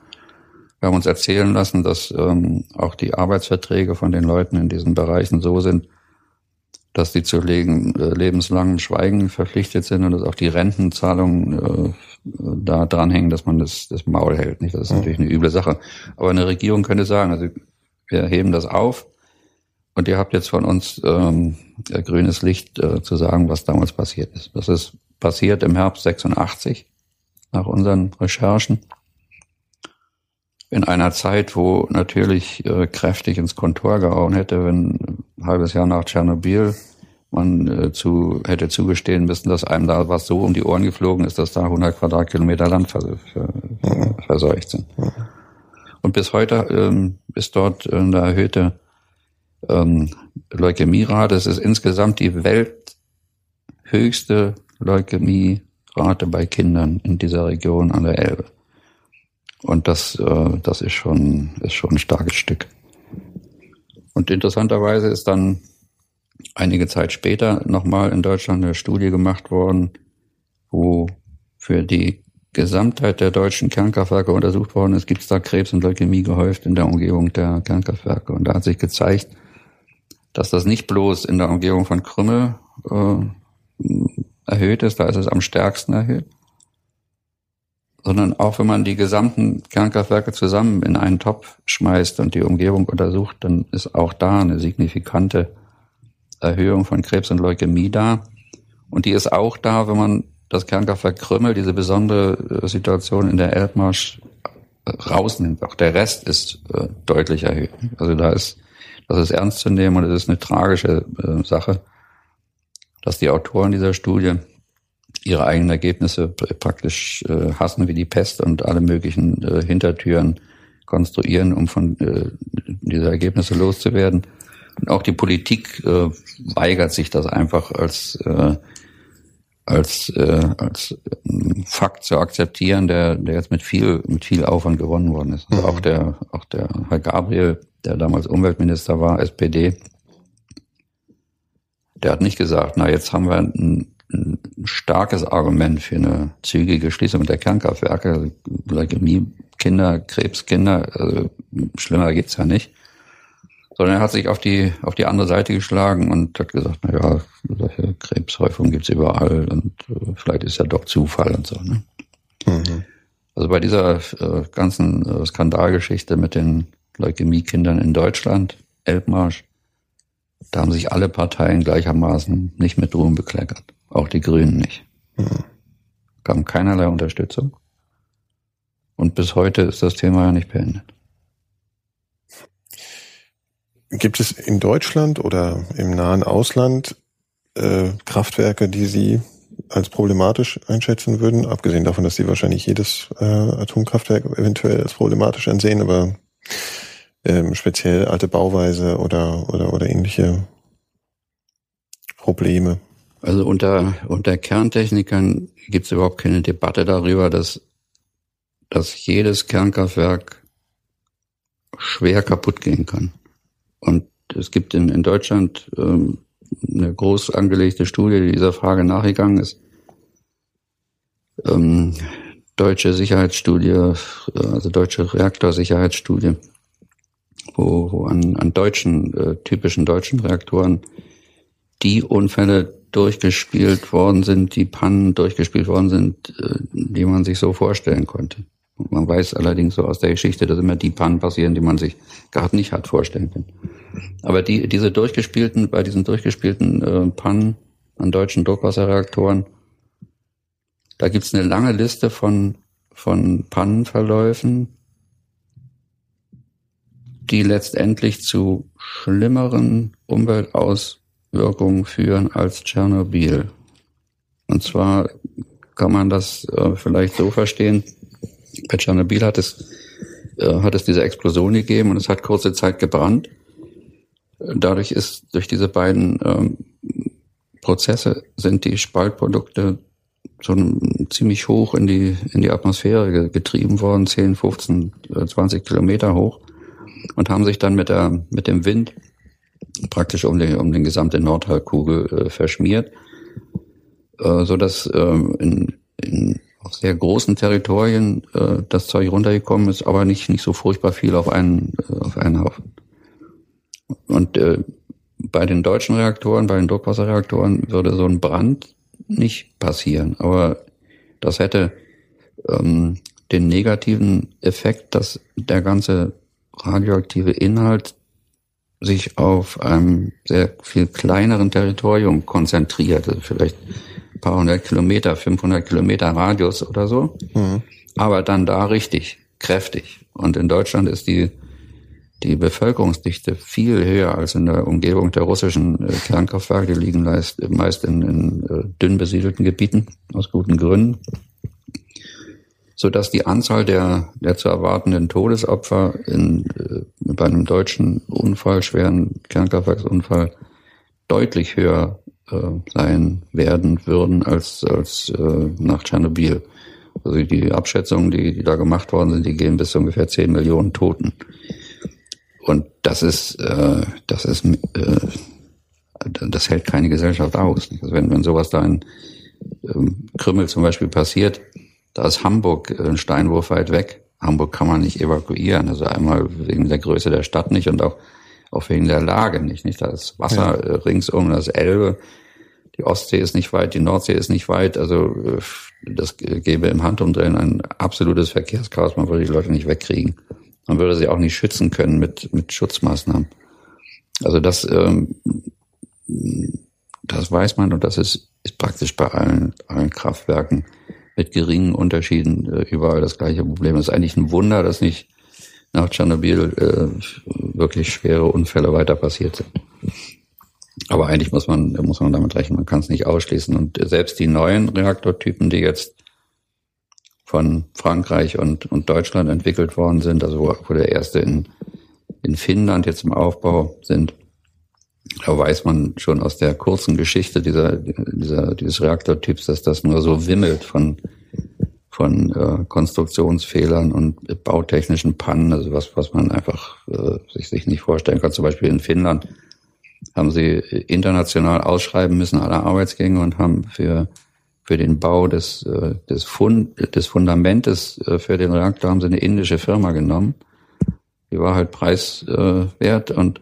Wir haben uns erzählen lassen, dass ähm, auch die Arbeitsverträge von den Leuten in diesen Bereichen so sind, dass die zu legen, äh, lebenslangem Schweigen verpflichtet sind und dass auch die Rentenzahlungen äh, da dranhängen, dass man das, das Maul hält. Nicht? Das ist natürlich eine üble Sache. Aber eine Regierung könnte sagen, also wir heben das auf und ihr habt jetzt von uns ähm, grünes Licht äh, zu sagen, was damals passiert ist. Das ist passiert im Herbst 86 nach unseren Recherchen. In einer Zeit, wo natürlich äh, kräftig ins Kontor gehauen hätte, wenn ein halbes Jahr nach Tschernobyl man äh, zu, hätte zugestehen müssen, dass einem da was so um die Ohren geflogen ist, dass da 100 Quadratkilometer Land vers vers verseucht sind. Und bis heute ähm, ist dort eine erhöhte ähm, Leukämierate. Es ist insgesamt die welthöchste Leukämierate bei Kindern in dieser Region an der Elbe. Und das, äh, das ist schon, ist schon ein starkes Stück. Und interessanterweise ist dann einige Zeit später nochmal in Deutschland eine Studie gemacht worden, wo für die Gesamtheit der deutschen Kernkraftwerke untersucht worden ist, gibt es da Krebs und Leukämie gehäuft in der Umgebung der Kernkraftwerke. Und da hat sich gezeigt, dass das nicht bloß in der Umgebung von Krümmel äh, erhöht ist, da ist es am stärksten erhöht, sondern auch wenn man die gesamten Kernkraftwerke zusammen in einen Topf schmeißt und die Umgebung untersucht, dann ist auch da eine signifikante Erhöhung von Krebs und Leukämie da. Und die ist auch da, wenn man das Kernkraftwerk Krümmel, diese besondere äh, Situation in der Elbmarsch äh, rausnimmt. Auch der Rest ist äh, deutlich erhöht. Also da ist, das ist ernst zu nehmen und es ist eine tragische äh, Sache, dass die Autoren dieser Studie ihre eigenen Ergebnisse praktisch äh, hassen wie die Pest und alle möglichen äh, Hintertüren konstruieren, um von äh, dieser Ergebnisse loszuwerden. Und auch die Politik äh, weigert sich das einfach als äh, als äh, als äh, Fakt zu akzeptieren, der der jetzt mit viel mit viel Aufwand gewonnen worden ist. Also mhm. auch der auch der Herr Gabriel, der damals Umweltminister war, SPD, der hat nicht gesagt, na jetzt haben wir ein, ein starkes Argument für eine zügige Schließung der Kernkraftwerke, Leukämie, Kinder, Krebskinder, also schlimmer geht's ja nicht sondern er hat sich auf die, auf die andere Seite geschlagen und hat gesagt, na ja, solche Krebshäufungen gibt's überall und äh, vielleicht ist ja doch Zufall und so. Ne? Mhm. Also bei dieser äh, ganzen äh, Skandalgeschichte mit den Leukämiekindern in Deutschland, Elbmarsch, da haben sich alle Parteien gleichermaßen nicht mit Ruhm bekleckert. Auch die Grünen nicht. Mhm. Kam keinerlei Unterstützung. Und bis heute ist das Thema ja nicht beendet. Gibt es in Deutschland oder im nahen Ausland äh, Kraftwerke, die Sie als problematisch einschätzen würden? Abgesehen davon, dass Sie wahrscheinlich jedes äh, Atomkraftwerk eventuell als problematisch ansehen, aber ähm, speziell alte Bauweise oder, oder, oder ähnliche Probleme. Also unter, unter Kerntechnikern gibt es überhaupt keine Debatte darüber, dass, dass jedes Kernkraftwerk schwer kaputt gehen kann. Und es gibt in, in Deutschland ähm, eine groß angelegte Studie, die dieser Frage nachgegangen ist. Ähm, deutsche Sicherheitsstudie, äh, also deutsche Reaktorsicherheitsstudie, wo, wo an, an deutschen, äh, typischen deutschen Reaktoren die Unfälle durchgespielt worden sind, die Pannen durchgespielt worden sind, äh, die man sich so vorstellen konnte. Man weiß allerdings so aus der Geschichte, dass immer die Pannen passieren, die man sich gerade nicht hat vorstellen können. Aber die, diese durchgespielten, bei diesen durchgespielten äh, Pannen an deutschen Druckwasserreaktoren, da gibt's eine lange Liste von, von Pannenverläufen, die letztendlich zu schlimmeren Umweltauswirkungen führen als Tschernobyl. Und zwar kann man das äh, vielleicht so verstehen, bei Tschernobyl hat es, äh, hat es diese Explosion gegeben und es hat kurze Zeit gebrannt. Dadurch ist, durch diese beiden ähm, Prozesse sind die Spaltprodukte so ziemlich hoch in die, in die Atmosphäre getrieben worden, 10, 15, 20 Kilometer hoch und haben sich dann mit der, mit dem Wind praktisch um den, um den gesamte Nordhalbkugel äh, verschmiert, äh, so dass äh, in, in auf sehr großen Territorien äh, das Zeug runtergekommen ist, aber nicht, nicht so furchtbar viel auf einen, äh, auf einen Haufen. Und äh, bei den deutschen Reaktoren, bei den Druckwasserreaktoren würde so ein Brand nicht passieren. Aber das hätte ähm, den negativen Effekt, dass der ganze radioaktive Inhalt sich auf einem sehr viel kleineren Territorium konzentriert, also vielleicht ein paar hundert Kilometer, 500 Kilometer Radius oder so, mhm. aber dann da richtig, kräftig. Und in Deutschland ist die, die Bevölkerungsdichte viel höher als in der Umgebung der russischen äh, Kernkraftwerke. Die liegen meist, meist in, in äh, dünn besiedelten Gebieten, aus guten Gründen so dass die Anzahl der, der zu erwartenden Todesopfer in, äh, bei einem deutschen Unfall, schweren Kernkraftwerksunfall, deutlich höher äh, sein werden würden als, als äh, nach Tschernobyl. Also die Abschätzungen, die, die da gemacht worden sind, die gehen bis zu ungefähr 10 Millionen Toten. Und das ist, äh, das ist, äh, das hält keine Gesellschaft aus. Also wenn, wenn sowas da in ähm, Krümmel zum Beispiel passiert, da ist Hamburg äh, ein Steinwurf weit weg. Hamburg kann man nicht evakuieren. Also einmal wegen der Größe der Stadt nicht und auch, auch wegen der Lage nicht. nicht? Da ist Wasser ja. Äh, ringsum, das Elbe. Die Ostsee ist nicht weit, die Nordsee ist nicht weit. Also äh, das gäbe im Handumdrehen ein absolutes Verkehrschaos. Man würde die Leute nicht wegkriegen. Man würde sie auch nicht schützen können mit, mit Schutzmaßnahmen. Also das, ähm, das weiß man und das ist, ist praktisch bei allen, allen Kraftwerken mit geringen Unterschieden äh, überall das gleiche Problem. Es ist eigentlich ein Wunder, dass nicht nach Tschernobyl äh, wirklich schwere Unfälle weiter passiert sind. Aber eigentlich muss man, muss man damit rechnen, man kann es nicht ausschließen. Und selbst die neuen Reaktortypen, die jetzt von Frankreich und, und Deutschland entwickelt worden sind, also wo, wo der erste in, in Finnland jetzt im Aufbau sind, da weiß man schon aus der kurzen Geschichte dieser, dieser, dieses Reaktortyps, dass das nur so wimmelt von, von äh, Konstruktionsfehlern und bautechnischen Pannen, also was, was man einfach äh, sich, sich nicht vorstellen kann. Zum Beispiel in Finnland haben sie international ausschreiben müssen, alle Arbeitsgänge und haben für, für den Bau des, äh, des, Fund, des Fundamentes äh, für den Reaktor haben sie eine indische Firma genommen. Die war halt preiswert und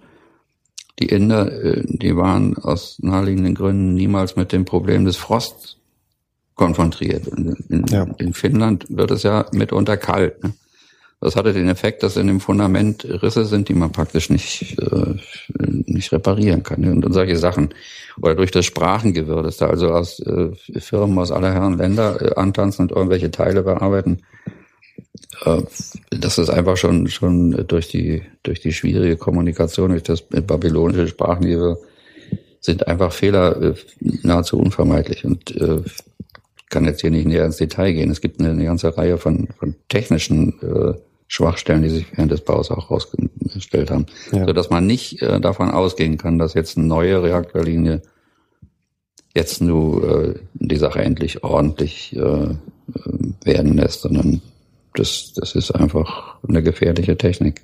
die Inder, äh, die waren aus naheliegenden Gründen niemals mit dem Problem des Frosts konfrontiert. In, ja. in Finnland wird es ja mitunter kalt. Ne? Das hatte den Effekt, dass in dem Fundament Risse sind, die man praktisch nicht, äh, nicht reparieren kann. Und, und solche Sachen. Oder durch das Sprachengewirr, dass da also aus äh, Firmen aus aller Herren Länder äh, antanzen und irgendwelche Teile bearbeiten, das ist einfach schon, schon durch die, durch die schwierige Kommunikation, durch das babylonische Sprachniveau, sind einfach Fehler äh, nahezu unvermeidlich und äh, kann jetzt hier nicht näher ins Detail gehen. Es gibt eine, eine ganze Reihe von, von technischen äh, Schwachstellen, die sich während des Baus auch herausgestellt haben, ja. so dass man nicht äh, davon ausgehen kann, dass jetzt eine neue Reaktorlinie jetzt nur äh, die Sache endlich ordentlich äh, werden lässt, sondern das, das ist einfach eine gefährliche Technik.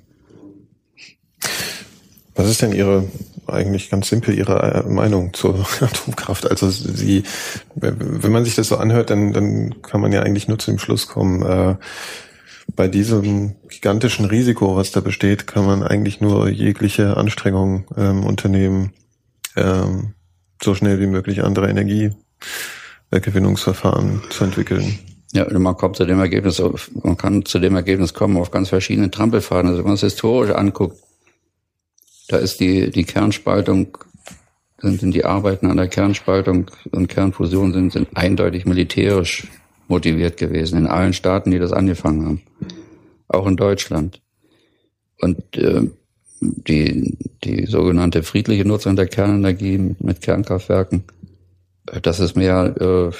Was ist denn Ihre, eigentlich ganz simpel, Ihre äh, Meinung zur Atomkraft? Also Sie, wenn man sich das so anhört, dann, dann kann man ja eigentlich nur zu dem Schluss kommen, äh, bei diesem gigantischen Risiko, was da besteht, kann man eigentlich nur jegliche Anstrengung ähm, unternehmen, ähm, so schnell wie möglich andere Energiegewinnungsverfahren zu entwickeln. Ja, man kommt zu dem Ergebnis, man kann zu dem Ergebnis kommen auf ganz verschiedenen Trampelfaden. Also wenn man es historisch anguckt, da ist die, die Kernspaltung, sind, die Arbeiten an der Kernspaltung und Kernfusion sind, sind eindeutig militärisch motiviert gewesen in allen Staaten, die das angefangen haben. Auch in Deutschland. Und äh, die, die sogenannte friedliche Nutzung der Kernenergie mit Kernkraftwerken das ist mehr äh,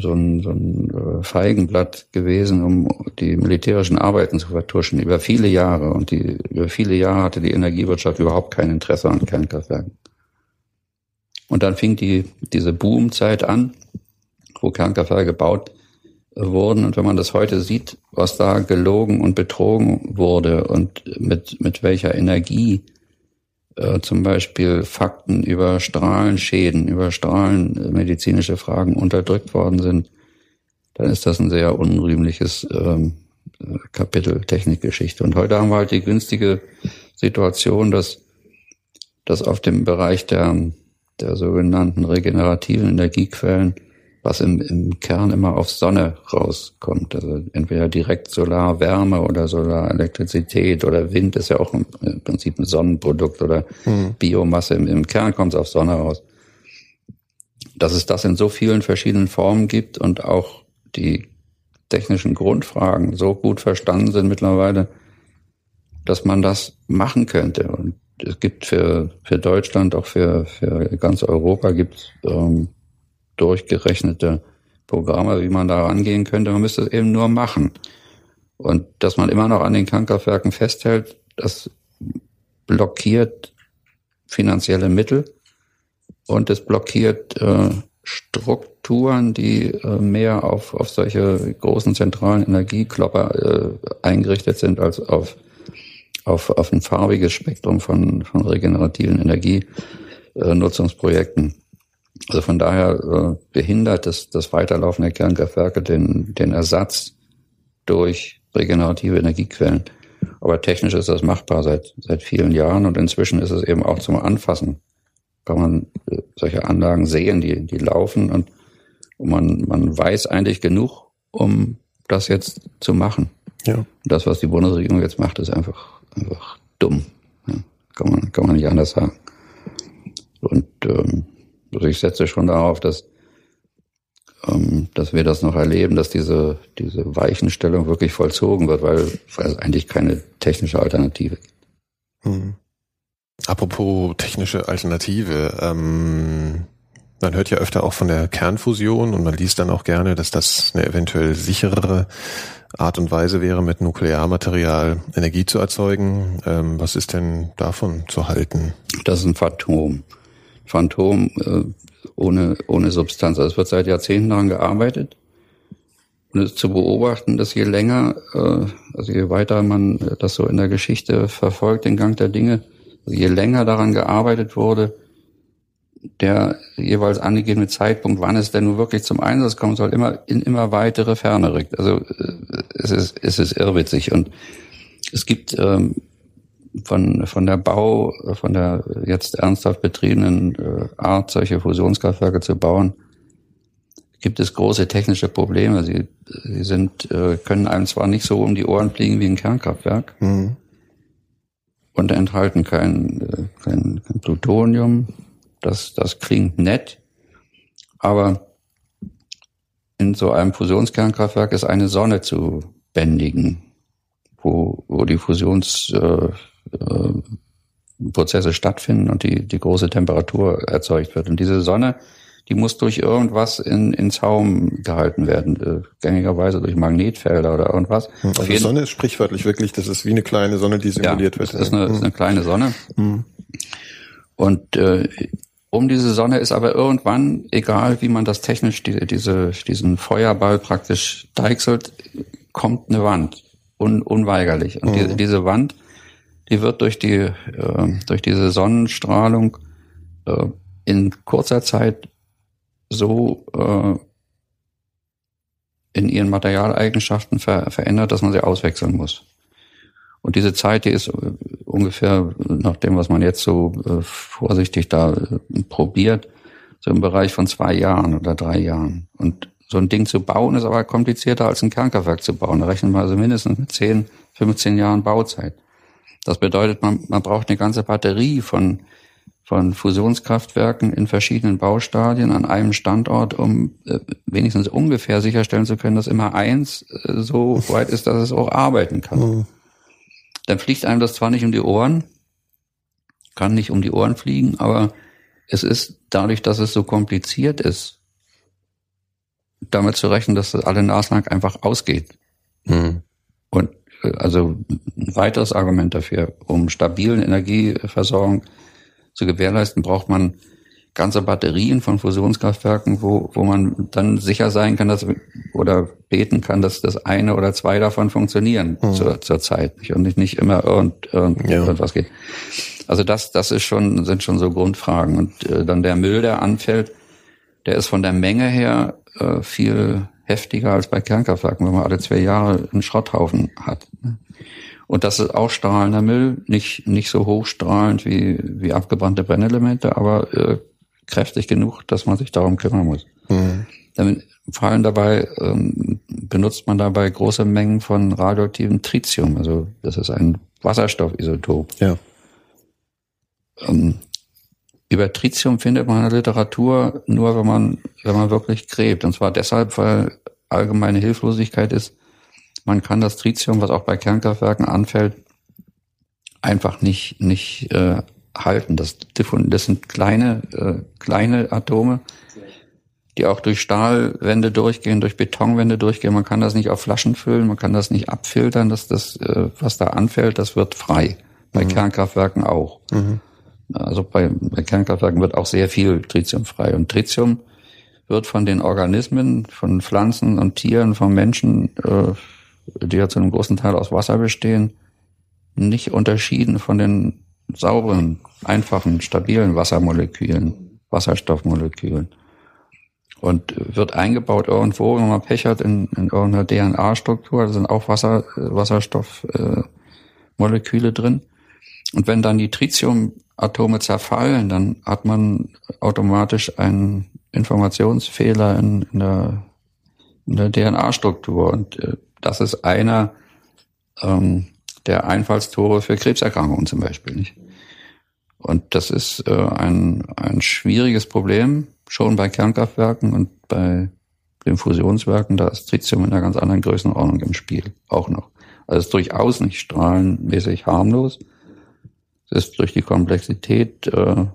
so ein, so ein äh, Feigenblatt gewesen, um die militärischen Arbeiten zu vertuschen über viele Jahre. Und die, über viele Jahre hatte die Energiewirtschaft überhaupt kein Interesse an Kernkraftwerken. Und dann fing die, diese Boomzeit an, wo Kernkraftwerke gebaut wurden. Und wenn man das heute sieht, was da gelogen und betrogen wurde und mit, mit welcher Energie äh, zum Beispiel Fakten über Strahlenschäden, über strahlenmedizinische Fragen unterdrückt worden sind, dann ist das ein sehr unrühmliches ähm, Kapitel Technikgeschichte. Und heute haben wir halt die günstige Situation, dass, dass auf dem Bereich der, der sogenannten regenerativen Energiequellen was im, im Kern immer auf Sonne rauskommt. Also entweder direkt Solarwärme oder Solarelektrizität oder Wind ist ja auch im, Prinzip ein Sonnenprodukt oder mhm. Biomasse. Im, Im Kern kommt es auf Sonne raus. Dass es das in so vielen verschiedenen Formen gibt und auch die technischen Grundfragen so gut verstanden sind mittlerweile, dass man das machen könnte. Und es gibt für, für Deutschland, auch für, für ganz Europa gibt ähm, durchgerechnete Programme, wie man da rangehen könnte. Man müsste es eben nur machen. Und dass man immer noch an den Kernkraftwerken festhält, das blockiert finanzielle Mittel und es blockiert äh, Strukturen, die äh, mehr auf, auf solche großen zentralen Energieklopper äh, eingerichtet sind als auf, auf, auf ein farbiges Spektrum von, von regenerativen Energienutzungsprojekten. Also von daher äh, behindert das, das Weiterlaufen der Kernkraftwerke den, den Ersatz durch regenerative Energiequellen. Aber technisch ist das machbar seit, seit vielen Jahren und inzwischen ist es eben auch zum Anfassen. Kann man äh, solche Anlagen sehen, die, die laufen und, und man, man weiß eigentlich genug, um das jetzt zu machen. Ja. Das, was die Bundesregierung jetzt macht, ist einfach, einfach dumm. Ja, kann, man, kann man nicht anders sagen. Und ähm, also ich setze schon darauf, dass, ähm, dass wir das noch erleben, dass diese, diese Weichenstellung wirklich vollzogen wird, weil, weil es eigentlich keine technische Alternative gibt. Hm. Apropos technische Alternative, ähm, man hört ja öfter auch von der Kernfusion und man liest dann auch gerne, dass das eine eventuell sicherere Art und Weise wäre, mit Nuklearmaterial Energie zu erzeugen. Ähm, was ist denn davon zu halten? Das ist ein Phantom. Phantom äh, ohne, ohne Substanz. Also es wird seit Jahrzehnten daran gearbeitet. Und es ist zu beobachten, dass je länger, äh, also je weiter man das so in der Geschichte verfolgt, den Gang der Dinge, also je länger daran gearbeitet wurde, der jeweils angegebene Zeitpunkt, wann es denn nun wirklich zum Einsatz kommen soll, immer in immer weitere Ferne rückt. Also äh, es ist, es ist irrwitzig. Und es gibt ähm, von, von der Bau, von der jetzt ernsthaft betriebenen äh, Art, solche Fusionskraftwerke zu bauen, gibt es große technische Probleme. Sie, sie sind, äh, können einem zwar nicht so um die Ohren fliegen wie ein Kernkraftwerk mhm. und enthalten kein, äh, kein, kein Plutonium. Das, das klingt nett, aber in so einem Fusionskernkraftwerk ist eine Sonne zu bändigen, wo, wo die Fusions, äh, äh, Prozesse stattfinden und die, die große Temperatur erzeugt wird. Und diese Sonne, die muss durch irgendwas in, in Zaum gehalten werden, äh, gängigerweise durch Magnetfelder oder irgendwas. Also die Sonne ist sprichwörtlich wirklich, das ist wie eine kleine Sonne, die simuliert ja, wird. Das ist eine, hm. ist eine kleine Sonne. Hm. Und äh, um diese Sonne ist aber irgendwann, egal wie man das technisch, die, diese, diesen Feuerball praktisch deichselt, kommt eine Wand. Un, unweigerlich. Und die, hm. diese Wand die wird durch die äh, durch diese Sonnenstrahlung äh, in kurzer Zeit so äh, in ihren Materialeigenschaften ver verändert, dass man sie auswechseln muss. Und diese Zeit, die ist äh, ungefähr nach dem, was man jetzt so äh, vorsichtig da äh, probiert, so im Bereich von zwei Jahren oder drei Jahren. Und so ein Ding zu bauen ist aber komplizierter als ein Kernkraftwerk zu bauen. Da rechnen wir also mindestens mit 10, 15 Jahren Bauzeit. Das bedeutet, man, man braucht eine ganze Batterie von, von Fusionskraftwerken in verschiedenen Baustadien an einem Standort, um äh, wenigstens ungefähr sicherstellen zu können, dass immer eins äh, so weit ist, dass es auch arbeiten kann. Mhm. Dann fliegt einem das zwar nicht um die Ohren, kann nicht um die Ohren fliegen, aber es ist dadurch, dass es so kompliziert ist, damit zu rechnen, dass das alle Naslang einfach ausgeht. Mhm. Und also ein weiteres Argument dafür, um stabilen Energieversorgung zu gewährleisten, braucht man ganze Batterien von Fusionskraftwerken, wo, wo man dann sicher sein kann, dass oder beten kann, dass das eine oder zwei davon funktionieren mhm. zur, zur Zeit und nicht, nicht immer irgend, irgend, ja. irgendwas geht. Also das, das ist schon, sind schon so Grundfragen. Und äh, dann der Müll, der anfällt, der ist von der Menge her äh, viel heftiger als bei Kernkraftwerken, wenn man alle zwei Jahre einen Schrotthaufen hat. Und das ist auch strahlender Müll, nicht, nicht so hochstrahlend wie, wie abgebrannte Brennelemente, aber äh, kräftig genug, dass man sich darum kümmern muss. Mhm. Dann fallen dabei, ähm, benutzt man dabei große Mengen von radioaktivem Tritium, also das ist ein Wasserstoffisotop. Ja. Ähm, über Tritium findet man in der Literatur nur, wenn man, wenn man wirklich gräbt. Und zwar deshalb, weil allgemeine Hilflosigkeit ist, man kann das Tritium, was auch bei Kernkraftwerken anfällt, einfach nicht, nicht äh, halten. Das, das sind kleine, äh, kleine Atome, die auch durch Stahlwände durchgehen, durch Betonwände durchgehen. Man kann das nicht auf Flaschen füllen, man kann das nicht abfiltern. dass das, äh, was da anfällt, das wird frei. Bei mhm. Kernkraftwerken auch. Mhm. Also bei, bei Kernkraftwerken wird auch sehr viel Tritium frei. Und Tritium wird von den Organismen, von Pflanzen und Tieren, von Menschen äh, die ja zu einem großen Teil aus Wasser bestehen, nicht unterschieden von den sauberen, einfachen, stabilen Wassermolekülen, Wasserstoffmolekülen. Und wird eingebaut irgendwo, wenn man Pech hat, in, in irgendeiner DNA-Struktur, da sind auch Wasser, Wasserstoffmoleküle äh, drin. Und wenn dann die Tritiumatome zerfallen, dann hat man automatisch einen Informationsfehler in, in der, der DNA-Struktur. Und äh, das ist einer ähm, der Einfallstore für Krebserkrankungen zum Beispiel. Nicht? Und das ist äh, ein, ein schwieriges Problem, schon bei Kernkraftwerken und bei den Fusionswerken, da ist Tritium in einer ganz anderen Größenordnung im Spiel, auch noch. Also ist durchaus nicht strahlenmäßig harmlos. Es ist durch die Komplexität äh,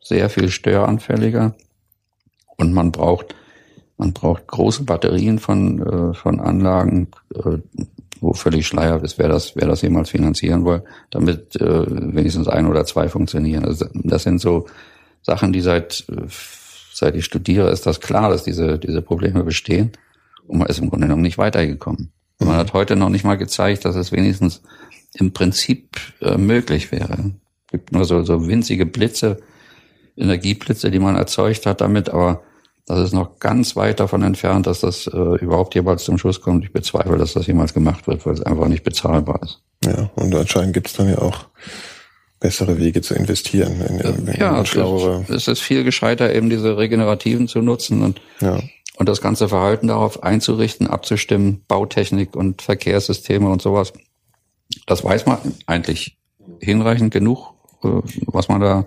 sehr viel störanfälliger und man braucht man braucht große Batterien von, äh, von Anlagen, äh, wo völlig schleier ist, wer das, wer das jemals finanzieren will, damit äh, wenigstens ein oder zwei funktionieren. Also das sind so Sachen, die seit, seit ich studiere, ist das klar, dass diese, diese Probleme bestehen. Und man ist im Grunde genommen nicht weitergekommen. Man hat heute noch nicht mal gezeigt, dass es wenigstens im Prinzip äh, möglich wäre. Es gibt nur so, so winzige Blitze, Energieblitze, die man erzeugt hat damit, aber das ist noch ganz weit davon entfernt, dass das äh, überhaupt jemals zum Schuss kommt. Ich bezweifle, dass das jemals gemacht wird, weil es einfach nicht bezahlbar ist. Ja, und anscheinend gibt es dann ja auch bessere Wege zu investieren. In, in, in ja, schlauere. Es ist viel gescheiter, eben diese regenerativen zu nutzen und, ja. und das ganze Verhalten darauf einzurichten, abzustimmen, Bautechnik und Verkehrssysteme und sowas. Das weiß man eigentlich hinreichend genug, äh, was man da,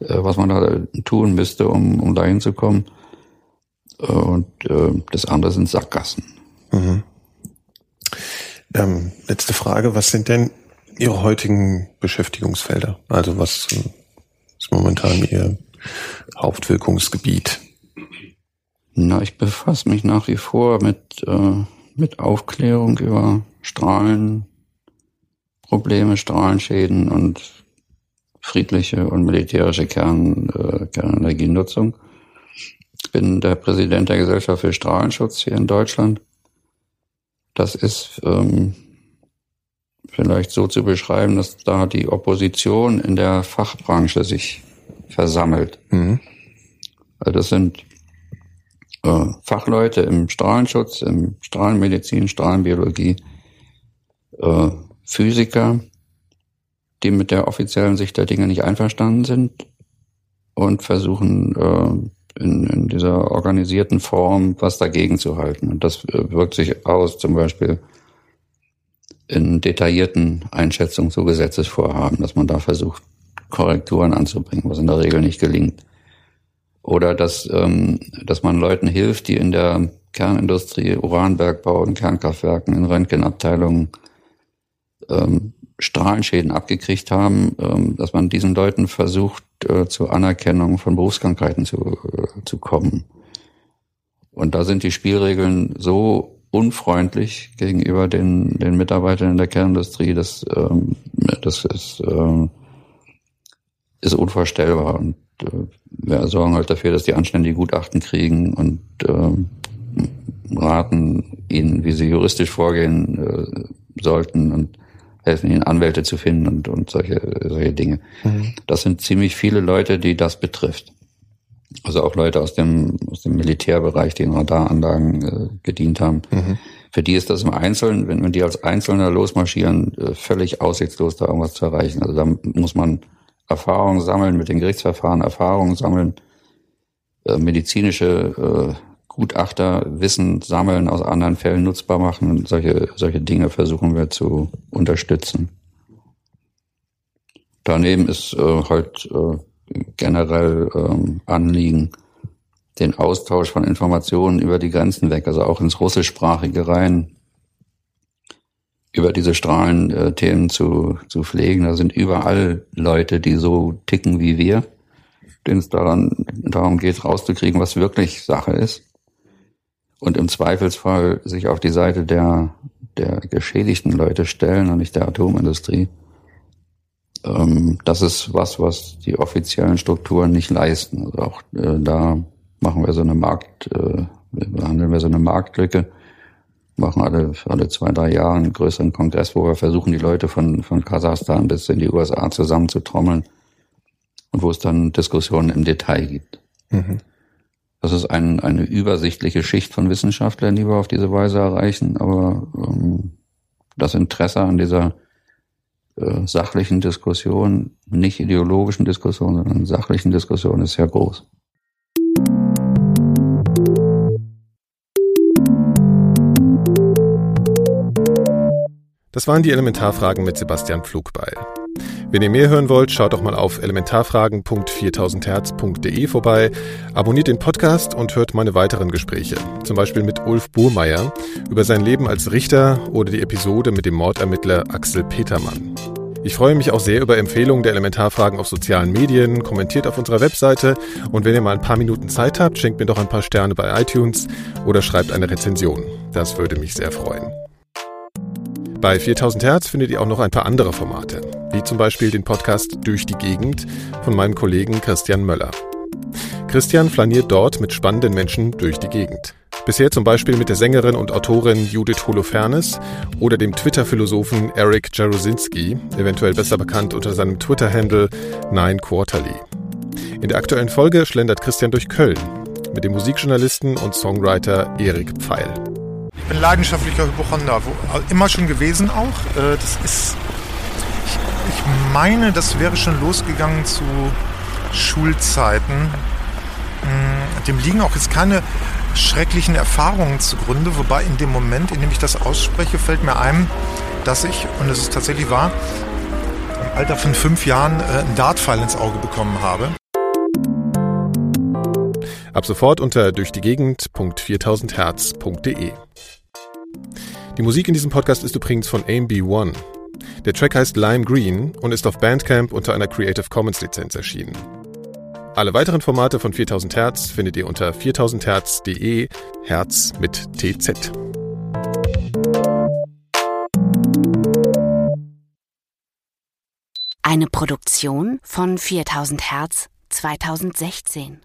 äh, was man da tun müsste, um, um dahin zu kommen und äh, das andere sind Sackgassen. Mhm. Ähm, letzte Frage, was sind denn Ihre heutigen Beschäftigungsfelder? Also was ist momentan Ihr Hauptwirkungsgebiet? Na, ich befasse mich nach wie vor mit, äh, mit Aufklärung über Strahlenprobleme, Strahlenschäden und friedliche und militärische Kern, äh, Kernenergienutzung bin der Präsident der Gesellschaft für Strahlenschutz hier in Deutschland. Das ist ähm, vielleicht so zu beschreiben, dass da die Opposition in der Fachbranche sich versammelt. Mhm. Also das sind äh, Fachleute im Strahlenschutz, im Strahlenmedizin, Strahlenbiologie, äh, Physiker, die mit der offiziellen Sicht der Dinge nicht einverstanden sind und versuchen, äh, in, in dieser organisierten Form was dagegen zu halten. Und das äh, wirkt sich aus, zum Beispiel in detaillierten Einschätzungen zu Gesetzesvorhaben, dass man da versucht, Korrekturen anzubringen, was in der Regel nicht gelingt. Oder dass, ähm, dass man Leuten hilft, die in der Kernindustrie, Uranbergbau, in Kernkraftwerken, in Röntgenabteilungen ähm, Strahlenschäden abgekriegt haben, ähm, dass man diesen Leuten versucht, äh, zur Anerkennung von Berufskrankheiten zu, äh, zu kommen. Und da sind die Spielregeln so unfreundlich gegenüber den, den Mitarbeitern in der Kernindustrie, dass ähm, das ist, äh, ist unvorstellbar. Und äh, wir sorgen halt dafür, dass die anständige Gutachten kriegen und äh, raten ihnen, wie sie juristisch vorgehen äh, sollten und helfen ihnen Anwälte zu finden und, und solche, solche Dinge. Mhm. Das sind ziemlich viele Leute, die das betrifft. Also auch Leute aus dem, aus dem Militärbereich, die in Radaranlagen äh, gedient haben. Mhm. für die ist das im Einzelnen, wenn, wenn die als Einzelner losmarschieren, äh, völlig aussichtslos, da irgendwas zu erreichen. Also da muss man Erfahrungen sammeln mit den Gerichtsverfahren, Erfahrungen sammeln, äh, medizinische äh, Gutachter Wissen sammeln, aus anderen Fällen nutzbar machen und solche, solche Dinge versuchen wir zu unterstützen. Daneben ist äh, halt äh, generell äh, Anliegen, den Austausch von Informationen über die Grenzen weg, also auch ins Russischsprachige rein, über diese Strahlenthemen äh, zu, zu pflegen. Da sind überall Leute, die so ticken wie wir, denen es daran, darum geht, rauszukriegen, was wirklich Sache ist. Und im Zweifelsfall sich auf die Seite der, der geschädigten Leute stellen und nicht der Atomindustrie. Ähm, das ist was, was die offiziellen Strukturen nicht leisten. Also auch äh, da machen wir so eine Markt, äh, behandeln wir so eine Marktlücke, machen alle, alle zwei, drei Jahre einen größeren Kongress, wo wir versuchen, die Leute von, von Kasachstan bis in die USA zusammenzutrommeln und wo es dann Diskussionen im Detail gibt. Mhm. Das ist ein, eine übersichtliche Schicht von Wissenschaftlern, die wir auf diese Weise erreichen, aber ähm, das Interesse an dieser äh, sachlichen Diskussion, nicht ideologischen Diskussion, sondern sachlichen Diskussion ist sehr groß. Das waren die Elementarfragen mit Sebastian Pflugbeil. Wenn ihr mehr hören wollt, schaut doch mal auf elementarfragen.4000herz.de vorbei, abonniert den Podcast und hört meine weiteren Gespräche, zum Beispiel mit Ulf Burmeier über sein Leben als Richter oder die Episode mit dem Mordermittler Axel Petermann. Ich freue mich auch sehr über Empfehlungen der Elementarfragen auf sozialen Medien, kommentiert auf unserer Webseite und wenn ihr mal ein paar Minuten Zeit habt, schenkt mir doch ein paar Sterne bei iTunes oder schreibt eine Rezension. Das würde mich sehr freuen. Bei 4000 Hertz findet ihr auch noch ein paar andere Formate, wie zum Beispiel den Podcast Durch die Gegend von meinem Kollegen Christian Möller. Christian flaniert dort mit spannenden Menschen durch die Gegend. Bisher zum Beispiel mit der Sängerin und Autorin Judith Holofernes oder dem Twitter-Philosophen Eric Jarosinski, eventuell besser bekannt unter seinem Twitter-Handle Nine Quarterly. In der aktuellen Folge schlendert Christian durch Köln mit dem Musikjournalisten und Songwriter Erik Pfeil bin leidenschaftlicher Hypochonder, immer schon gewesen auch. Äh, das ist, ich, meine, das wäre schon losgegangen zu Schulzeiten. Mm, dem liegen auch jetzt keine schrecklichen Erfahrungen zugrunde, wobei in dem Moment, in dem ich das ausspreche, fällt mir ein, dass ich, und es ist tatsächlich wahr, im Alter von fünf Jahren äh, einen Dartpfeil ins Auge bekommen habe. Ab sofort unter durch die Gegend.4000herz.de. Die Musik in diesem Podcast ist übrigens von AMB1. Der Track heißt Lime Green und ist auf Bandcamp unter einer Creative Commons Lizenz erschienen. Alle weiteren Formate von 4000 Hertz findet ihr unter 4000herz.de, Herz mit TZ. Eine Produktion von 4000 Hertz 2016.